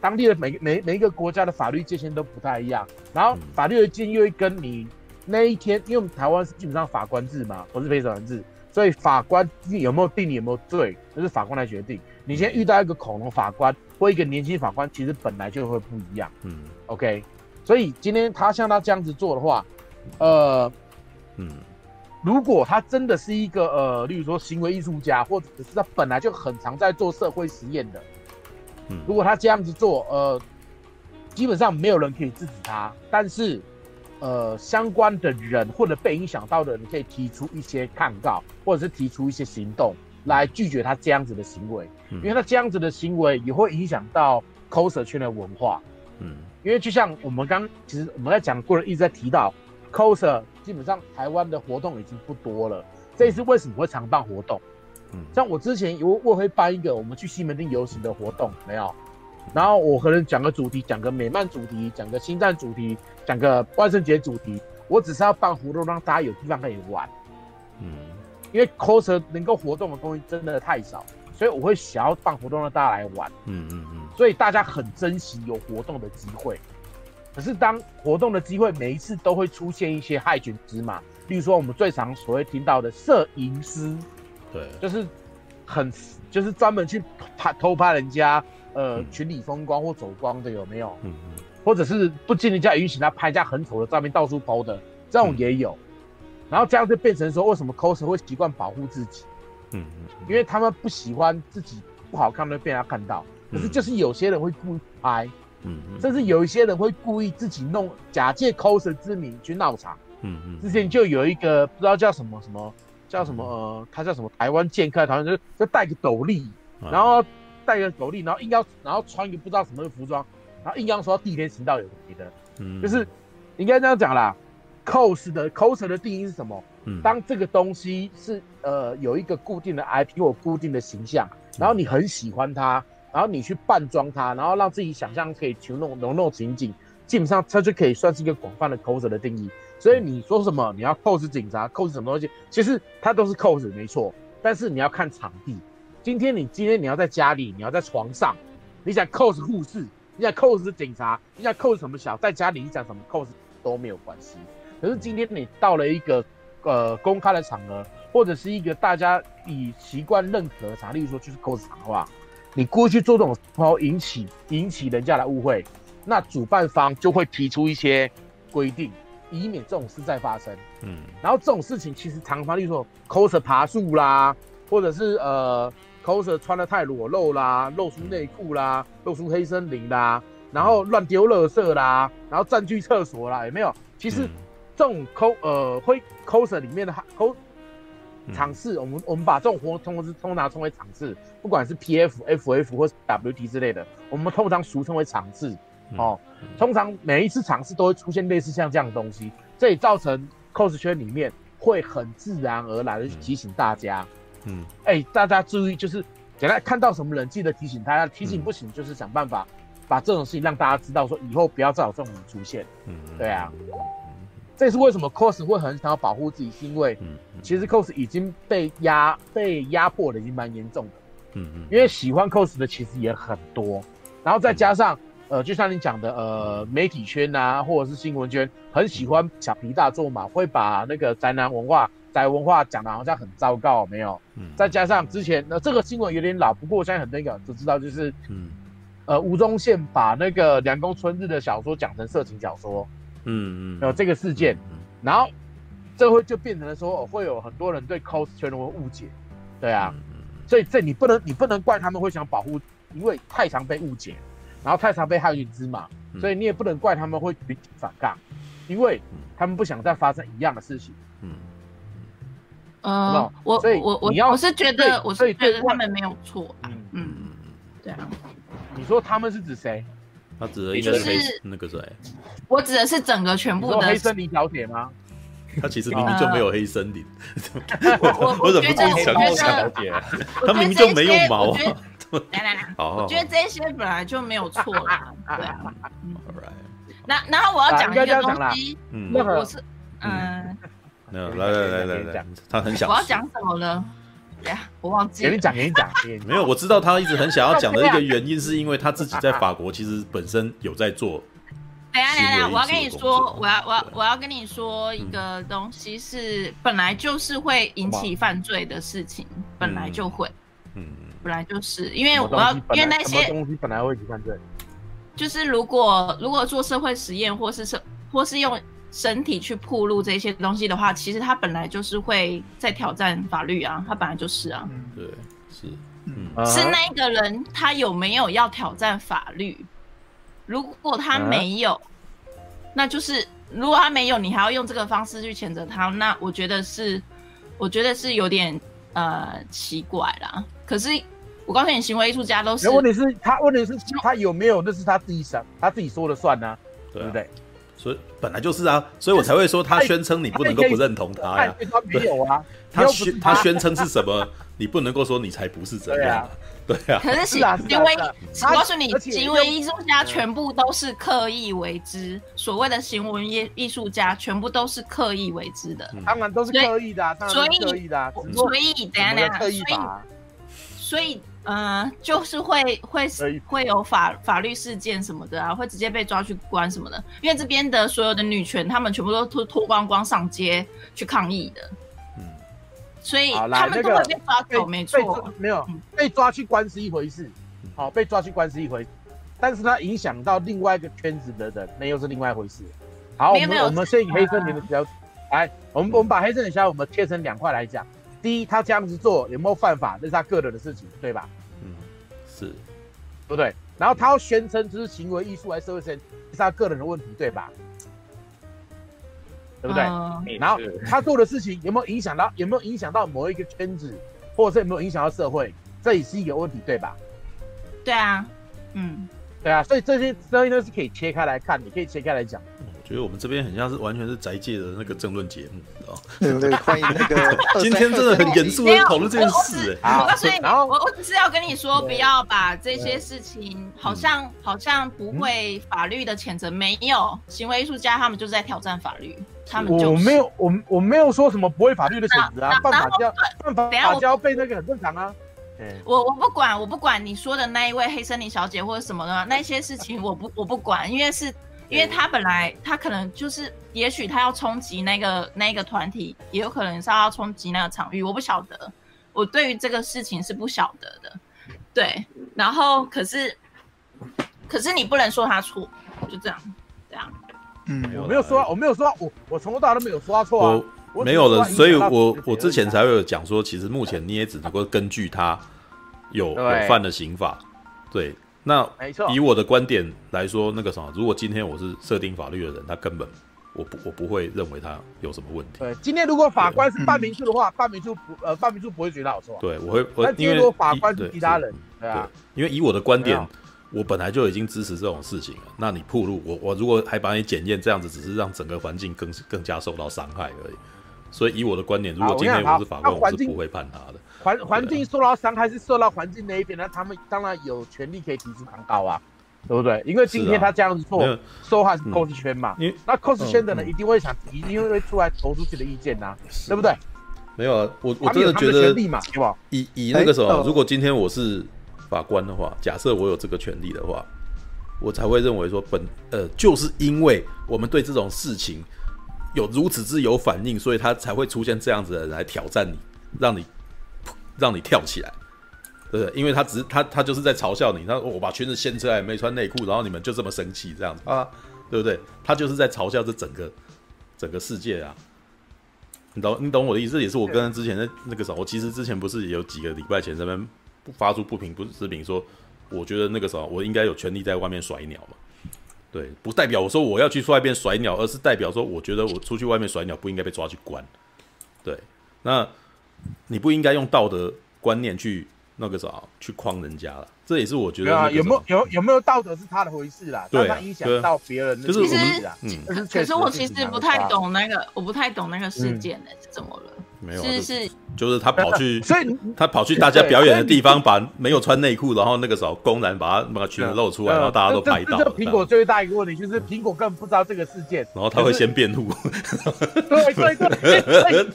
当地的每每每一个国家的法律界限都不太一样，然后法律的界限又会跟你那一天，因为我们台湾是基本上法官制嘛，不是陪审团制，所以法官有没有定你有没有罪，这是法官来决定。你现在遇到一个恐龙法官或一个年轻法官，其实本来就会不一样。嗯，OK，所以今天他像他这样子做的话，呃，嗯。如果他真的是一个呃，例如说行为艺术家，或者是他本来就很常在做社会实验的，嗯，如果他这样子做，呃，基本上没有人可以制止他，但是，呃，相关的人或者被影响到的人可以提出一些抗告，或者是提出一些行动来拒绝他这样子的行为，嗯，因为他这样子的行为也会影响到 coser 圈的文化，嗯，因为就像我们刚其实我们在讲过了，一直在提到 coser。基本上台湾的活动已经不多了。这一次为什么会常办活动？嗯，像我之前有我会办一个我们去西门町游行的活动，没有。然后我可能讲个主题，讲个美漫主题，讲个星战主题，讲个万圣节主题。我只是要办活动，让大家有地方可以玩。嗯，因为 coser 能够活动的东西真的太少，所以我会想要办活动让大家来玩。嗯嗯嗯。所以大家很珍惜有活动的机会。可是当活动的机会每一次都会出现一些害群之马，例如说我们最常所谓听到的摄影师，对，就是很就是专门去拍偷拍人家呃群里风光或走光的有没有？嗯嗯，或者是不经人家允许他拍下很丑的照片到处 PO 的这种也有，然后这样就变成说为什么 coser 会习惯保护自己？嗯嗯，因为他们不喜欢自己不好看的被人家看到，可是就是有些人会故意拍。嗯，甚至有一些人会故意自己弄，假借 coser 之名去闹场。嗯嗯，之前就有一个不知道叫什么什么，叫什么呃，他叫什么台湾剑客，好像就就戴个斗笠，然后戴个斗笠，然后硬要然后穿一个不知道什么的服装，然后硬要说第一天行道有别的。嗯，就是应该这样讲啦，cos 的 coser 的定义是什么？嗯，当这个东西是呃有一个固定的 IP 或固定的形象，然后你很喜欢它。然后你去扮装它，然后让自己想象可以去弄弄弄情景，基本上它就可以算是一个广泛的 coser 的定义。所以你说什么，你要 cos 警察，cos 什么东西，其实它都是 cos 没错。但是你要看场地。今天你今天你要在家里，你要在床上，你想 cos 护士，你想 cos 警察，你想 cos 什么小，在家里你想什么 cos 都没有关系。可是今天你到了一个呃公开的场合，或者是一个大家以习惯认可的场，例如说就是 cos 场的话。你故意去做这种，然后引起引起人家的误会，那主办方就会提出一些规定，以免这种事再发生。嗯，然后这种事情其实常发生，例如说 coser 爬树啦，或者是呃 coser 穿的太裸露啦，露出内裤啦，露出黑森林啦，然后乱丢垃圾啦，然后占据厕所啦，有没有？其实这种 co 呃会 coser 里面的 co 场次，我们我们把这种活动通通常称为场次，不管是 P F F F 或是 W T 之类的，我们通常俗称为场次。哦，通常每一次场次都会出现类似像这样的东西，这也造成 cos 圈里面会很自然而然的去提醒大家。嗯，哎、欸，大家注意，就是简单看到什么人，记得提醒他。提醒不行，就是想办法把这种事情让大家知道，说以后不要再有这种人出现。嗯，对啊。这是为什么 cos 会很想要保护自己，是因为其实 cos 已经被压被压迫的已经蛮严重的，嗯嗯，因为喜欢 cos 的其实也很多，然后再加上呃，就像你讲的呃，媒体圈啊，或者是新闻圈，很喜欢小题大做嘛，会把那个宅男文化、宅文化讲的好像很糟糕，没有，嗯，再加上之前那这个新闻有点老，不过我相信很多人都知道，就是嗯，呃，吴宗宪把那个梁宫春日的小说讲成色情小说。嗯嗯，有这个事件，然后这会就变成了说，会有很多人对 cos 圈会误解，对啊，所以这你不能你不能怪他们会想保护，因为太常被误解，然后太常被害群之马，嗯、所以你也不能怪他们会反抗，因为他们不想再发生一样的事情。嗯，嗯，我我我我我是觉得我是觉得他们没有错啊，嗯。嗯，对啊。你说他们是指谁？他指的应该是黑那个谁？我指的是整个全部的黑森林小姐吗？他其实明明就没有黑森林。我我 (laughs) 忍不住想要小姐，他明明就没有毛。(laughs) 来来来，我觉得这些本来就没有错啦。(laughs) 对啊。那然后我要讲一个东西，嗯，我是嗯，没有，来来来来来，他很想我要讲什么呢？我忘记。给你讲，给你讲。(laughs) 没有，我知道他一直很想要讲的一个原因，是因为他自己在法国其实本身有在做。等下等下，我要跟你说，我要我要我要跟你说一个东西，是本来就是会引起犯罪的事情，本来就会，嗯，本来就是因为我要因为那些东西本来会引起犯罪，就是如果如果做社会实验或是社或是用。身体去暴露这些东西的话，其实他本来就是会在挑战法律啊，他本来就是啊。嗯、对，是，嗯，是那个人他有没有要挑战法律？如果他没有，啊、那就是如果他没有，你还要用这个方式去谴责他，那我觉得是，我觉得是有点呃奇怪啦。可是我告诉你，行为艺术家都是。问题是他，问题是他有没有？那是他自己想，他自己说了算呢、啊，对不对？所以本来就是啊，所以我才会说他宣称你不能够不认同他呀。他没有啊，他宣他宣称是什么，(laughs) 你不能够说你才不是这样。对啊。可是行行为，我告诉你，行为艺术家全部都是刻意为之。所谓的行为艺艺术家，全部都是刻意为之的。当然都是刻意的，所以刻意的。所以等下等下，所以所以。嗯、呃，就是会会会有法法律事件什么的啊，会直接被抓去关什么的。因为这边的所有的女权，她们全部都脱脱光光上街去抗议的。嗯，所以他们都会被抓走，没错。没有被抓去关是一回事，好，被抓去关是一回事，但是它影响到另外一个圈子的人，那又是另外一回事。好，我们我们先以黑森林的小，来，我们我们把黑森林小我们切成两块来讲。第一，他这样子做有没有犯法？那是他个人的事情，对吧？嗯，是，对不对？然后他要宣称这是行为艺术还是社会实验，是他个人的问题，对吧？对不对？嗯、然后他做的事情有没有影响到？有没有影响到某一个圈子，或者是有没有影响到社会？这也是一个问题，对吧？对啊，嗯，对啊，所以这些东西都是可以切开来看，你可以切开来讲。觉得我们这边很像是完全是宅界的那个争论节目，知道吗？对对，欢迎那个。(laughs) 今天真的很严肃的讨论这件事，哎，好，所以，我我只是要跟你说，不要把这些事情，好像好像不会法律的谴责，没有行为艺术家，他们就是在挑战法律，他们就我没有，我我没有说什么不会法律的谴责啊，犯法就要犯法就要被那个很正常啊。我我不管，我不管你说的那一位黑森林小姐或者什么的那些事情，我不我不管，因为是。因为他本来他可能就是，也许他要冲击那个那个团体，也有可能是要冲击那个场域，我不晓得。我对于这个事情是不晓得的，对。然后可是，可是你不能说他错，就这样，这样。嗯，我没有说，我没有说，我我从头到尾都没有说他错啊。我没有的，所以我我之前才会有讲说，其实目前你也只能够根据他有有犯的刑法，对。那没错以我的观点来说，那个什么，如果今天我是设定法律的人，他根本我不我不会认为他有什么问题。对，今天如果法官是半民诉的话，半民诉不呃半民诉不会觉得好错。对，我会我因为如果法官是其他人，对啊，因为以我的观点，我本来就已经支持这种事情了。那你铺路我我如果还把你检验，这样子只是让整个环境更更加受到伤害而已。所以以我的观点，如果今天我是法官，我是不会判他的。环环境受到伤害是受到环境那一边，那他们当然有权利可以提出抗告啊，对不对？因为今天他这样子做，受害是 cos 圈嘛，那 cos 圈的人一定会想，一定会出来投出去的意见呐，对不对？没有啊，我我真的觉得，以以那个时候，如果今天我是法官的话，假设我有这个权利的话，我才会认为说，本呃，就是因为我们对这种事情有如此之有反应，所以他才会出现这样子的人来挑战你，让你。让你跳起来，对不对？因为他只是他他就是在嘲笑你，他说我把裙子掀出来没穿内裤，然后你们就这么生气这样子啊，对不对？他就是在嘲笑这整个整个世界啊，你懂你懂我的意思？这也是我跟之前的那个时候，我其实之前不是有几个礼拜前这边发出不平不是评说，我觉得那个时候我应该有权利在外面甩鸟嘛，对，不代表我说我要去外面甩鸟，而是代表说我觉得我出去外面甩鸟不应该被抓去关，对，那。你不应该用道德观念去那个啥去框人家了。这也是我觉得有有没有有有没有道德是他的回事啦，对，他影响到别人，就是其实嗯，可是我其实不太懂那个，我不太懂那个事件呢，是怎么了？没有，是是，就是他跑去，(laughs) 所以他跑去大家表演的地方，把没有穿内裤，然后那个时候公然把他把裙子露出来，然后大家都拍到。苹果最大一个问题就是苹果根本不知道这个事件，然后他会先辩护。对对对，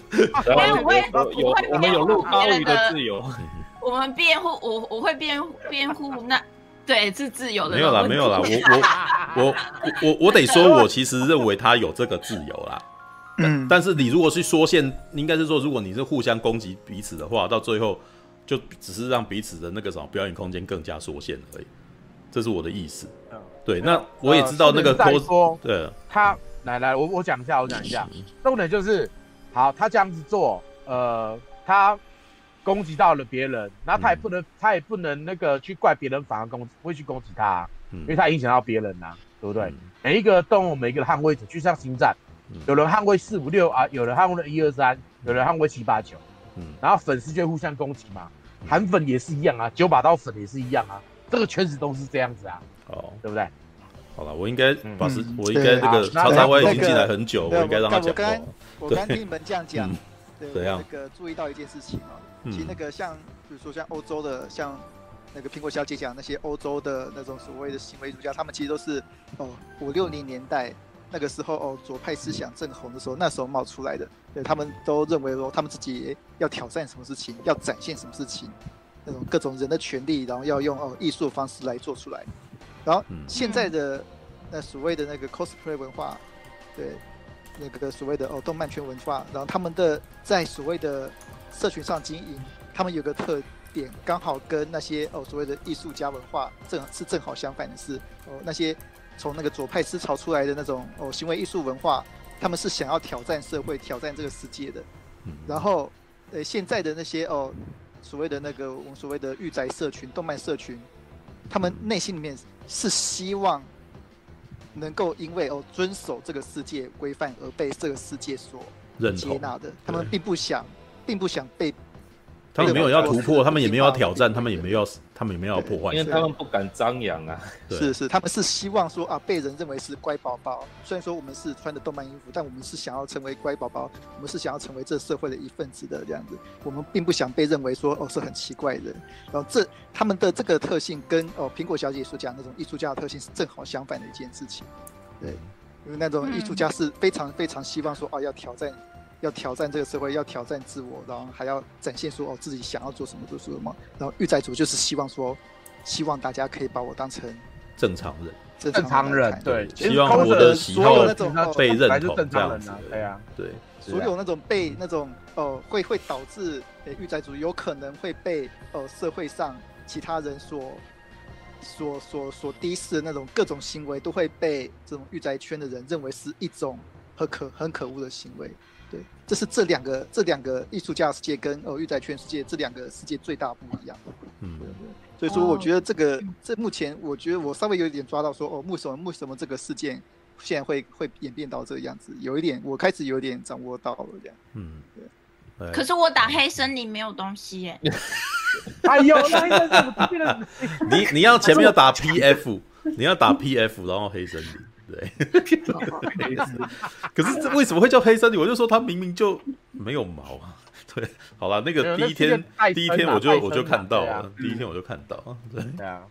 因为我会有我们有录鲍鱼 (laughs) 的自由，我们辩护，我我会辩辩护，那对是自由的。没有啦，没有啦，我我 (laughs) 我我我得说，我其实认为他有这个自由啦。嗯，但是你如果是说线，应该是说，如果你是互相攻击彼此的话，到最后就只是让彼此的那个什么表演空间更加缩限而已。这是我的意思。对，那我也知道那个说，对，他来来，我我讲一下，我讲一下，重点就是，好，他这样子做，呃，他攻击到了别人，那他也不能，他也不能那个去怪别人反而攻不会去攻击他，因为他影响到别人呐，对不对？每一个动物，每一个捍卫者，就像星战。有人捍卫四五六啊，有人捍卫了一二三，有人捍卫七八九，嗯，然后粉丝就互相攻击嘛，韩粉也是一样啊，九把刀粉也是一样啊，这个圈子都是这样子啊，哦，对不对？好了，我应该把时，我应该这个曹操我已经进来很久，我应该让他讲。我刚我刚听你们这样讲，对？那个注意到一件事情哦，其实那个像比如说像欧洲的，像那个苹果小姐讲那些欧洲的那种所谓的行为儒家，他们其实都是哦五六零年代。那个时候哦，左派思想正红的时候，那时候冒出来的，对，他们都认为说，他们自己要挑战什么事情，要展现什么事情，那种各种人的权利，然后要用哦艺术的方式来做出来。然后现在的那所谓的那个 cosplay 文化，对，那个所谓的哦动漫圈文化，然后他们的在所谓的社群上经营，他们有个特点，刚好跟那些哦所谓的艺术家文化正是正好相反的是哦那些。从那个左派思潮出来的那种哦行为艺术文化，他们是想要挑战社会、挑战这个世界的。然后，呃，现在的那些哦所谓的那个我们所谓的御宅社群、动漫社群，他们内心里面是希望能够因为哦遵守这个世界规范而被这个世界所接纳的。他们并不想，并不想被。他们没有要突破，他们也没有要挑战，他们也没有要，他们也没有要破坏，因为他们不敢张扬啊。(laughs) 是是，他们是希望说啊，被人认为是乖宝宝。虽然说我们是穿的动漫衣服，但我们是想要成为乖宝宝，我们是想要成为这社会的一份子的这样子。我们并不想被认为说哦是很奇怪的。然后这他们的这个特性跟哦苹果小姐所讲那种艺术家的特性是正好相反的一件事情。对，因为那种艺术家是非常非常希望说哦要挑战。要挑战这个社会，要挑战自我，然后还要展现说哦自己想要做什么做什么。然后御宅族就是希望说，希望大家可以把我当成正常人，正常人对，希望我的喜好被认同，正常人啊，对。啊，对，所有那种被那种呃会会导致御宅族有可能会被呃社会上其他人所所所所低视的那种各种行为，都会被这种御宅圈的人认为是一种很可很可恶的行为。对，这是这两个这两个艺术家世界跟呃御宅圈世界这两个世界最大不一样。嗯，对对。所以说，我觉得这个这目前，我觉得我稍微有一点抓到说，哦，为什么为什么这个事件现在会会演变到这个样子？有一点，我开始有点掌握到了这样。嗯，对。可是我打黑森林没有东西耶。(laughs) 哎呦，那怎么记得？你你要前面要打 PF，你要打 PF，然后黑森林。对，(laughs) (laughs) 可是这为什么会叫黑森林？我就说它明明就没有毛啊。对，好了，那个第一天第一天我就我就看到了，第一天我就看到，对啊。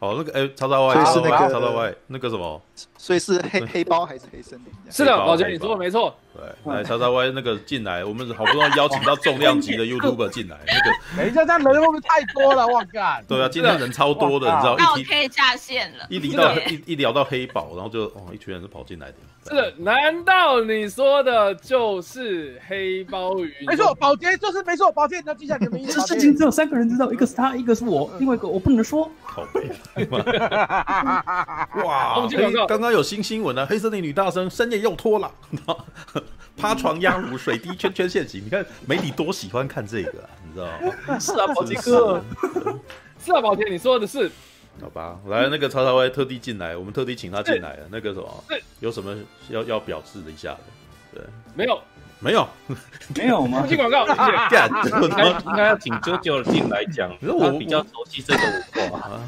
好，那个哎，叉叉 Y，所以是那个叉叉 Y，那个什么？所以是黑黑包还是黑森林？是的，宝杰，你说的没错。对，来叉叉 Y 那个进来，我们好不容易邀请到重量级的 YouTuber 进来，那个等一下，这样人会不会太多了？我靠！对啊，今天人超多的，你知道？那我可以下线了。一聊到一一聊到黑宝，然后就哦，一群人就跑进来的。是的，难道你说的就是黑包鱼？没错，宝杰就是没错，宝杰你要记下你的名字。这事情只有三个人知道，一个是他，一个是我，另外一个我不能说。好悲。(laughs) 哇！刚刚有新新闻了，黑森林女大生深夜又脱了，(laughs) 趴床压乳，水滴圈圈现形。你看媒体多喜欢看这个，你知道吗？是啊，宝杰哥。是啊，宝杰，你说的是。好吧，来那个曹操歪特地进来，我们特地请他进来了。那个什么，有什么要要表示的一下的？对，没有，没有，没有吗？进广告，谢谢。应该应该要请啾啾进来讲，我比较熟悉这个文化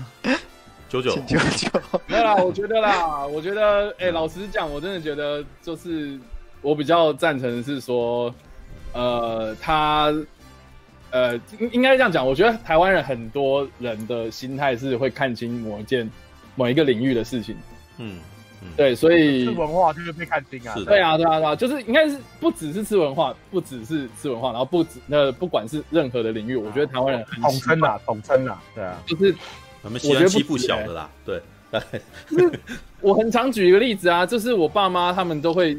啊。啾啾，啾啾，没有啦，我觉得啦，我觉得，哎、欸，老实讲，我真的觉得，就是我比较赞成是说，呃，他，呃，应应该这样讲，我觉得台湾人很多人的心态是会看清某一件某一个领域的事情，嗯。对，所以吃文化就是被看清啊。对啊，对啊，对啊，就是应该是不只是吃文化，不只是吃文化，然后不止那不管是任何的领域，我觉得台湾人很统称啊，统称啊，对啊，就是我们喜欢欺负小的啦，对。就是我很常举一个例子啊，就是我爸妈他们都会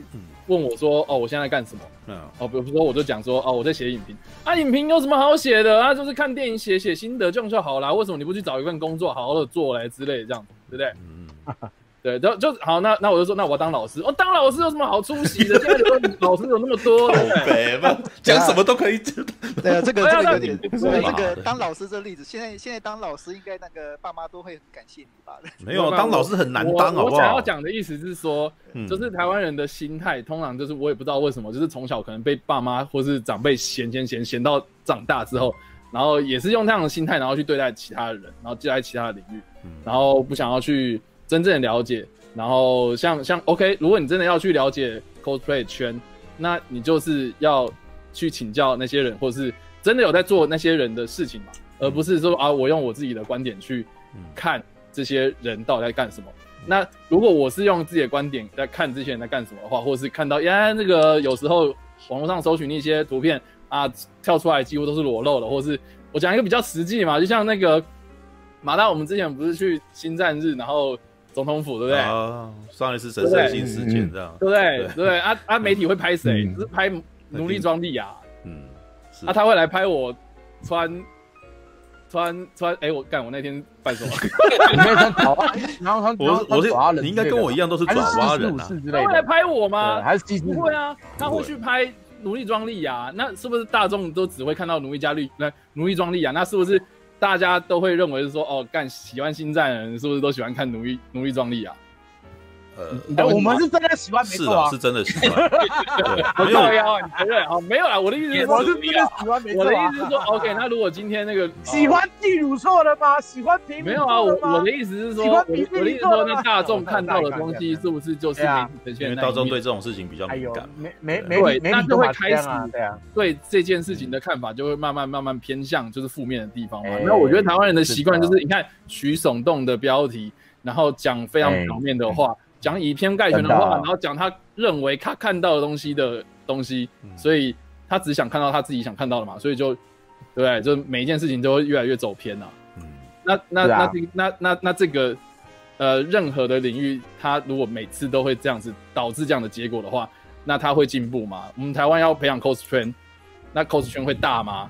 问我说：“哦，我现在干什么？”嗯，哦，比如说我就讲说：“哦，我在写影评。”啊，影评有什么好写的啊？就是看电影写写心得这样就好啦。为什么你不去找一份工作好好的做来之类的这样，对不对？嗯。(laughs) 对，就就好，那那我就说，那我当老师，我、哦、当老师有什么好出息的？现在老师有那么多，对吧？(laughs) 讲什么都可以。对啊，这个这个有点，这个当老师这个例子，现在现在当老师应该那个爸妈都会很感谢你吧？(laughs) 没有，当老师很难当，好不好？我想要讲的意思是说，就是台湾人的心态，通常就是我也不知道为什么，就是从小可能被爸妈或是长辈嫌嫌嫌嫌到长大之后，然后也是用那样的心态，然后去对待其他的人，然后对待其他的领域，然后不想要去。真正的了解，然后像像 OK，如果你真的要去了解 cosplay 圈，那你就是要去请教那些人，或是真的有在做那些人的事情嘛，而不是说啊，我用我自己的观点去看这些人到底在干什么。那如果我是用自己的观点在看这些人在干什么的话，或者是看到呀那个有时候网络上搜寻一些图片啊，跳出来几乎都是裸露的，或者是我讲一个比较实际嘛，就像那个马大，我们之前不是去星战日，然后。总统府对不对？啊，上一次神圣性事件这样，对不对？对不对？啊啊！媒体会拍谁？只是拍奴隶装莉亚。嗯，啊，他会来拍我穿穿穿。哎，我干！我那天扮什么？你那天跑啊？然后他，我我是你应该跟我一样都是爪哇人啊。他会来拍我吗？还是不会啊？他会去拍奴隶装莉亚。那是不是大众都只会看到奴隶加绿？那奴隶装莉亚，那是不是？大家都会认为是说，哦，干喜欢星战的人是不是都喜欢看奴隶奴隶壮丽啊？呃，我们是真的喜欢，没错，是真的喜欢。没有啊，你承认啊？(laughs) 没有啊，我的意思是，我是真的喜欢，没错。我的意思是说，OK，那如果今天那个 (laughs) 喜欢地主错了吗？喜欢平没有啊？我我的意思是说，我的意思是说，那大众看到的东西是不是就是媒体呈现？因为大众对这种事情比较敏感，没没没，那就会开始对啊，对这件事情的看法就会慢慢慢慢偏向就是负面的地方嘛。那我觉得台湾人的习惯就是，你看取耸动的标题，然后讲非常表面的话。讲以偏概全的话，然后讲他认为他看到的东西的东西，所以他只想看到他自己想看到的嘛，所以就对不对？就每一件事情都会越来越走偏呐。嗯，那那那这那那那这个呃，任何的领域，他如果每次都会这样子导致这样的结果的话，那他会进步吗？我们台湾要培养 cos 圈，那 cos 圈会大吗？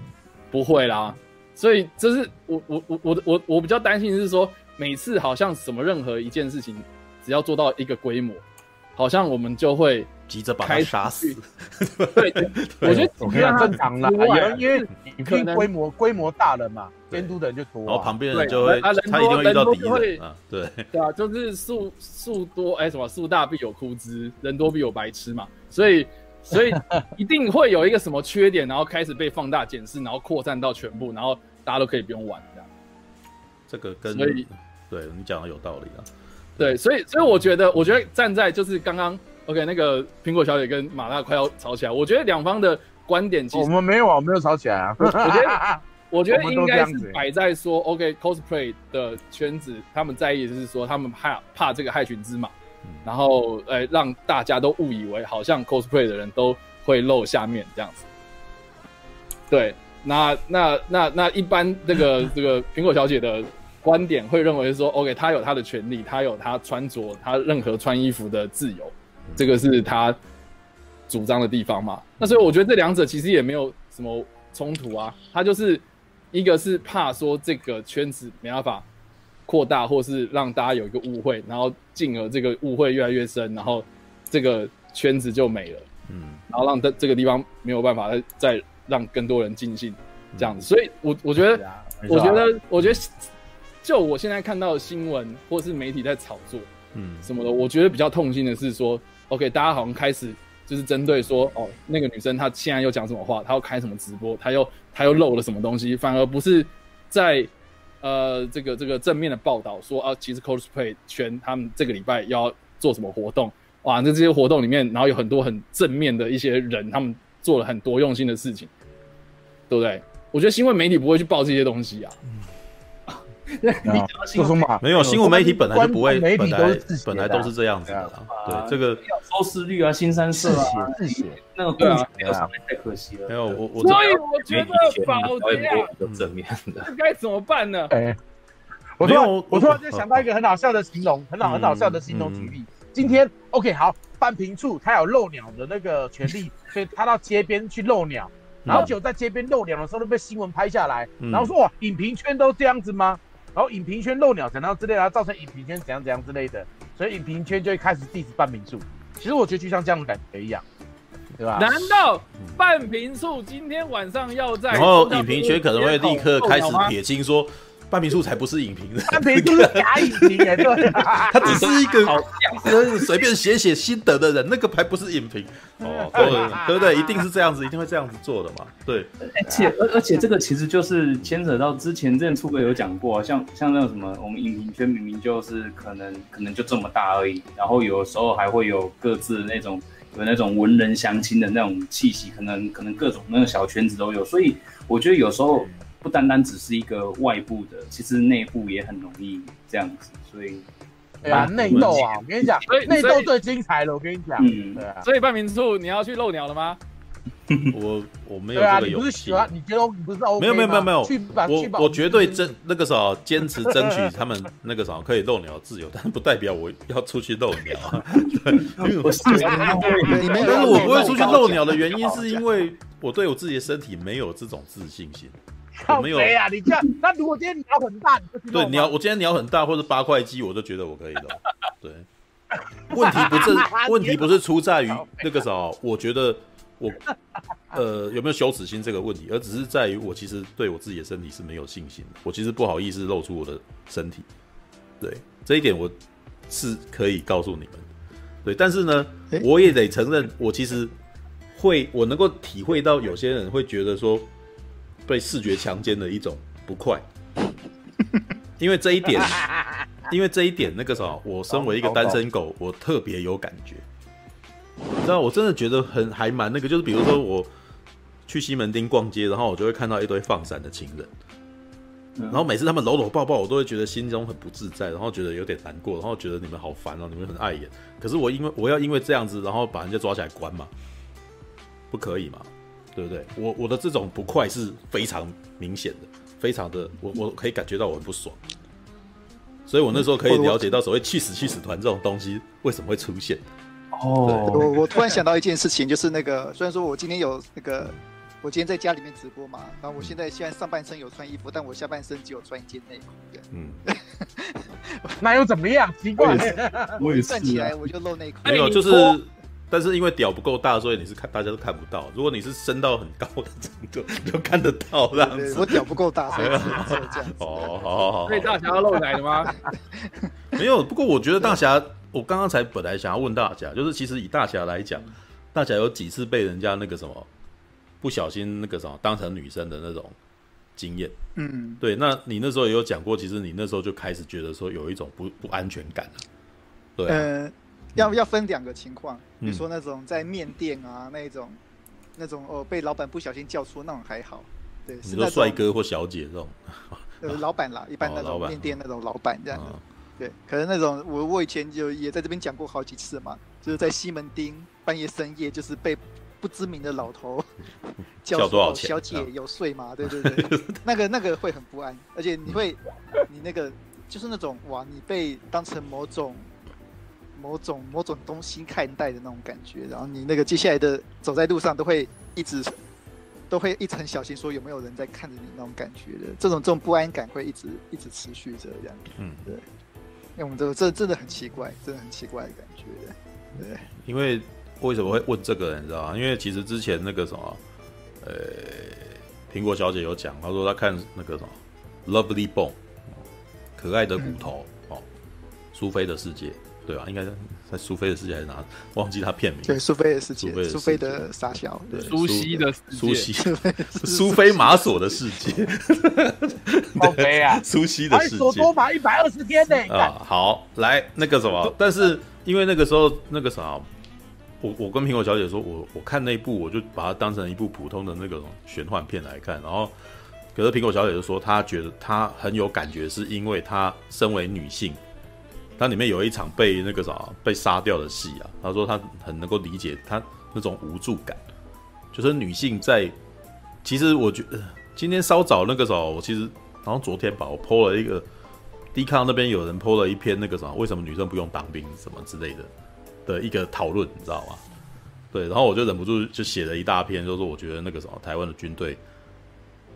不会啦。所以这是我我我我我我比较担心的是说，每次好像什么任何一件事情。只要做到一个规模，好像我们就会急着把他杀死。对，(laughs) 我觉得非常正常啦，因为你可能规模规模大了嘛，监督的人就多，然后旁边人就会，他一定会遇到敌人啊。对，对啊，就是树树多哎，什么树大必有枯枝，人多必有白痴嘛。所以，所以一定会有一个什么缺点，然后开始被放大检视，然后扩散到全部，然后大家都可以不用玩这样。这个跟所以对你讲的有道理啊。对，所以所以我觉得，我觉得站在就是刚刚，OK，那个苹果小姐跟马大快要吵起来，我觉得两方的观点其实、哦、我们没有啊，没有吵起来啊。(laughs) 我觉得我觉得应该是摆在说，OK，cosplay 的圈子，他们在意的是说，他们怕怕这个害群之马，嗯、然后呃让大家都误以为好像 cosplay 的人都会露下面这样子。对，那那那那一般这个 (laughs) 这个苹果小姐的。观点会认为说，OK，他有他的权利，他有他穿着他任何穿衣服的自由，这个是他主张的地方嘛？那所以我觉得这两者其实也没有什么冲突啊。他就是一个是怕说这个圈子没办法扩大，或是让大家有一个误会，然后进而这个误会越来越深，然后这个圈子就没了，嗯，然后让这这个地方没有办法再再让更多人尽兴这样子。所以我我觉得，我觉得，我觉得。就我现在看到的新闻或是媒体在炒作，嗯，什么的，我觉得比较痛心的是说，OK，大家好像开始就是针对说哦，那个女生她现在又讲什么话，她要开什么直播，她又她又漏了什么东西，反而不是在呃这个这个正面的报道说啊，其实 cosplay 圈他们这个礼拜要做什么活动，哇，那这些活动里面，然后有很多很正面的一些人，他们做了很多用心的事情，对不对？我觉得新闻媒体不会去报这些东西啊。(laughs) 没有新闻媒体本来就不会，本来本来都是这样子的。对这个收视率啊，新三色啊，自写那个对啊，太可惜了。没有我我所以我觉得保这正面的，这该怎么办呢？哎，我突然我突然就想到一个很好笑的形容，很好很好笑的形容举例。今天 OK 好，半平处他有露鸟的那个权利，所以他到街边去露鸟，然后就在街边露鸟的时候都被新闻拍下来，然后说哇，影评圈都这样子吗？然后影评圈漏鸟怎样之类的，然后造成影评圈怎样怎样之类的，所以影评圈就会开始 diss 半瓶醋。其实我觉得就像这样的感觉一样，对吧？难道半瓶醋今天晚上要在？然后影评圈可能会立刻开始撇清说。半瓶醋才不是影评。人，半瓶醋是假影评哎，对，(laughs) 他只是一个随便写写心得的人，那个还不是影评。哦，对对不对？一定是这样子，一定会这样子做的嘛，对。而且而而且这个其实就是牵扯到之前之前出哥有讲过，像像那种什么，我们影评圈明明就是可能可能就这么大而已，然后有时候还会有各自的那种有那种文人相亲的那种气息，可能可能各种那个小圈子都有，所以我觉得有时候。不单单只是一个外部的，其实内部也很容易这样子，所以啊，内斗啊，我跟你讲，(laughs) 内斗最精彩了，我跟你讲，嗯，对啊，所以半明处你要去露鸟了吗？(laughs) 我我没有这个勇气。你不是喜欢？你觉得你不是 OK 没有没有没有没有，我我绝对争那个时候坚持争取他们那个时候可以露鸟自由，但不代表我要出去露鸟啊。(laughs) 因为我是，但是我不会出去露鸟的原因是因为我对我自己的身体没有这种自信心。没有呀，你这样，那如果今天鸟很大，你就对鸟，我今天鸟很大或者八块肌，我就觉得我可以露。(laughs) 对，问题不是 (laughs) 问题不是出在于那个啥，我觉得我呃有没有羞耻心这个问题，而只是在于我其实对我自己的身体是没有信心的，我其实不好意思露出我的身体。对，这一点我是可以告诉你们。对，但是呢，我也得承认，我其实会我能够体会到有些人会觉得说。被视觉强奸的一种不快，因为这一点，(laughs) 因为这一点，那个时候，我身为一个单身狗，我特别有感觉。你知道，我真的觉得很还蛮那个，就是比如说我去西门町逛街，然后我就会看到一堆放闪的情人，然后每次他们搂搂抱抱，我都会觉得心中很不自在，然后觉得有点难过，然后觉得你们好烦哦，你们很碍眼。可是我因为我要因为这样子，然后把人家抓起来关嘛，不可以嘛？对不对？我我的这种不快是非常明显的，非常的，我我可以感觉到我很不爽，所以我那时候可以了解到所谓“去死去死团”这种东西为什么会出现。哦，我我突然想到一件事情，就是那个虽然说我今天有那个，我今天在家里面直播嘛，然后我现在现在上半身有穿衣服，但我下半身只有穿一件内裤。嗯，(laughs) 那又怎么样？奇怪，我站 (laughs) 起来我就露内裤。没有，就是。但是因为屌不够大，所以你是看大家都看不到。如果你是升到很高的程度，你 (laughs) 就看得到这样子。我屌不够大，所以这样。哦，好好好。所以大侠要露奶的吗？(laughs) 没有。不过我觉得大侠，我刚刚才本来想要问大侠，就是其实以大侠来讲，大侠有几次被人家那个什么不小心那个什么当成女生的那种经验。嗯，对。那你那时候也有讲过，其实你那时候就开始觉得说有一种不不安全感了。对、啊。呃要要分两个情况，比如说那种在面店啊，那种，那种哦被老板不小心叫出那种还好，对，是那种帅哥或小姐这种，呃，老板啦，一般那种面店那种老板这样的，对，可能那种我我以前就也在这边讲过好几次嘛，就是在西门町半夜深夜，就是被不知名的老头 (laughs) 叫多少钱，小姐有睡吗？对对 (laughs) 对，那个那个会很不安，而且你会，你那个就是那种哇，你被当成某种。某种某种东西看待的那种感觉，然后你那个接下来的走在路上都会一直都会一直很小心，说有没有人在看着你那种感觉的，这种这种不安感会一直一直持续着这样。嗯，对。因为我们这个这真的很奇怪，真的很奇怪的感觉的。对。因为为什么会问这个人，你知道吗？因为其实之前那个什么，呃，苹果小姐有讲，她说她看那个什么《Lovely Bone》，可爱的骨头哦，苏菲的世界。对吧？应该在苏菲的世界还是哪？忘记他片名。对，苏菲的世界，苏菲的傻笑，对，苏西的苏西，苏菲玛索的世界。(laughs) 对啊，苏西的世界。索多玛一百二十天呢。啊，好，来那个什么，但是因为那个时候那个啥，我我跟苹果小姐说，我我看那部，我就把它当成一部普通的那个玄幻片来看，然后。可是苹果小姐就说，她觉得她很有感觉，是因为她身为女性，它里面有一场被那个啥被杀掉的戏啊。他说他很能够理解她那种无助感，就是女性在。其实我觉得今天稍早那个时候，我其实然后昨天吧，我 po 了一个 Dcard 那边有人 po 了一篇那个啥，为什么女生不用当兵什么之类的的一个讨论，你知道吗？对，然后我就忍不住就写了一大篇，就是我觉得那个什么台湾的军队。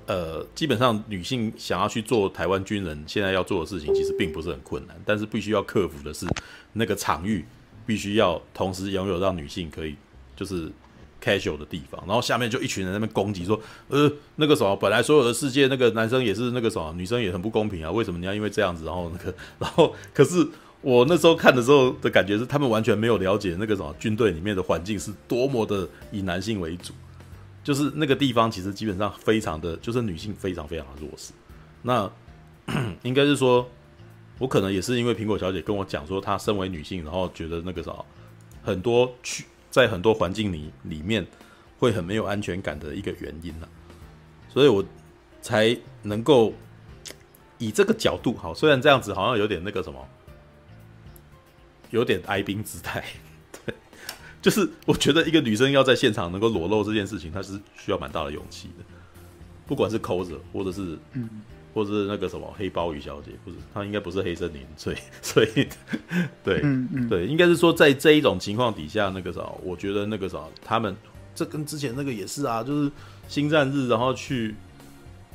呃，基本上女性想要去做台湾军人现在要做的事情，其实并不是很困难，但是必须要克服的是那个场域必须要同时拥有让女性可以就是 casual 的地方。然后下面就一群人在那边攻击说，呃，那个什么，本来所有的世界那个男生也是那个什么，女生也很不公平啊，为什么你要因为这样子，然后那个，然后可是我那时候看的时候的感觉是，他们完全没有了解那个什么军队里面的环境是多么的以男性为主。就是那个地方，其实基本上非常的，就是女性非常非常的弱势。那 (clears throat) 应该是说，我可能也是因为苹果小姐跟我讲说，她身为女性，然后觉得那个啥，很多去在很多环境里里面会很没有安全感的一个原因呢、所以我才能够以这个角度，好，虽然这样子好像有点那个什么，有点哀兵姿态。就是我觉得一个女生要在现场能够裸露这件事情，她是需要蛮大的勇气的。不管是 coser 或者是，嗯，或者是那个什么黑鲍鱼小姐，不是她应该不是黑森林，所以所以对，嗯嗯对，应该是说在这一种情况底下，那个啥，我觉得那个啥，他们这跟之前那个也是啊，就是星战日，然后去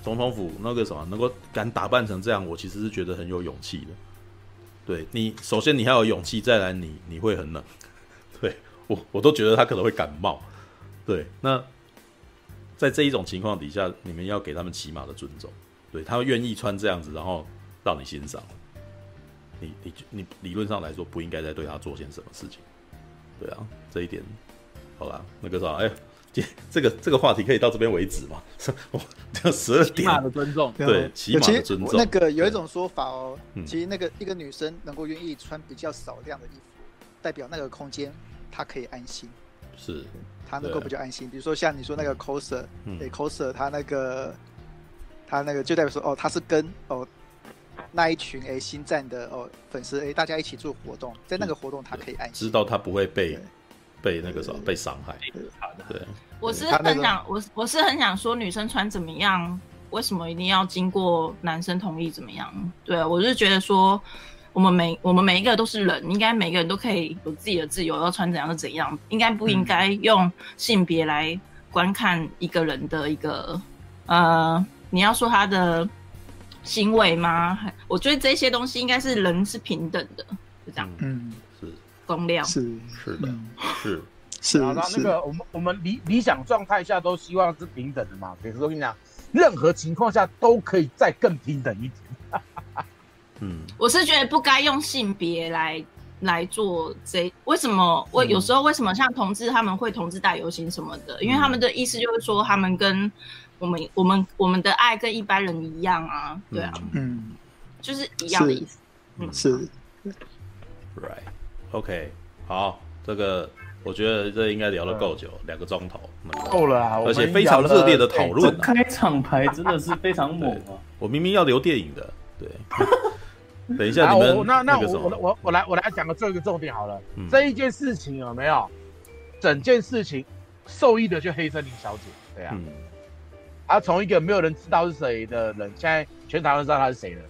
总统府那个什么，能够敢打扮成这样，我其实是觉得很有勇气的。对你，首先你还有勇气，再来你你会很冷，对。我我都觉得他可能会感冒，对。那在这一种情况底下，你们要给他们起码的尊重，对，他们愿意穿这样子，然后让你欣赏，你你你理论上来说不应该再对他做些什么事情，对啊，这一点，好啦，那个啥，哎，这这个这个话题可以到这边为止嘛？(laughs) 我这十二点，起码的尊重，对，起码的尊重。那个有一种说法哦，其实那个一个女生能够愿意穿比较少量的衣服，代表那个空间。他可以安心，是，他能够比较安心。比如说像你说那个 coser，对 coser，他那个他那个就代表说，哦，他是跟哦那一群哎星战的哦粉丝哎大家一起做活动，在那个活动他可以安心，知道他不会被被那个什么被伤害。对，我是很想我我是很想说女生穿怎么样，为什么一定要经过男生同意怎么样？对，我是觉得说。我们每我们每一个都是人，应该每个人都可以有自己的自由，要穿怎样就怎样，应该不应该用性别来观看一个人的一个呃，你要说他的行为吗？我觉得这些东西应该是人是平等的，就这样。嗯，是公量是是的，是是。那那个我们我们理理想状态下都希望是平等的嘛？比如说我跟你讲，任何情况下都可以再更平等一点。嗯，我是觉得不该用性别来来做这，为什么？我有时候为什么像同志他们会同志大游行什么的？因为他们的意思就是说，他们跟我们我们我们的爱跟一般人一样啊，对啊，嗯，就是一样的意思，嗯，是，right，OK，好，这个我觉得这应该聊了够久，两个钟头。够了啊，而且非常热烈的讨论，开场牌真的是非常猛啊！我明明要留电影的，对。(laughs) (laughs) 等一下，你们那那我我我我来我来讲个最后一个重点好了。这一件事情有没有？整件事情受益的就黑森林小姐，对啊。他从一个没有人知道是谁的人，现在全台湾知道她是谁了，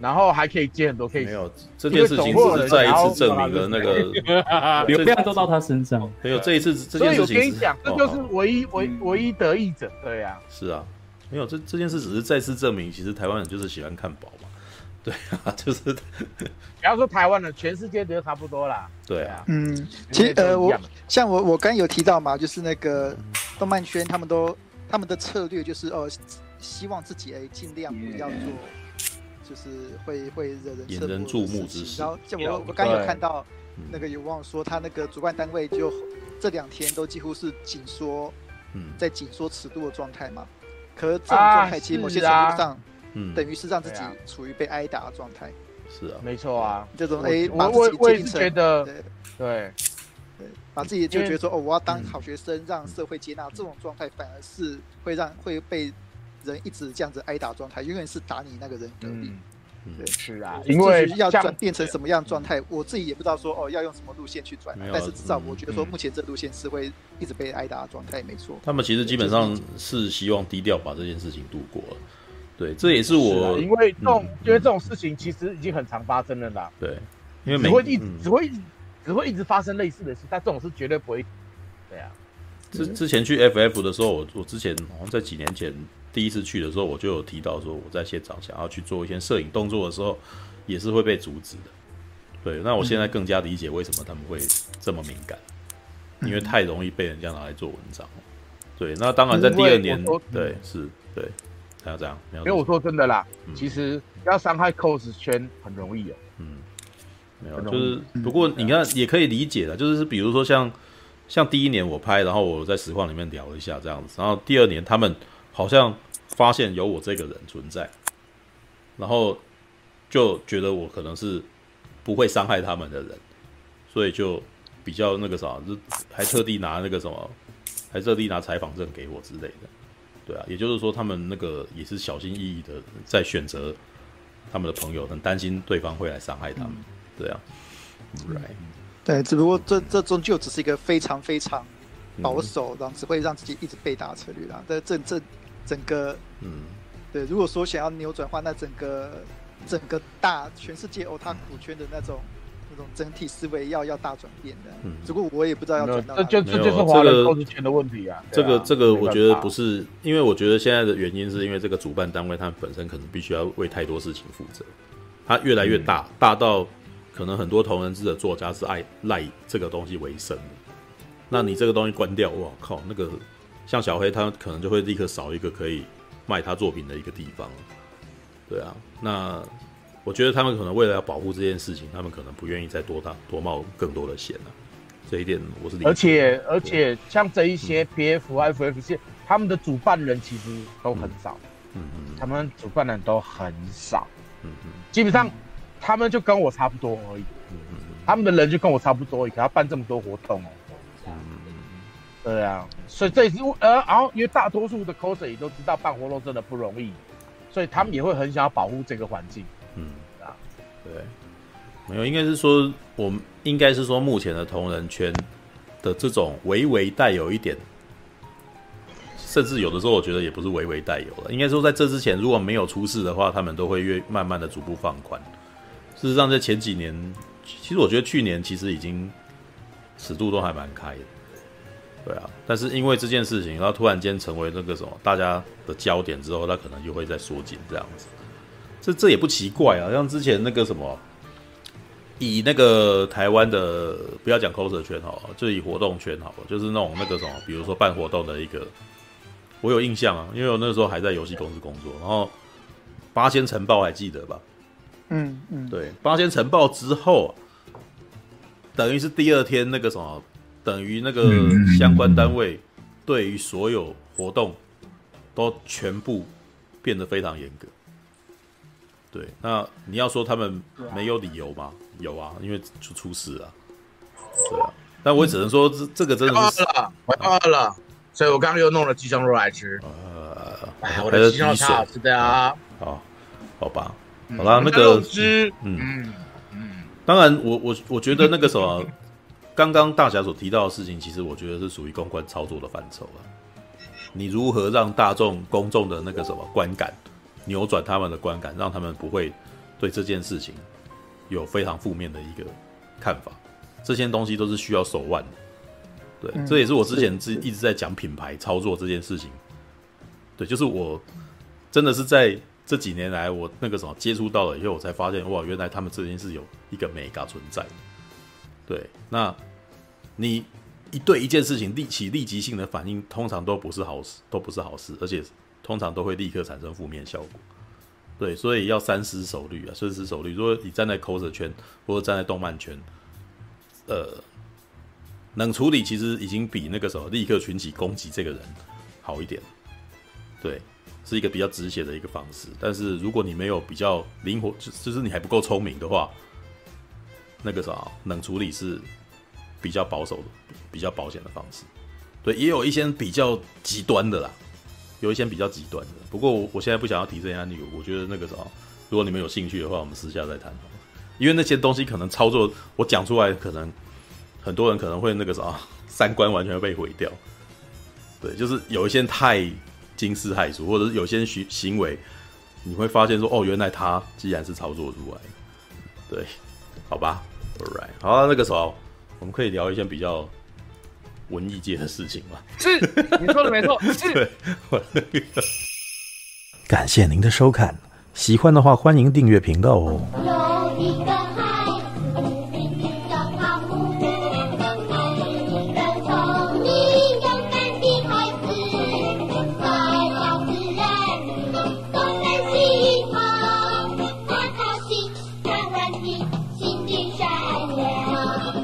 然后还可以接很多 case。没有这件事情是再一次证明了那个 (laughs) 流量都到他身上。没有这一次这件事情，所以我跟你讲，这就是唯一唯唯一得益者，对呀。是啊，没有这这件事只是再次证明，其实台湾人就是喜欢看宝嘛。对啊，(laughs) 就是 (laughs) 不要说台湾了，全世界都差不多啦。对啊，嗯，其实呃，我像我我刚有提到嘛，就是那个动漫圈，他们都他们的策略就是哦，希望自己哎尽量不要做，就是会会惹人引人注目之事。然后像我我刚有看到那个有网说他那个主办单位就这两天都几乎是紧缩，嗯，在紧缩尺度的状态嘛。可是这种状态其实某些程度上，嗯，等于是让自己处于被挨打的状态。是啊，没错啊，这种哎，我我我也是觉得，对。对。对，把自己就觉得说哦，我要当好学生，让社会接纳这种状态，反而是会让会被人一直这样子挨打状态，永远是打你那个人得利。对，是啊，因为要转变成什么样状态，我自己也不知道说哦，要用什么路线去转，但是至少我觉得说目前这路线是会一直被挨打的状态，没错。他们其实基本上是希望低调把这件事情度过了。对，这也是我因为这种，嗯、因为这种事情其实已经很常发生了啦。对，因为只会一只会只会一直发生类似的事，但这种是绝对不会。对啊，之之前去 FF 的时候，我我之前好像在几年前第一次去的时候，我就有提到说，我在现场想要去做一些摄影动作的时候，也是会被阻止的。对，那我现在更加理解为什么他们会这么敏感，嗯、因为太容易被人家拿来做文章。对，那当然在第二年，对，是，对。还要这样，因为我说真的啦，嗯、其实要伤害 cos 圈很容易哦。嗯，没有，就是不过你看也可以理解的，就是比如说像像第一年我拍，然后我在实况里面聊一下这样子，然后第二年他们好像发现有我这个人存在，然后就觉得我可能是不会伤害他们的人，所以就比较那个啥，就还特地拿那个什么，还特地拿采访证给我之类的。对啊，也就是说，他们那个也是小心翼翼的在选择他们的朋友，很担心对方会来伤害他们。对啊，Right，对，只不过这这终究只是一个非常非常保守，然后只会让自己一直被打的策略啦。但这这整个，嗯，对，如果说想要扭转的话，那整个整个大全世界欧塔股圈的那种。这种整体思维要要大转变的，嗯，只不过我也不知道要转到哪。这就这就是华人投资圈的问题啊。这个这个，我觉得不是，因为我觉得现在的原因是因为这个主办单位他们本身可能必须要为太多事情负责，它越来越大，嗯、大到可能很多同人志的作家是爱赖这个东西为生的。那你这个东西关掉，哇靠，那个像小黑他可能就会立刻少一个可以卖他作品的一个地方。对啊，那。我觉得他们可能为了要保护这件事情，他们可能不愿意再多大多冒更多的险了。这一点我是理解。而且而且像这一些 PF、FF 线，他们的主办人其实都很少。嗯嗯。他们主办人都很少。嗯嗯。基本上他们就跟我差不多而已。嗯嗯。他们的人就跟我差不多而已，可要办这么多活动哦。嗯嗯。对啊，所以这也是呃，然后因为大多数的 coser 也都知道办活动真的不容易，所以他们也会很想要保护这个环境。嗯啊，对，没有，应该是说，我们应该是说，目前的同人圈的这种微微带有一点，甚至有的时候，我觉得也不是微微带有了。应该说，在这之前，如果没有出事的话，他们都会越慢慢的逐步放宽。事实上，在前几年，其实我觉得去年其实已经尺度都还蛮开的，对啊。但是因为这件事情，然后突然间成为那个什么大家的焦点之后，他可能就会再缩紧这样子。这这也不奇怪啊，像之前那个什么，以那个台湾的不要讲 coser 圈好了，就以活动圈好了，就是那种那个什么，比如说办活动的一个，我有印象啊，因为我那时候还在游戏公司工作，然后八仙尘爆还记得吧？嗯嗯，对，八仙尘爆之后，等于是第二天那个什么，等于那个相关单位对于所有活动都全部变得非常严格。对，那你要说他们没有理由吗？啊、有啊，因为就出事了。对啊，但我只能说这、嗯、这个真的是饿了，我饿了，所以我刚刚又弄了鸡胸肉来吃。呃，哎，我的鸡胸肉超好吃的啊。好，好吧，好啦，嗯、那个，嗯嗯嗯，当然我，我我我觉得那个什么，刚刚大侠所提到的事情，其实我觉得是属于公关操作的范畴了。你如何让大众公众的那个什么观感？扭转他们的观感，让他们不会对这件事情有非常负面的一个看法。这些东西都是需要手腕的。对，嗯、这也是我之前一一直在讲品牌操作这件事情。对，就是我真的是在这几年来，我那个什么接触到了以后，我才发现哇，原来他们这件事有一个美感存在。对，那你一对一件事情立起立即性的反应，通常都不是好事，都不是好事，而且。通常都会立刻产生负面效果，对，所以要三思熟虑啊，深思熟虑。如果你站在 cos 圈或者站在动漫圈，呃，冷处理其实已经比那个什么立刻群起攻击这个人好一点，对，是一个比较直接的一个方式。但是如果你没有比较灵活，就就是你还不够聪明的话，那个啥冷处理是比较保守的、比较保险的方式。对，也有一些比较极端的啦，有一些比较极端的。不过我我现在不想要提这些案例，我觉得那个啥，如果你们有兴趣的话，我们私下再谈。因为那些东西可能操作，我讲出来，可能很多人可能会那个啥，三观完全被毁掉。对，就是有一些太惊世骇俗，或者是有些行行为，你会发现说，哦，原来他既然是操作出来。对，好吧，all right，好，那个时候我们可以聊一些比较文艺界的事情嘛。是，你说的没错，(laughs) 是。对，感谢您的收看，喜欢的话欢迎订阅频道哦。